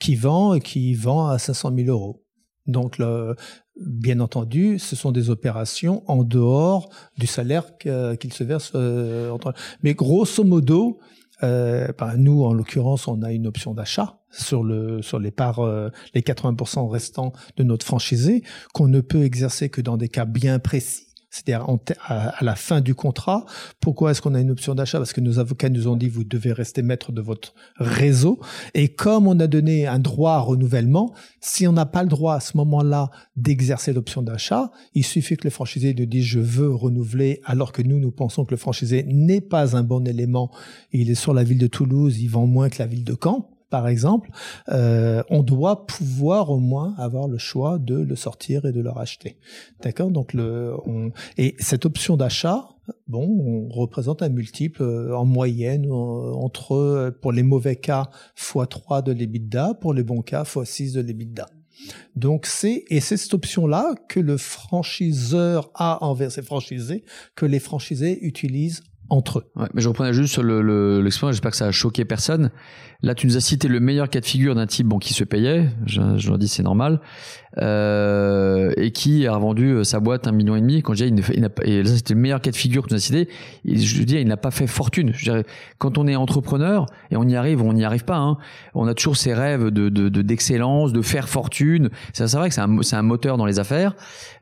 qui vend et qui vend à 500 000 euros. Donc, le, bien entendu, ce sont des opérations en dehors du salaire qu'il se verse. Euh. Mais grosso modo, euh, ben, nous, en l'occurrence, on a une option d'achat sur le sur les parts euh, les 80% restants de notre franchisé qu'on ne peut exercer que dans des cas bien précis c'est-à-dire à, la fin du contrat. Pourquoi est-ce qu'on a une option d'achat? Parce que nos avocats nous ont dit vous devez rester maître de votre réseau. Et comme on a donné un droit à renouvellement, si on n'a pas le droit à ce moment-là d'exercer l'option d'achat, il suffit que le franchisé nous dise je veux renouveler, alors que nous nous pensons que le franchisé n'est pas un bon élément. Il est sur la ville de Toulouse, il vend moins que la ville de Caen par exemple, euh, on doit pouvoir au moins avoir le choix de le sortir et de le racheter. D'accord? Donc le et cette option d'achat, bon, on représente un multiple euh, en moyenne entre pour les mauvais cas x3 de l'EBITDA, pour les bons cas x6 de l'EBITDA. Donc c'est et c'est cette option-là que le franchiseur a envers ses franchisés, que les franchisés utilisent entre eux. Ouais, mais je reprenais juste sur le, j'espère que ça a choqué personne. Là, tu nous as cité le meilleur cas de figure d'un type bon qui se payait, je, je leur dis c'est normal, euh, et qui a revendu euh, sa boîte un million et demi. Quand je dis il, n'a et là c'était le meilleur cas de figure que tu as cité, je dire il n'a pas fait fortune. Je dirais, quand on est entrepreneur et on y arrive, on n'y arrive pas. Hein, on a toujours ces rêves de d'excellence, de, de, faire fortune. C'est vrai que c'est un, c'est un moteur dans les affaires.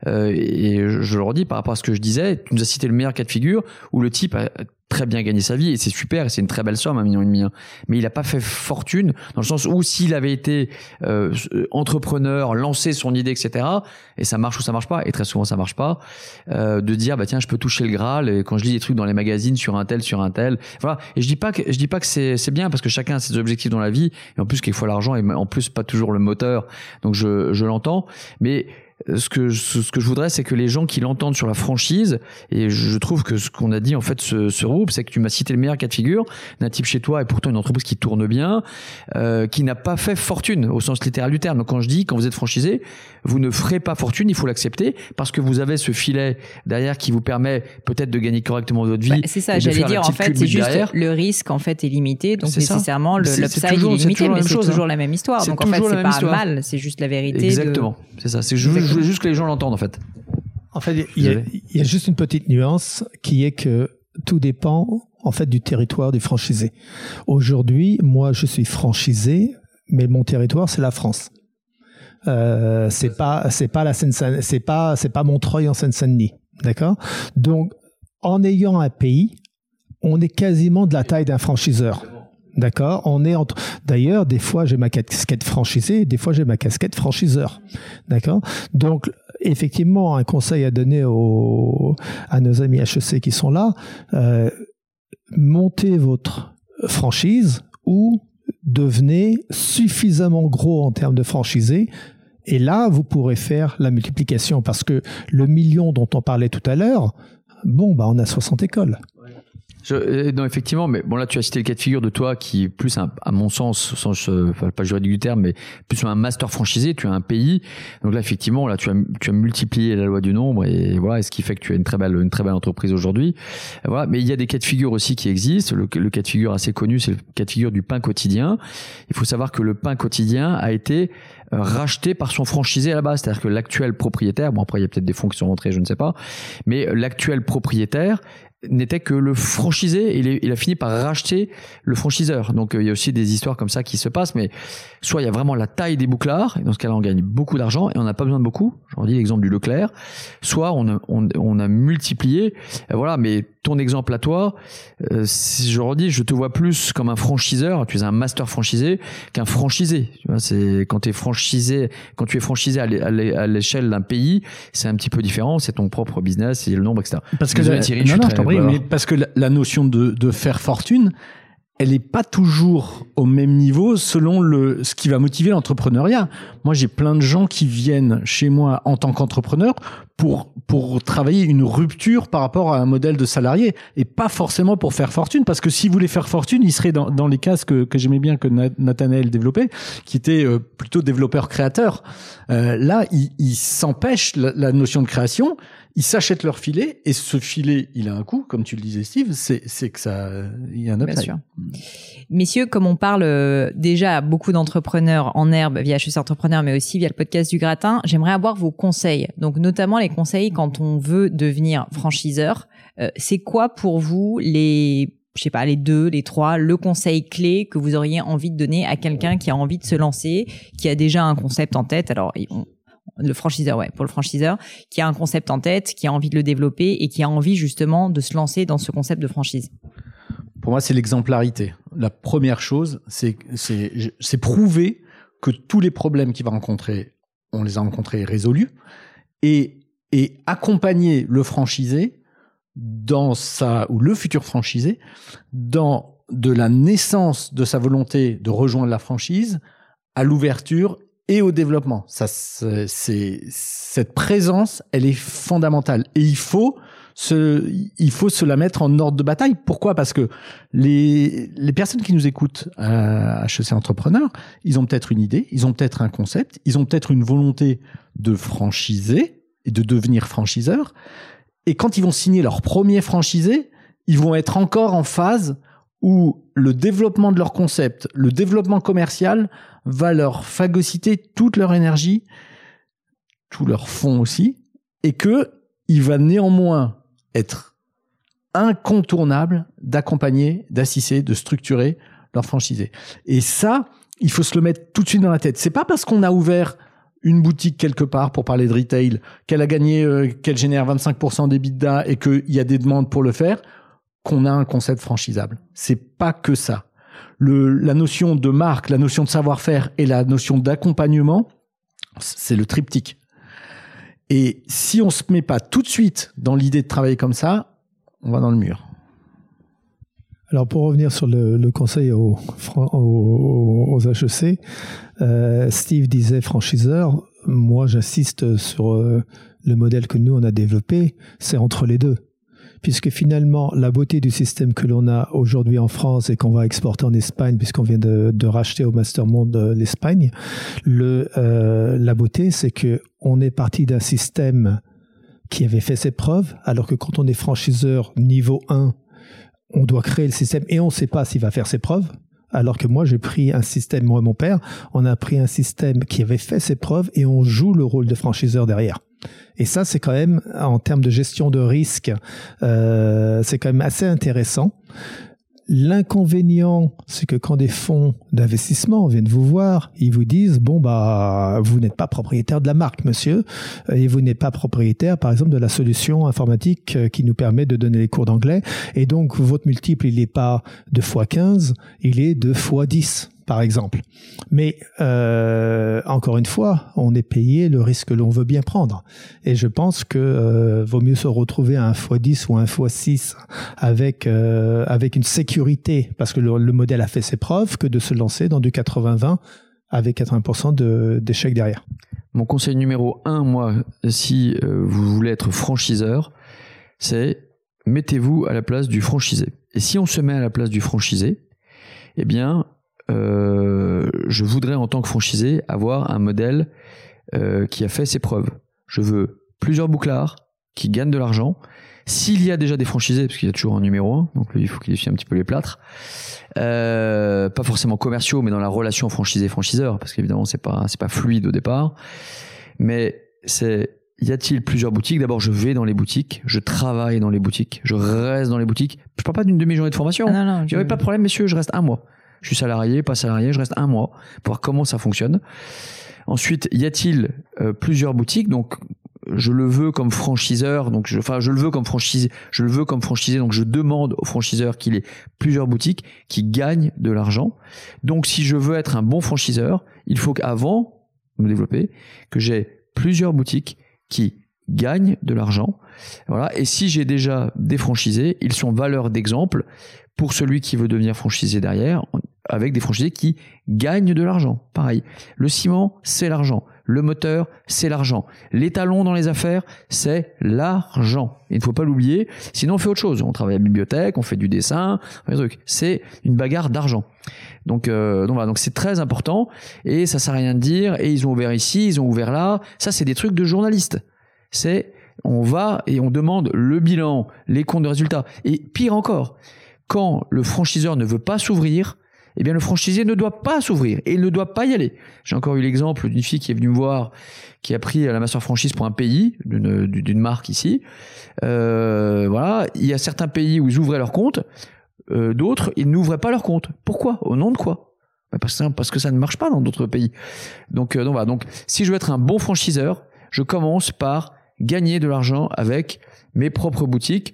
Euh, et je, je le redis par rapport à ce que je disais, tu nous as cité le meilleur cas de figure où le type a très bien gagné sa vie et c'est super et c'est une très belle somme un million et demi hein. mais il n'a pas fait fortune dans le sens où s'il avait été euh, entrepreneur lancé son idée etc et ça marche ou ça marche pas et très souvent ça marche pas euh, de dire bah tiens je peux toucher le graal et quand je lis des trucs dans les magazines sur un tel sur un tel voilà. Et je dis pas que je dis pas que c'est c'est bien parce que chacun a ses objectifs dans la vie et en plus faut l'argent et en plus pas toujours le moteur. Donc je je l'entends. Mais ce que ce que je voudrais c'est que les gens qui l'entendent sur la franchise et je trouve que ce qu'on a dit en fait ce, ce groupe c'est que tu m'as cité le meilleur cas de figure d'un type chez toi et pourtant une entreprise qui tourne bien euh, qui n'a pas fait fortune au sens littéral du terme. Donc quand je dis quand vous êtes franchisé vous ne ferez pas fortune il faut l'accepter parce que vous avez ce filet derrière qui vous permet peut-être de gagner correctement votre vie bah, c'est ça j'allais dire en fait c'est juste le risque en fait est limité donc nécessairement le l'upside est, limité mais c'est toujours la même histoire. Donc en fait c'est pas mal c'est juste la vérité exactement. C'est ça. C'est je voulais juste que les gens l'entendent en fait. En fait, il y, a, juste une petite nuance qui est que tout dépend en fait du territoire du franchisé. Aujourd'hui, moi, je suis franchisé, mais mon territoire c'est la France. Euh, c'est pas c'est pas la Seine c'est pas c'est pas Montreuil en Seine-Saint-Denis, d'accord? Donc en ayant un pays, on est quasiment de la taille d'un franchiseur. D'accord On est entre. D'ailleurs, des fois, j'ai ma casquette franchisée, des fois, j'ai ma casquette franchiseur. D'accord Donc, effectivement, un conseil à donner aux, à nos amis HEC qui sont là euh, montez votre franchise ou devenez suffisamment gros en termes de franchisés et là, vous pourrez faire la multiplication parce que le million dont on parlait tout à l'heure, bon, bah, on a 60 écoles. Je, euh, non, effectivement, mais bon là tu as cité le cas de figure de toi qui plus à mon sens, sans enfin, pas juridique du terme, mais plus un master franchisé. Tu as un pays, donc là effectivement là tu as tu as multiplié la loi du nombre et voilà, et ce qui fait que tu as une très belle une très belle entreprise aujourd'hui. Voilà, mais il y a des cas de figure aussi qui existent. Le, le cas de figure assez connu, c'est le cas de figure du pain quotidien. Il faut savoir que le pain quotidien a été euh, racheté par son franchisé à la base. C'est-à-dire que l'actuel propriétaire, bon après il y a peut-être des fonds qui sont rentrés, je ne sais pas, mais l'actuel propriétaire n'était que le franchisé. Il, il, a fini par racheter le franchiseur. Donc euh, il y a aussi des histoires comme ça qui se passent. Mais soit il y a vraiment la taille des bouclards, et dans ce cas-là on gagne beaucoup d'argent et on n'a pas besoin de beaucoup. J'en dis l'exemple du Leclerc. Soit on a, on, on a multiplié. Voilà. Mais ton exemple à toi, euh, si je redis, je te vois plus comme un franchiseur. Tu es un master franchisé qu'un franchisé. Tu vois, c'est quand tu es franchisé, quand tu es franchisé à l'échelle d'un pays, c'est un petit peu différent. C'est ton propre business, et le nombre, etc. Parce que mais parce que la, notion de, de, faire fortune, elle n'est pas toujours au même niveau selon le ce qui va motiver l'entrepreneuriat. Moi, j'ai plein de gens qui viennent chez moi en tant qu'entrepreneur pour pour travailler une rupture par rapport à un modèle de salarié et pas forcément pour faire fortune parce que s'ils voulaient faire fortune, ils seraient dans, dans les cases que, que j'aimais bien que Nathanaël développait, qui était euh, plutôt développeur créateur. Euh, là, ils il s'empêchent la, la notion de création ils s'achètent leur filet et ce filet, il a un coût, comme tu le disais, Steve. C'est que ça, il y a un upside. Bien sûr. Messieurs, comme on parle euh, déjà à beaucoup d'entrepreneurs en herbe via HEC Entrepreneur, mais aussi via le podcast du Gratin, j'aimerais avoir vos conseils. Donc notamment les conseils quand on veut devenir franchiseur. Euh, c'est quoi pour vous les je sais pas, les deux, les trois, le conseil clé que vous auriez envie de donner à quelqu'un qui a envie de se lancer, qui a déjà un concept en tête? Alors, le franchiseur, ouais, pour le franchiseur, qui a un concept en tête, qui a envie de le développer et qui a envie justement de se lancer dans ce concept de franchise Pour moi, c'est l'exemplarité. La première chose, c'est prouver que tous les problèmes qu'il va rencontrer, on les a rencontrés résolus, et et accompagner le franchisé dans sa ou le futur franchisé dans de la naissance de sa volonté de rejoindre la franchise à l'ouverture et au développement. Ça, c'est cette présence, elle est fondamentale et il faut se, il faut se la mettre en ordre de bataille. Pourquoi? Parce que les, les personnes qui nous écoutent à HEC Entrepreneur, ils ont peut-être une idée, ils ont peut-être un concept, ils ont peut-être une volonté de franchiser et de devenir franchiseur. Et quand ils vont signer leur premier franchisé, ils vont être encore en phase où le développement de leur concept, le développement commercial va leur phagocyter toute leur énergie, tout leur fond aussi, et que il va néanmoins être incontournable d'accompagner, d'assister, de structurer leur franchisé. Et ça, il faut se le mettre tout de suite dans la tête. C'est pas parce qu'on a ouvert une boutique quelque part pour parler de retail, qu'elle a gagné, euh, qu'elle génère 25% des d'A et qu'il y a des demandes pour le faire, qu'on a un concept franchisable. C'est pas que ça le, la notion de marque, la notion de savoir-faire et la notion d'accompagnement, c'est le triptyque. Et si on se met pas tout de suite dans l'idée de travailler comme ça, on va dans le mur. Alors pour revenir sur le, le conseil aux, aux, aux HEC, euh, Steve disait franchiseur, moi j'insiste sur euh, le modèle que nous on a développé, c'est entre les deux puisque finalement, la beauté du système que l'on a aujourd'hui en France et qu'on va exporter en Espagne, puisqu'on vient de, racheter au Master Monde euh, l'Espagne, le, euh, la beauté, c'est que on est parti d'un système qui avait fait ses preuves, alors que quand on est franchiseur niveau 1, on doit créer le système et on ne sait pas s'il va faire ses preuves. Alors que moi, j'ai pris un système, moi et mon père, on a pris un système qui avait fait ses preuves et on joue le rôle de franchiseur derrière. Et ça, c'est quand même, en termes de gestion de risque, euh, c'est quand même assez intéressant. L'inconvénient, c'est que quand des fonds d'investissement viennent vous voir, ils vous disent bon bah vous n'êtes pas propriétaire de la marque, monsieur, et vous n'êtes pas propriétaire, par exemple, de la solution informatique euh, qui nous permet de donner les cours d'anglais, et donc votre multiple il n'est pas de fois 15, il est de fois 10 par exemple. Mais euh, encore une fois, on est payé le risque que l'on veut bien prendre. Et je pense que euh, vaut mieux se retrouver à un x10 ou un x6 avec euh, avec une sécurité, parce que le, modèle a fait ses preuves, que de se lancer dans du 80-20 avec 80% d'échecs derrière. Mon conseil numéro un, moi, si vous voulez être franchiseur, c'est mettez-vous à la place du franchisé. Et si on se met à la place du franchisé, eh bien, je voudrais en tant que franchisé avoir un modèle euh, qui a fait ses preuves. Je veux plusieurs bouclards qui gagnent de l'argent. S'il y a déjà des franchisés, parce qu'il y a toujours un numéro 1, donc lui, il faut qu'il un petit peu les plâtres, euh, pas forcément commerciaux, mais dans la relation franchisé-franchiseur, parce qu'évidemment, c'est pas, c'est pas fluide au départ. Mais c'est, y a-t-il plusieurs boutiques? D'abord, je vais dans les boutiques, je travaille dans les boutiques, je reste dans les boutiques. Je parle pas d'une demi-journée de formation. Ah non, non, je... pas de problème, messieurs, je reste un mois je suis salarié, pas salarié, je reste un mois pour voir comment ça fonctionne. Ensuite, y a-t-il euh, plusieurs boutiques? Donc, je le veux comme franchiseur, donc je, enfin, je le veux comme franchise, je le veux comme franchisé, donc je demande au franchiseur qu'il ait plusieurs boutiques qui gagnent de l'argent. Donc, si je veux être un bon franchiseur, il faut qu'avant me développer, que j'ai plusieurs boutiques qui gagnent de l'argent. Voilà. Et si j'ai déjà des franchisés, ils sont valeurs d'exemple pour celui qui veut devenir franchisé derrière avec des franchisés qui gagnent de l'argent. Pareil. Le ciment, c'est l'argent. Le moteur, c'est l'argent. Les talons dans les affaires, c'est l'argent. Il ne faut pas l'oublier. Sinon, on fait autre chose. On travaille à la bibliothèque, on fait du dessin, des trucs. C'est une bagarre d'argent. Donc, euh, donc voilà. Donc c'est très important. Et ça sert à rien de dire. Et ils ont ouvert ici, ils ont ouvert là. Ça, c'est des trucs de journalistes. C'est on va et on demande le bilan, les comptes de résultats. Et pire encore, quand le franchiseur ne veut pas s'ouvrir, eh bien le franchisé ne doit pas s'ouvrir et il ne doit pas y aller. J'ai encore eu l'exemple d'une fille qui est venue me voir, qui a pris la master franchise pour un pays, d'une marque ici. Euh, voilà, il y a certains pays où ils ouvraient leur compte, euh, d'autres ils n'ouvraient pas leur compte. Pourquoi? Au nom de quoi? Bah, parce parce que ça ne marche pas dans d'autres pays. Donc, euh, donc. Donc si je veux être un bon franchiseur, je commence par gagner de l'argent avec mes propres boutiques,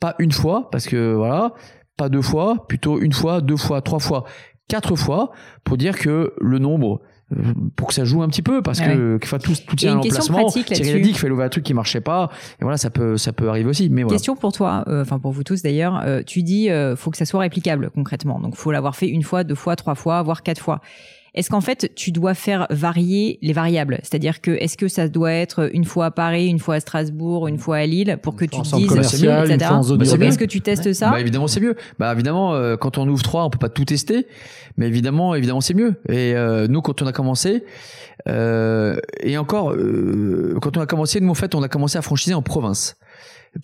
pas une fois, parce que voilà, pas deux fois, plutôt une fois, deux fois, trois fois, quatre fois, pour dire que le nombre euh, pour que ça joue un petit peu parce ah que enfin, tout, tout tient en emplacement Thierry a dit qu'il fallait ouvrir un truc qui marchait pas. Et voilà ça peut ça peut arriver aussi mais voilà. question pour toi euh, enfin pour vous tous d'ailleurs. Euh, tu dis faut que ça soit réplicable concrètement. Donc faut l'avoir fait une fois deux fois trois fois voire quatre fois est-ce qu'en fait, tu dois faire varier les variables? C'est-à-dire que est-ce que ça doit être une fois à Paris, une fois à Strasbourg, une fois à Lille pour que tu te dises, etc. Bah, est-ce que tu testes ça? Bah, Évidemment, c'est mieux. Bah, évidemment, euh, quand on ouvre trois, on peut pas tout tester, mais évidemment, évidemment, c'est mieux. Et euh, nous, quand on a commencé, euh, et encore, quand on a commencé, nous en fait, on a commencé à franchiser en province.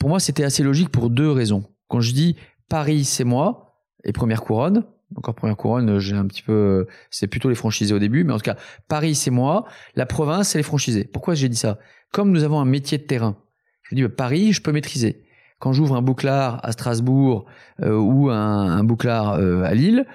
Pour moi, c'était assez logique pour deux raisons. Quand je dis Paris, c'est moi et première couronne encore première couronne, j'ai un petit peu, c'est plutôt les franchisés au début, mais en tout cas, Paris c'est moi, la province c'est les franchisés. Pourquoi j'ai dit ça? Comme nous avons un métier de terrain, je dis bah, Paris, je peux maîtriser. Quand j'ouvre un bouclard à Strasbourg euh, ou un, un bouclard euh, à Lille,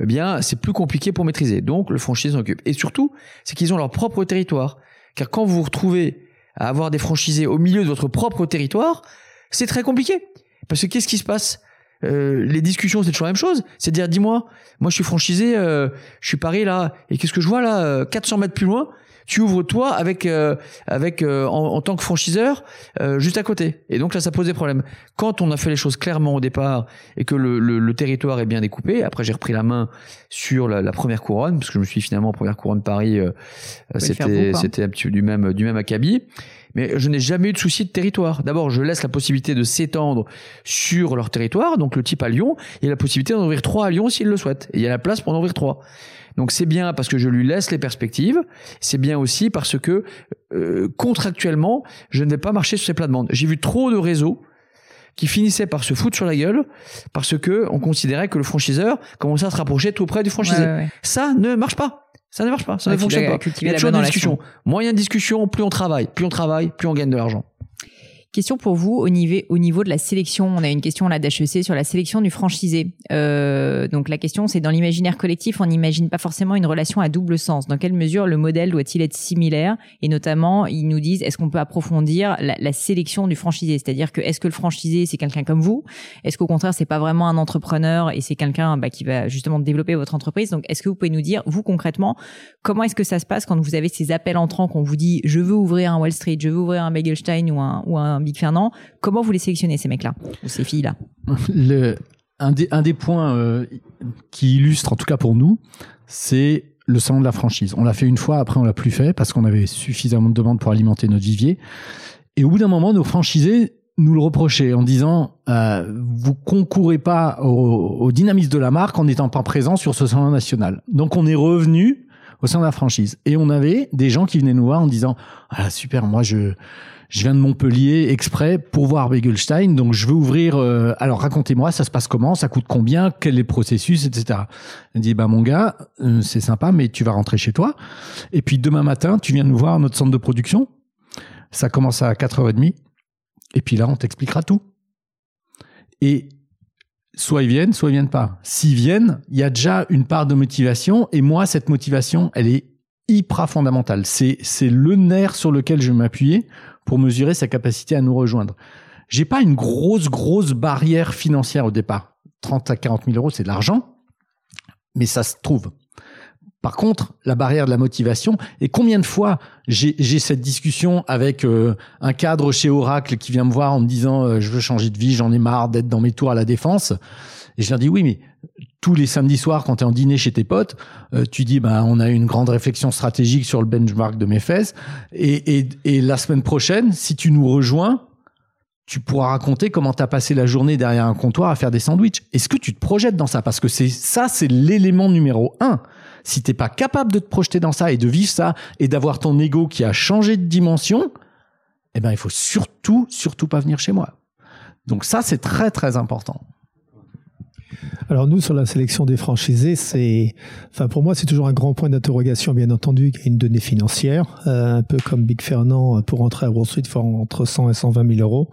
eh bien c'est plus compliqué pour maîtriser. Donc le franchisé s'en occupe. Et surtout, c'est qu'ils ont leur propre territoire. Car quand vous vous retrouvez à avoir des franchisés au milieu de votre propre territoire, c'est très compliqué. Parce que qu'est-ce qui se passe? Euh, les discussions, c'est toujours la même chose. C'est dire, dis-moi, moi je suis franchisé, euh, je suis Paris là, et qu'est-ce que je vois là, 400 euh, mètres plus loin, tu ouvres toi avec avec en, tant que franchiseur juste à côté. Et donc là, ça pose des problèmes. Quand on a fait les choses clairement au départ et que le, le, territoire est bien découpé, après j'ai repris la main sur la, première couronne, parce que je me suis finalement en première couronne Paris, c'était c'était du même du même acabit mais je n'ai jamais eu de souci de territoire. D'abord, je laisse la possibilité de s'étendre sur leur territoire, donc le type à Lyon, il a la possibilité d'en ouvrir trois à Lyon s'il le souhaite, et il y a la place pour en ouvrir trois. Donc c'est bien parce que je lui laisse les perspectives, c'est bien aussi parce que euh, contractuellement, je ne vais pas marcher sur ces plates-bandes. J'ai vu trop de réseaux qui finissaient par se foutre sur la gueule parce que on considérait que le franchiseur commençait à se rapprocher tout près du franchisé. Ça ne marche pas. Ça ne marche pas, ça ne fonctionne pas. Il y a toujours des discussions. A de discussion, plus on travaille. Plus on travaille, plus on gagne de l'argent. Question pour vous au niveau, au niveau de la sélection. On a une question là d'HEC sur la sélection du franchisé. Euh, donc la question c'est dans l'imaginaire collectif, on n'imagine pas forcément une relation à double sens. Dans quelle mesure le modèle doit-il être similaire? Et notamment, ils nous disent est-ce qu'on peut approfondir la, sélection du franchisé? C'est-à-dire que est-ce que le franchisé c'est quelqu'un comme vous? Est-ce qu'au contraire c'est pas vraiment un entrepreneur et c'est quelqu'un bah, qui va justement développer votre entreprise? Donc est-ce que vous pouvez nous dire vous concrètement comment est-ce que ça se passe quand vous avez ces appels entrants qu'on vous dit je veux ouvrir un Wall Street, je veux ouvrir un un ou un Big Fernand, comment vous les sélectionnez ces mecs-là ou ces filles-là? Un, des, points euh, qui illustre, en tout cas pour nous, c'est le salon de la franchise. On l'a fait une fois, après on l'a plus fait parce qu'on avait suffisamment de demandes pour alimenter notre vivier. Et au bout d'un moment, nos franchisés nous le reprochaient en disant euh, vous concourez pas au, au, dynamisme de la marque en n'étant pas présent sur ce salon national. Donc on est revenu au sein de la franchise et on avait des gens qui venaient nous voir en disant ah super moi je je viens de Montpellier exprès pour voir Begelstein, donc je veux ouvrir. Euh, alors racontez-moi, ça se passe comment, ça coûte combien, quel est le processus, etc. Elle dit bah mon gars, euh, c'est sympa, mais tu vas rentrer chez toi. Et puis demain matin, tu viens nous voir à notre centre de production. Ça commence à 4h30. Et puis là, on t'expliquera tout. Et soit ils viennent, soit ils viennent pas. S'ils viennent, il y a déjà une part de motivation. Et moi, cette motivation, elle est hyper fondamentale. C'est, c'est le nerf sur lequel je m'appuyer pour mesurer sa capacité à nous rejoindre. J'ai pas une grosse, grosse barrière financière au départ. 30 à 40 000 euros, c'est de l'argent, mais ça se trouve. Par contre, la barrière de la motivation, et combien de fois j'ai cette discussion avec euh, un cadre chez Oracle qui vient me voir en me disant euh, je veux changer de vie, j'en ai marre d'être dans mes tours à la défense. Et je leur dis oui, mais tous les samedis soirs, quand tu es en dîner chez tes potes, euh, tu dis bah on a une grande réflexion stratégique sur le benchmark de mes fesses. Et, la semaine prochaine, si tu nous rejoins, tu pourras raconter comment tu as passé la journée derrière un comptoir à faire des sandwichs. Est-ce que tu te projettes dans ça? Parce que c'est ça, c'est l'élément numéro un. Si t'es pas capable de te projeter dans ça et de vivre ça et d'avoir ton ego qui a changé de dimension, eh ben il faut surtout, surtout pas venir chez moi. Donc ça, c'est très très important. Alors nous, sur la sélection des franchisés, c'est, enfin pour moi, c'est toujours un grand point d'interrogation, bien entendu, qu'il y a une donnée financière, euh, un peu comme Big Fernand, pour entrer à Wall Street, il faut entre 100 et 120 000 euros,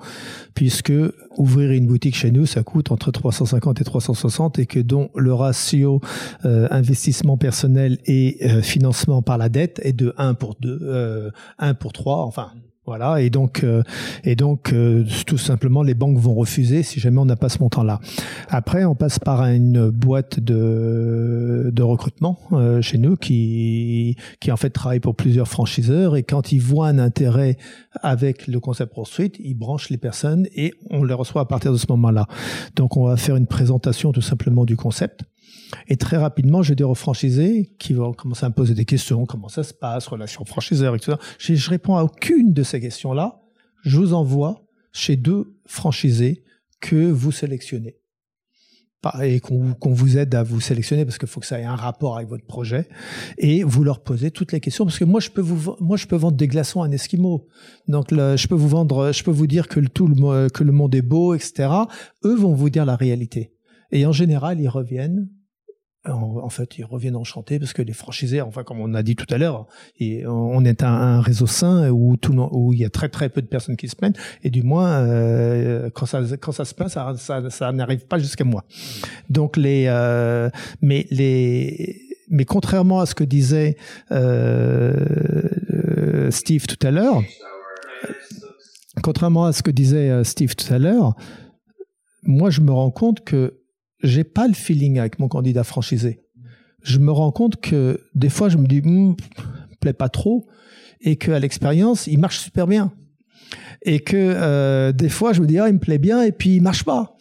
puisque ouvrir une boutique chez nous, ça coûte entre 350 et 360, et que dont le ratio euh, investissement personnel et euh, financement par la dette est de 1 pour 2, 1 pour 3, enfin voilà, et donc, euh, et donc euh, tout simplement, les banques vont refuser si jamais on n'a pas ce montant-là. Après, on passe par une boîte de, de recrutement euh, chez nous qui, qui en fait travaille pour plusieurs franchiseurs et quand ils voient un intérêt avec le concept Street, ils branchent les personnes et on les reçoit à partir de ce moment-là. Donc, on va faire une présentation tout simplement du concept et très rapidement, j'ai des refranchisés qui vont commencer à me poser des questions, comment ça se passe, relation franchiseur, etc. Je, je réponds à aucune de ces questions-là. Je vous envoie chez deux franchisés que vous sélectionnez. Et qu'on vous aide à vous sélectionner parce qu'il faut que ça ait un rapport avec votre projet. Et vous leur posez toutes les questions parce que moi je peux vous moi je peux vendre des glaçons à un esquimau donc je peux vous vendre je peux vous dire que le tout que le monde est beau etc eux vont vous dire la réalité. Et en général ils reviennent en, fait, ils reviennent enchantés parce que les franchisés, enfin, comme on a dit tout à l'heure, on est un, réseau sain où tout où il y a très très peu de personnes qui se plaignent et du moins euh, quand ça quand ça se plaint, ça, ça, ça n'arrive pas jusqu'à moi. Donc les euh, mais les mais contrairement à ce que disait euh, Steve tout à l'heure, contrairement à ce que disait Steve tout à l'heure, moi je me rends compte que j'ai pas le feeling avec mon candidat franchisé. Je me rends compte que des fois, je me dis, hm, plaît pas trop, et qu'à l'expérience, il marche super bien. Et que euh, des fois, je me dis, ah, il me plaît bien, et puis il marche pas.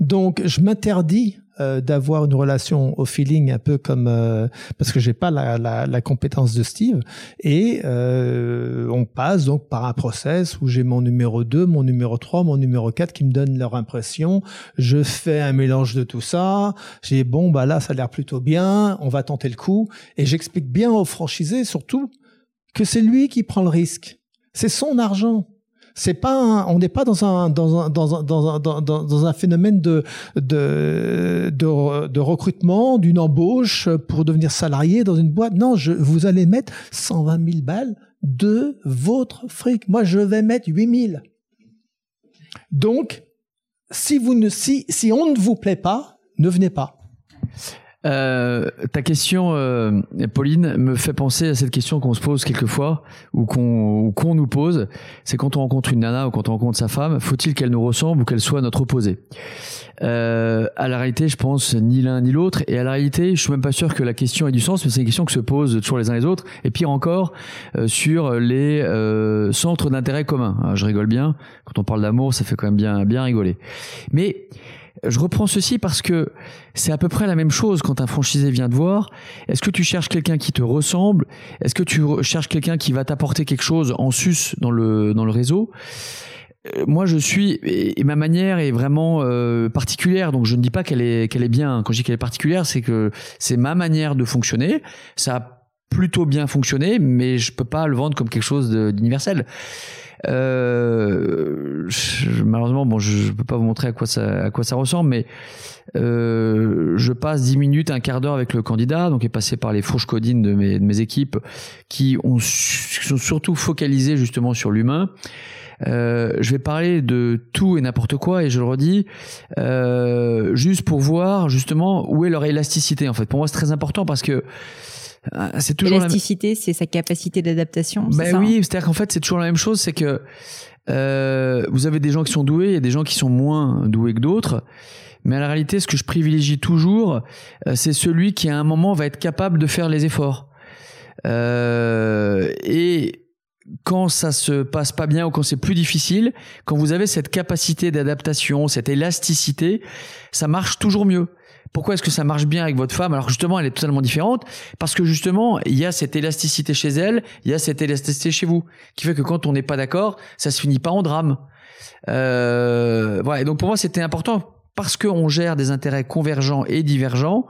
Donc, je m'interdis euh, d'avoir une relation au feeling un peu comme euh, parce que j'ai pas la, la, la, compétence de Steve. Et euh, on passe donc par un process où j'ai mon numéro 2, mon numéro 3, mon numéro 4 qui me donnent leur impression, je fais un mélange de tout ça, j'ai bon bah là ça a l'air plutôt bien, on va tenter le coup. Et j'explique bien au franchisé surtout que c'est lui qui prend le risque. C'est son argent on n'est pas dans un phénomène de recrutement d'une embauche pour devenir salarié dans une boîte. Non je vous allez mettre 120 000 balles de votre fric. Moi je vais mettre 8 000 Donc, si on ne vous plaît pas, ne venez pas. Euh, ta question, euh, Pauline, me fait penser à cette question qu'on se pose quelquefois ou qu'on nous pose. C'est quand on rencontre une nana ou quand on rencontre sa femme, faut-il qu'elle nous ressemble ou qu'elle soit notre opposée? Euh, À la réalité, je pense ni l'un ni l'autre. Et à la réalité, je suis même pas sûr que la question ait du sens, mais c'est une question que se posent toujours les uns les autres. Et pire encore, euh, sur les euh, centres d'intérêt communs. je rigole bien. Quand on parle d'amour, ça fait quand même bien bien rigoler. Mais je reprends ceci parce que c'est à peu près la même chose quand un franchisé vient te voir. Est-ce que tu cherches quelqu'un qui te ressemble? Est-ce que tu cherches quelqu'un qui va t'apporter quelque chose en sus dans le, dans le réseau? Euh, moi je suis et ma manière est vraiment euh, particulière. Donc je ne dis pas qu'elle est qu'elle est bien. Quand je dis qu'elle est particulière c'est que c'est ma manière de fonctionner. Ça plutôt bien fonctionné mais je peux pas le vendre comme quelque chose d'universel euh, malheureusement, bon, je, ne peux pas vous montrer à quoi ça, à quoi ça ressemble, mais euh, je passe 10 minutes, un quart d'heure avec le candidat, donc est passé par les fourches codines de mes, de mes équipes, qui ont sont surtout focalisées justement sur l'humain. Euh, je vais parler de tout et n'importe quoi et je le redis euh, juste pour voir justement où est leur élasticité en fait. Pour moi c'est très important parce que c'est toujours l'élasticité, c'est sa capacité d'adaptation. Ben oui, c'est-à-dire qu'en fait, c'est toujours la même chose, c'est que euh, vous avez des gens qui sont doués, il y a des gens qui sont moins doués que d'autres. Mais en réalité, ce que je privilégie toujours, euh, c'est celui qui à un moment va être capable de faire les efforts. Euh, et quand ça se passe pas bien ou quand c'est plus difficile, quand vous avez cette capacité d'adaptation, cette élasticité, ça marche toujours mieux. Pourquoi est-ce que ça marche bien avec votre femme alors justement elle est totalement différente? Parce que justement il y a cette élasticité chez elle, il y a cette élasticité chez vous, qui fait que quand on n'est pas d'accord, ça se finit pas en drame. Euh, voilà. Et donc pour moi c'était important parce qu'on gère des intérêts convergents et divergents.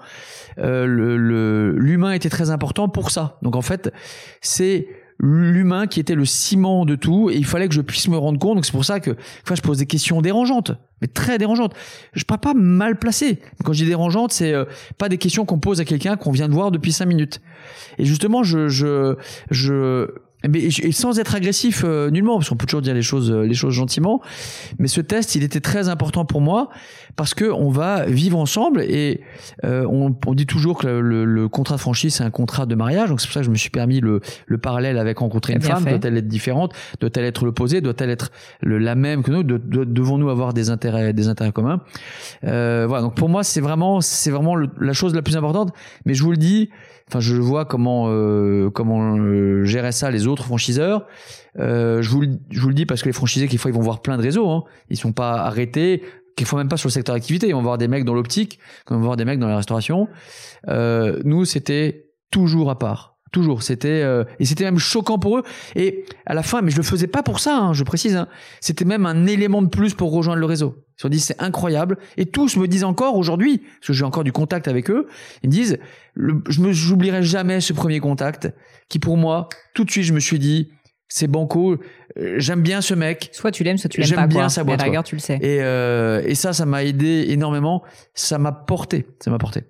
Euh, l'humain était très important pour ça. Donc en fait c'est l'humain qui était le ciment de tout et il fallait que je puisse me rendre compte. Donc c'est pour ça que enfin, je pose des questions dérangeantes, mais très dérangeantes. Je ne pas mal placé. Quand je dis dérangeantes, c'est euh, pas des questions qu'on pose à quelqu'un qu'on vient de voir depuis cinq minutes. Et justement, je, je, je mais et sans être agressif euh, nullement, parce qu'on peut toujours dire les choses, euh, les choses gentiment. Mais ce test, il était très important pour moi parce que on va vivre ensemble et euh, on, on, dit toujours que le, le, contrat de franchise c'est un contrat de mariage. Donc c'est pour ça que je me suis permis le, le parallèle avec rencontrer une femme. Doit-elle être différente? Doit-elle être l'opposé? Doit-elle être le, la même que nous? De, Devons-nous avoir des intérêts, des intérêts communs? Voilà. Donc pour moi, c'est vraiment, c'est vraiment la chose la plus importante. Mais je vous le dis Enfin, je vois comment euh, comment euh, gérer ça les autres franchiseurs. Euh, je vous le, je vous le dis parce que les franchisés, quelquefois, ils vont voir plein de réseaux. Hein. Ils sont pas arrêtés. Quelquefois même pas sur le secteur d'activité. Ils vont voir des mecs dans l'optique, ils vont voir des mecs dans la restauration. Euh, nous, c'était toujours à part. Toujours, c'était euh, et c'était même choquant pour eux. Et à la fin, mais je le faisais pas pour ça, hein, je précise. Hein, c'était même un élément de plus pour rejoindre le réseau. Ils se dit c'est incroyable. Et tous me disent encore aujourd'hui, parce que j'ai encore du contact avec eux, ils me disent, je me j'oublierai jamais ce premier contact, qui pour moi, tout de suite, je me suis dit, c'est banco. Euh, j'aime bien ce mec. Soit tu l'aimes, soit tu l'aimes pas. J'aime bien sa boîte. Tu le sais. Et, euh, et ça, ça m'a aidé énormément. Ça m'a porté. Ça m'a porté.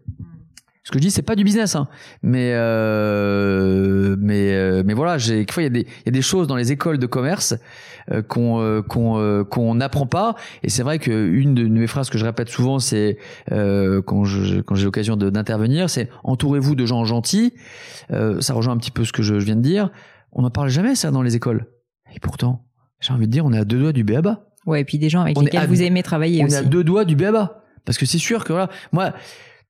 Ce que je dis, c'est pas du business, hein. mais euh, mais euh, mais voilà, j'ai il y a des il y a des choses dans les écoles de commerce euh, qu'on euh, qu'on euh, qu'on n'apprend pas. Et c'est vrai que une de mes phrases que je répète souvent, c'est quand je quand j'ai l'occasion d'intervenir, c'est entourez-vous de gens gentils. ça rejoint un petit peu ce que je, je viens de dire. On n'en parle jamais ça dans les écoles. Et pourtant, j'ai envie de dire, on est à deux doigts du béaba. Ouais, et puis des gens avec lesquels vous aimez travailler on aussi. On est à deux doigts du béaba. Parce que c'est sûr que voilà, moi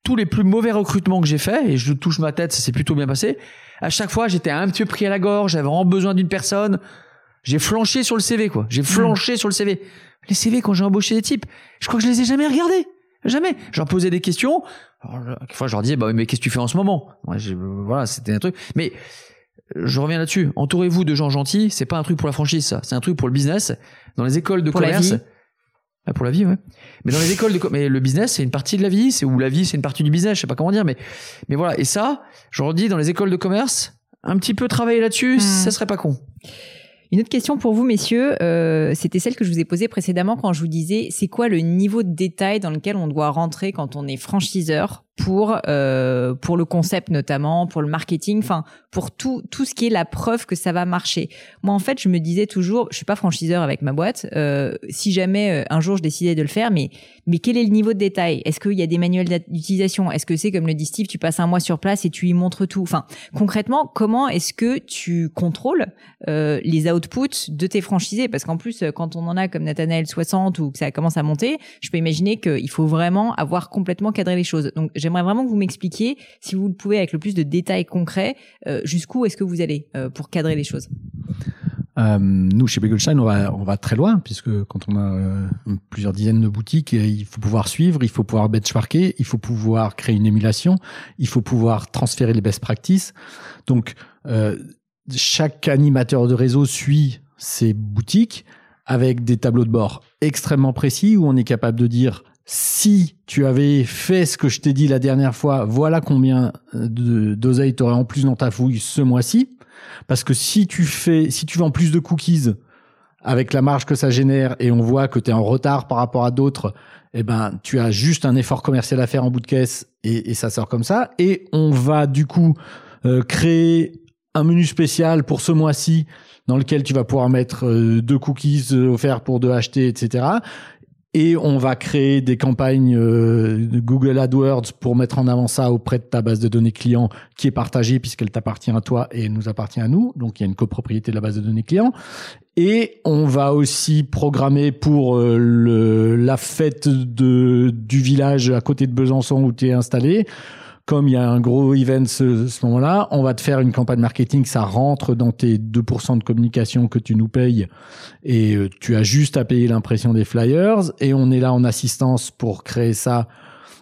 tous les plus mauvais recrutements que j'ai fait, et je touche ma tête, ça s'est plutôt bien passé, à chaque fois, j'étais un petit peu pris à la gorge, j'avais vraiment besoin d'une personne. J'ai flanché sur le CV, quoi. J'ai flanché sur le CV. Les CV, quand j'ai embauché des types, je crois que je les ai jamais regardés. Jamais. J'en posais des questions. Alors, fois, je leur disais, bah, mais qu'est-ce que tu fais en ce moment? voilà, c'était un truc. Mais, je reviens là-dessus. Entourez-vous de gens gentils. C'est pas un truc pour la franchise, ça. C'est un truc pour le business. Dans les écoles de commerce. Ah, pour la vie, ouais. Mais dans les écoles de, mais le business, c'est une partie de la vie, c'est où la vie, c'est une partie du business, je sais pas comment dire, mais, mais voilà. Et ça, je redis, dans les écoles de commerce, un petit peu travailler là-dessus, hmm. ça serait pas con. Une autre question pour vous, messieurs, euh, c'était celle que je vous ai posée précédemment quand je vous disais, c'est quoi le niveau de détail dans lequel on doit rentrer quand on est franchiseur? Pour euh, pour le concept notamment, pour le marketing, enfin pour tout tout ce qui est la preuve que ça va marcher. Moi en fait, je me disais toujours, je suis pas franchiseur avec ma boîte. Euh, si jamais euh, un jour je décidais de le faire, mais mais quel est le niveau de détail? Est-ce qu'il y a des manuels d'utilisation? Est-ce que c'est comme le dit Steve, tu passes un mois sur place et tu y montres tout? Enfin concrètement, comment est-ce que tu contrôles euh, les outputs de tes franchisés? Parce qu'en plus, quand on en a comme Nathanaël 60 ou que ça commence à monter, je peux imaginer qu'il faut vraiment avoir complètement cadré les choses. Donc j'aimerais vraiment que vous m'expliquiez, si vous le pouvez avec le plus de détails concrets, euh, jusqu'où est-ce que vous allez euh, pour cadrer les choses? Euh, nous, chez Begelstein, on va, on va très loin, puisque quand on a plusieurs dizaines de boutiques, il faut pouvoir suivre, il faut pouvoir benchmarker, il faut pouvoir créer une émulation, il faut pouvoir transférer les best practices. Donc, chaque animateur de réseau suit ses boutiques avec des tableaux de bord extrêmement précis où on est capable de dire si tu avais fait ce que je t'ai dit la dernière fois, voilà combien d'oseilles tu aurais en plus dans ta fouille ce mois-ci. Parce que si tu fais, si tu vends plus de cookies avec la marge que ça génère et on voit que tu es en retard par rapport à d'autres, eh ben, tu as juste un effort commercial à faire en bout de caisse et, ça sort comme ça. Et on va du coup euh, créer un menu spécial pour ce mois-ci dans lequel tu vas pouvoir mettre euh, deux cookies offerts pour deux achetés, etc et on va créer des campagnes euh, Google AdWords pour mettre en avant ça auprès de ta base de données client qui est partagée puisqu'elle t'appartient à toi et nous appartient à nous. Donc il y a une copropriété de la base de données client. Et on va aussi programmer pour euh, la fête du village à côté de Besançon où tu es installé comme il y a un gros event ce, ce moment-là, on va te faire une campagne marketing, ça rentre dans tes 2% de communication que tu nous payes et euh, tu as juste à payer l'impression des flyers et on est là en assistance pour créer ça.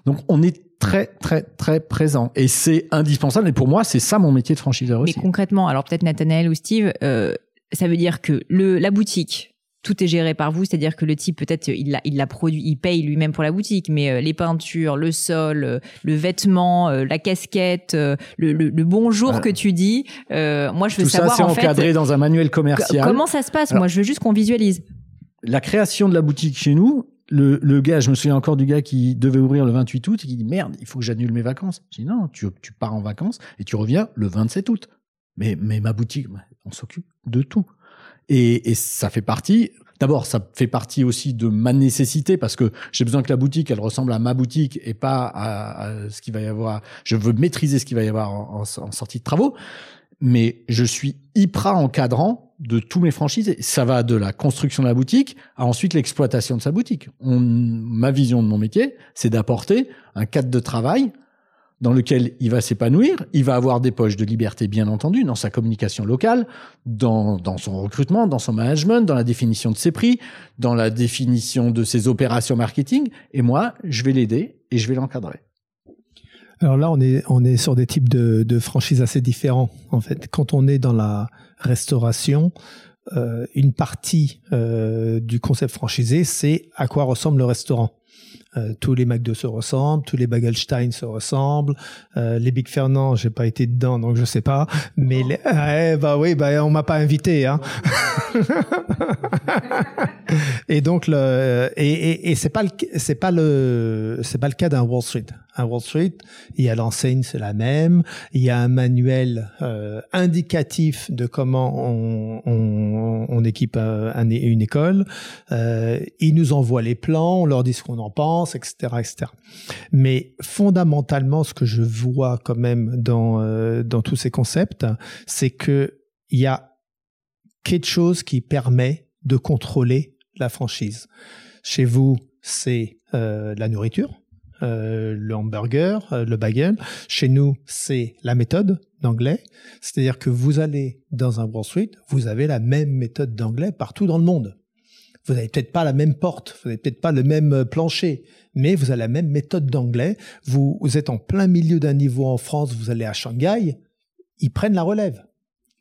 Donc on est très très très présent et c'est indispensable et pour moi c'est ça mon métier de franchiseur aussi. Mais concrètement, alors peut-être Nathanaël ou Steve, euh, ça veut dire que le la boutique tout est géré par vous, c'est-à-dire que le type peut-être il l'a il l'a produit, il paye lui-même pour la boutique, mais euh, les peintures, le sol, euh, le vêtement, euh, la casquette, le, le, bonjour que tu dis, moi je veux tout savoir ça, c'est encadré dans un manuel commercial. Comment ça se passe? Moi je veux juste qu'on visualise. La création de la boutique chez nous, le, le, gars, je me souviens encore du gars qui devait ouvrir le 28 août et qui dit merde, il faut que j'annule mes vacances. Je dis non, tu, tu pars en vacances et tu reviens le 27 août. Mais, mais ma boutique, on s'occupe de tout. Et, et ça fait partie. D'abord, ça fait partie aussi de ma nécessité parce que j'ai besoin que la boutique, elle ressemble à ma boutique et pas à, ce qu'il va y avoir. Je veux maîtriser ce qu'il va y avoir en, sortie de travaux. Mais je suis hyper encadrant de tous mes franchises. Ça va de la construction de la boutique à ensuite l'exploitation de sa boutique. Ma vision de mon métier, c'est d'apporter un cadre de travail dans lequel il va s'épanouir, il va avoir des poches de liberté, bien entendu, dans sa communication locale, dans, son recrutement, dans son management, dans la définition de ses prix, dans la définition de ses opérations marketing. Et moi, je vais l'aider et je vais l'encadrer. Alors là, on est, sur des types de, de franchises assez différents. En fait, quand on est dans la restauration, euh, une partie euh, du concept franchisé, c'est à quoi ressemble le restaurant. Euh, tous les McDo se ressemblent, tous les Bagelstein se ressemblent. Euh, les Big Fernand, j'ai pas été dedans, donc je sais pas. Mais les... bah oui, bah on m'a pas invité, hein. et donc le et, et, et c'est pas le c'est pas le c'est pas le cas d'un Wall Street à Wall Street. Il y a l'enseigne, c'est la même. Il y a un manuel euh, indicatif de comment on, on, on équipe un, une école. Euh, ils nous envoient les plans, on leur dit ce qu'on en pense, etc., etc. Mais fondamentalement, ce que je vois quand même dans euh, dans tous ces concepts, c'est que il y a quelque chose qui permet de contrôler la franchise. Chez vous, c'est euh, la nourriture euh, le hamburger, le bagel. Chez nous, c'est la méthode d'anglais. C'est-à-dire que vous allez dans un Wall Street, vous avez la même méthode d'anglais partout dans le monde. Vous n'avez peut-être pas la même porte, vous n'avez peut-être pas le même euh, plancher, mais vous avez la même méthode d'anglais. Vous, êtes en plein milieu d'un niveau en France, vous allez à Shanghai, ils prennent la relève.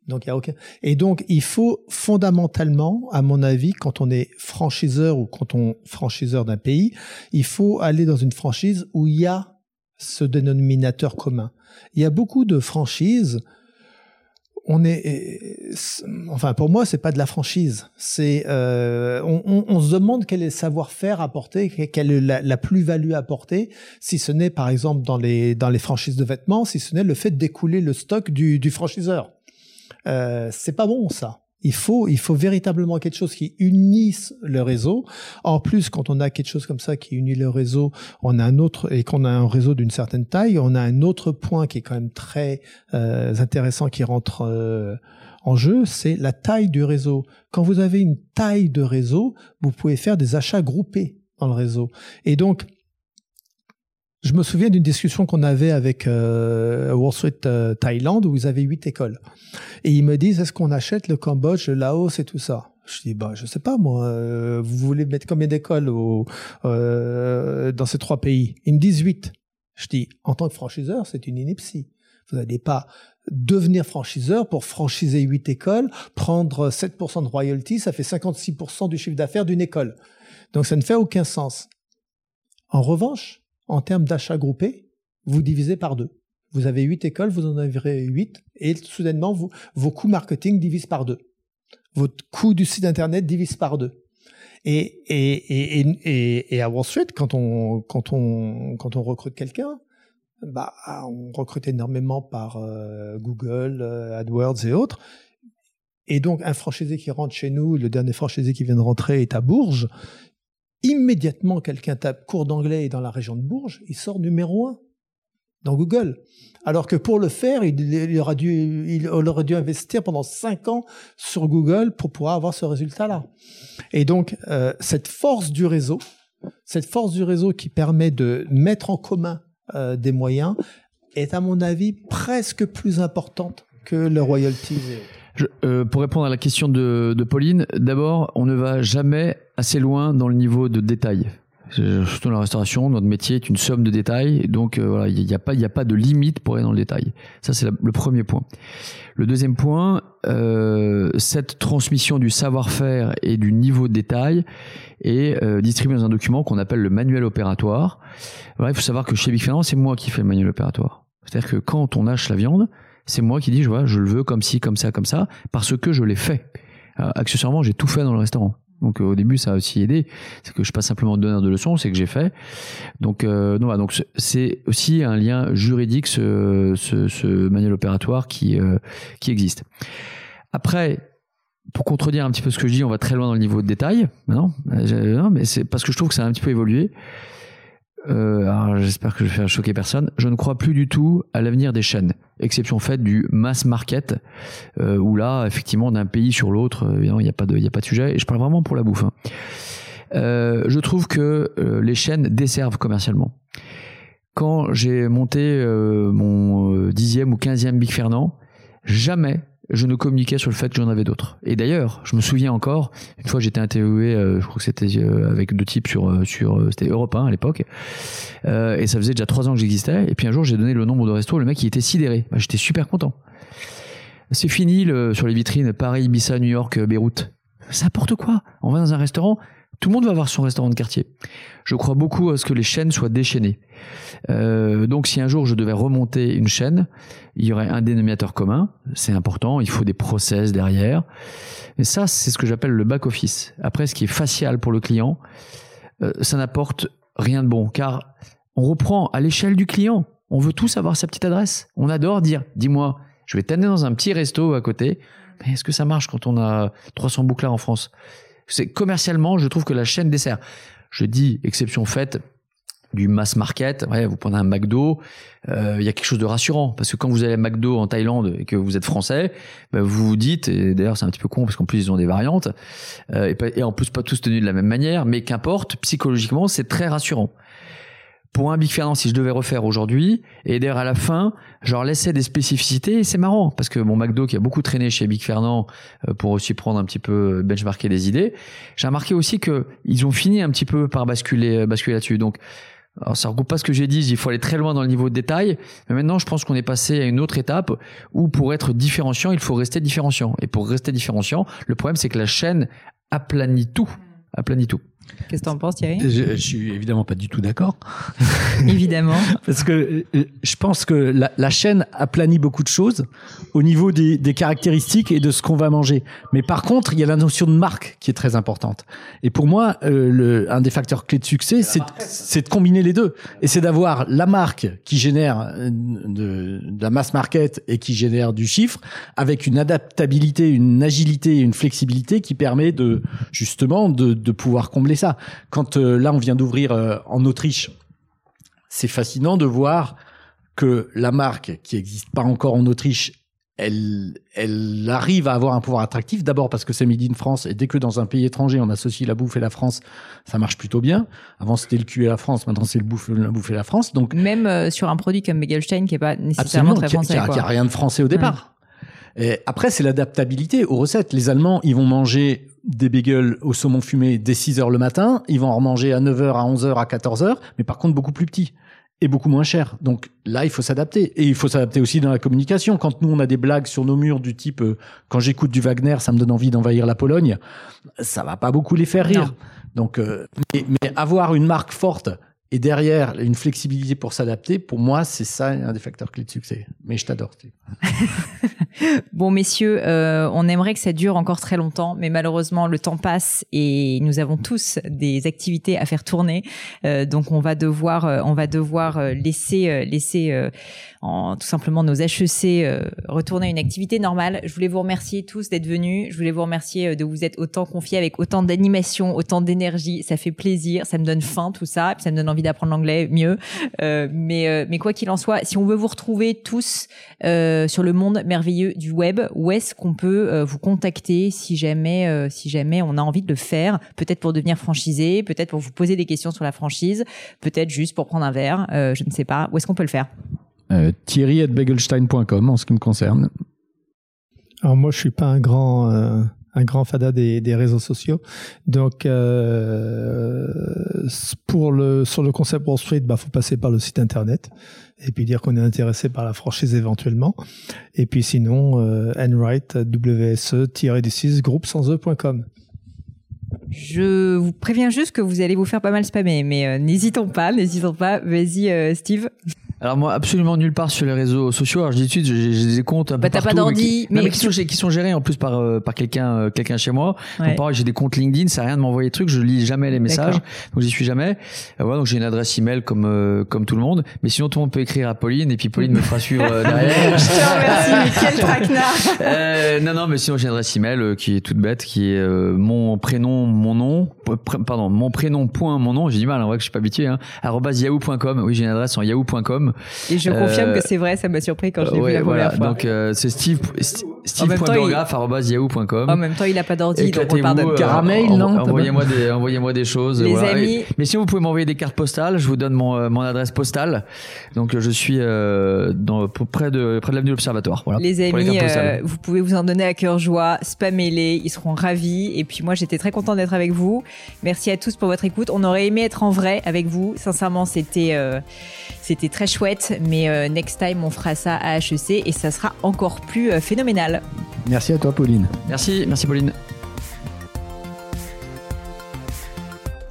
Donc il a aucun. Et donc il faut fondamentalement, à mon avis, quand on est franchiseur ou quand on franchiseur d'un pays, il faut aller dans une franchise où il y a ce dénominateur commun. Il y a beaucoup de franchises on est, enfin pour moi c'est pas de la franchise. C'est, euh, on, se demande quel est le savoir-faire apporté, quelle est la, plus-value apportée, si ce n'est par exemple dans les dans les franchises de vêtements, si ce n'est le fait d'écouler le stock du, du franchiseur. Euh, c'est pas bon ça. Il faut, il faut véritablement quelque chose qui unisse le réseau. En plus, quand on a quelque chose comme ça qui unit le réseau, on a un autre et qu'on a un réseau d'une certaine taille, on a un autre point qui est quand même très euh, intéressant qui rentre euh, en jeu, c'est la taille du réseau. Quand vous avez une taille de réseau, vous pouvez faire des achats groupés dans le réseau. Et donc, je me souviens d'une discussion qu'on avait avec euh, Wall Street euh, où ils avaient huit écoles. Et ils me disent, est-ce qu'on achète le Cambodge, le Laos et tout ça? Je dis, bah, je sais pas moi, euh, vous voulez mettre combien d'écoles euh, dans ces trois pays? Ils me disent huit. Je dis, en tant que franchiseur, c'est une ineptie. Vous n'allez pas devenir franchiseur pour franchiser huit écoles, prendre 7% de royalty, ça fait 56% du chiffre d'affaires d'une école. Donc ça ne fait aucun sens. En revanche, en termes d'achat groupé, vous divisez par deux. Vous avez huit écoles, vous en avez huit, et soudainement, vos coûts marketing divisent par deux. Votre coût du site internet divise par deux. Et, à Wall Street, quand on recrute quelqu'un, bah, on recrute énormément par euh, Google, euh, AdWords et autres. Et donc, un franchisé qui rentre chez nous, le dernier franchisé qui vient de rentrer est à Bourges, immédiatement quelqu'un tape cours d'anglais dans la région de Bourges, il sort numéro un dans Google. Alors que pour le faire, il, aurait, dû, il aurait dû investir pendant cinq ans sur Google pour pouvoir avoir ce résultat-là. Et donc, euh, cette force du réseau, cette force du réseau qui permet de mettre en commun euh, des moyens, est à mon avis presque plus importante que le royalties. Euh, pour répondre à la question de, de Pauline, d'abord, on ne va jamais assez loin dans le niveau de détail. Surtout dans la restauration, notre métier est une somme de détails, donc euh, voilà, il n'y a pas, a pas de limite pour aller dans le détail. Ça, c'est le premier point. Le deuxième point, euh, cette transmission du savoir-faire et du niveau de détail est euh, distribuée dans un document qu'on appelle le manuel opératoire. il faut savoir que chez Big c'est moi qui fais le manuel opératoire. C'est-à-dire que quand on hache la viande, c'est moi qui dis, je vois, je le veux comme ci, comme ça, comme ça, parce que je l'ai fait. Euh, accessoirement, j'ai tout fait dans le restaurant. Donc euh, au début, ça a aussi aidé. C'est que je suis pas simplement donneur de leçons, c'est que j'ai fait. Donc, euh, non, donc c'est aussi un lien juridique, ce, ce, ce manuel opératoire qui euh, qui existe. Après, pour contredire un petit peu ce que je dis, on va très loin dans le niveau de détail. Non, non mais c'est parce que je trouve que ça a un petit peu évolué. Euh, alors j'espère que je vais faire choquer personne. Je ne crois plus du tout à l'avenir des chaînes, exception faite du mass market, euh, où là, effectivement, d'un pays sur l'autre, euh, il n'y a pas de, il a pas de sujet. Et je parle vraiment pour la bouffe. Hein. Euh, je trouve que euh, les chaînes desservent commercialement. Quand j'ai monté euh, mon dixième ou quinzième Big Fernand, jamais je ne communiquais sur le fait que j'en avais d'autres. Et d'ailleurs, je me souviens encore, une fois j'étais interviewé, euh, je crois que c'était euh, avec deux types sur, euh, sur c'était Europe 1 à l'époque, et ça faisait déjà trois ans que j'existais, et puis un jour j'ai donné le nombre de restos, le mec il était sidéré, bah, j'étais super content. C'est fini le, sur les vitrines Paris, Ibiza, New York, Beyrouth. C'est n'importe quoi. On va dans un restaurant, tout le monde va avoir son restaurant de quartier. Je crois beaucoup à ce que les chaînes soient déchaînées. Euh, donc si un jour je devais remonter une chaîne, il y aurait un dénominateur commun, c'est important, il faut des process derrière. Mais ça, c'est ce que j'appelle le back-office. Après, ce qui est facial pour le client, euh, ça n'apporte rien de bon, car on reprend à l'échelle du client. On veut tous avoir sa petite adresse. On adore dire, dis-moi, je vais t'amener dans un petit resto à côté. Est-ce que ça marche quand on a 300 bouclards en France? C'est commercialement, je trouve que la chaîne dessert. Je dis exception faite du mass market. Vous prenez un McDo, euh, il y a quelque chose de rassurant parce que quand vous allez à McDo en Thaïlande et que vous êtes français, bah, vous vous dites, et d'ailleurs c'est un petit peu con parce qu'en plus ils ont des variantes euh, et, en plus pas tous tenus de la même manière, mais qu'importe, psychologiquement c'est très rassurant pour un Big Fernand, si je devais refaire aujourd'hui, et d'ailleurs à la fin, leur laissais des spécificités, et c'est marrant, parce que mon McDo qui a beaucoup traîné chez Big Fernand euh, pour aussi prendre un petit peu euh, benchmarker des idées, j'ai remarqué aussi que ils ont fini un petit peu par basculer, euh, basculer là-dessus. Donc, alors ça regroupe pas ce que j'ai dit, il faut aller très loin dans le niveau de détail, mais maintenant je pense qu'on est passé à une autre étape où pour être différenciant, il faut rester différenciant. Et pour rester différenciant, le problème c'est que la chaîne aplanit tout, aplanit tout. Qu'est-ce que tu en penses, Thierry? Je, je, suis évidemment pas du tout d'accord. évidemment. Parce que euh, je pense que la, la, chaîne aplanit beaucoup de choses au niveau des, des caractéristiques et de ce qu'on va manger. Mais par contre, il y a la notion de marque qui est très importante. Et pour moi, euh, le, un des facteurs clés de succès, c'est de combiner les deux. Et c'est d'avoir la marque qui génère euh, de, de, la mass market et qui génère du chiffre, avec une adaptabilité, une agilité, une flexibilité qui permet de justement de, de pouvoir combler ça. Quand euh, là, on vient d'ouvrir euh, en Autriche, c'est fascinant de voir que la marque qui n'existe pas encore en Autriche, elle, elle arrive à avoir un pouvoir attractif. D'abord parce que c'est made in France et dès que dans un pays étranger on associe la bouffe et la France, ça marche plutôt bien. Avant c'était le cul et la France, maintenant c'est le bouffe, la bouffe et la France. Donc même euh, sur un produit comme Begelstein qui est pas nécessairement très français, qui a, a, rien de français au départ. Et après c'est l'adaptabilité aux recettes. Les Allemands ils vont manger des bagels au saumon fumé dès 6 heures le matin, ils vont en remanger à 9 heures, à 11 heures, à 14 heures, mais par contre beaucoup plus petits et beaucoup moins cher. Donc là, il faut s'adapter. Et il faut s'adapter aussi dans la communication. Quand nous, on a des blagues sur nos murs du type euh, quand j'écoute du Wagner, ça me donne envie d'envahir la Pologne », ça va pas beaucoup les faire rire. Donc, euh, mais, mais, avoir une marque forte et derrière, une flexibilité pour s'adapter, pour moi, c'est ça un des facteurs clés de succès. Mais je t'adore, bon, messieurs, euh, on aimerait que ça dure encore très longtemps, mais malheureusement, le temps passe et nous avons tous des activités à faire tourner. Euh, donc, on va devoir, euh, on va devoir laisser, laisser en, tout simplement nos HEC retourner à une activité normale. Je voulais vous remercier tous d'être venus. Je voulais vous remercier de vous être autant confiés avec autant d'animation, autant d'énergie. Ça fait plaisir, ça me donne faim tout ça, et puis ça me donne envie d'apprendre l'anglais mieux. Euh, mais, mais quoi qu'il en soit, si on veut vous retrouver tous euh, sur le monde merveilleux du web, où est-ce qu'on peut vous contacter si jamais, si jamais on a envie de le faire? Peut-être pour devenir franchisé, peut-être pour vous poser des questions sur la franchise, peut-être juste pour prendre un verre. je ne sais pas. Où est-ce qu'on peut le faire? Euh, Thierry at begelstein.com en ce qui me concerne. Alors moi, je suis pas un grand euh, un grand fada des, des, réseaux sociaux. Donc euh, pour le sur le concept Wall Street, bah faut passer par le site internet et puis dire qu'on est intéressé par la franchise éventuellement. Et puis sinon, euh, Enright WSE-du6 groupe sans e.com. Je vous préviens juste que vous allez vous faire pas mal spammer, mais euh, n'hésitons pas, n'hésitons pas. Vas-y, euh, Steve. Alors moi, absolument nulle part sur les réseaux sociaux. Alors je dis tout de suite, j'ai des comptes un peu bah, t'as pas d'ordi, mais, qui, sont, qui sont gérés en plus par euh, par quelqu'un euh, quelqu'un chez moi. Ouais. Donc j'ai des comptes LinkedIn, ça rien de m'envoyer des trucs, je lis jamais les messages, donc j'y suis jamais. Euh, voilà, donc j'ai une adresse email comme comme tout le monde. Mais sinon tout le monde peut écrire à Pauline et puis Pauline me fera suivre derrière. je te remercie, quel traquenard. non non, mais sinon j'ai une adresse email qui est toute bête, qui est mon prénom, mon nom, pardon, mon prénom point mon nom. J'ai du mal, en vrai que je suis pas habitué. Hein, yahoo.com. Oui, j'ai une adresse en yahoo.com. Et je confirme que c'est vrai, ça m'a surpris quand je l'ai vu la voilà. première fois. Donc euh, c'est Steve steve.burgraph@yahoo.com. En même temps, il a pas d'ordi, donc on parle de euh, caramel, non Envoyez-moi des envoyez-moi des choses. Les amis. Mais si vous pouvez m'envoyer des cartes postales, je vous donne mon euh, mon adresse postale. Donc je suis dans près de près de l'avenue de l'Observatoire. Voilà. Les amis, vous pouvez vous en donner à cœur joie, spammez-les, ils seront ravis. Et puis moi, j'étais très content d'être avec vous. Merci à tous pour votre écoute. On aurait aimé être en vrai avec vous. Sincèrement, c'était c'était très chouette, mais euh, next time on fera ça à HEC et ça sera encore plus euh, phénoménal. Merci à toi Pauline. Merci, merci Pauline.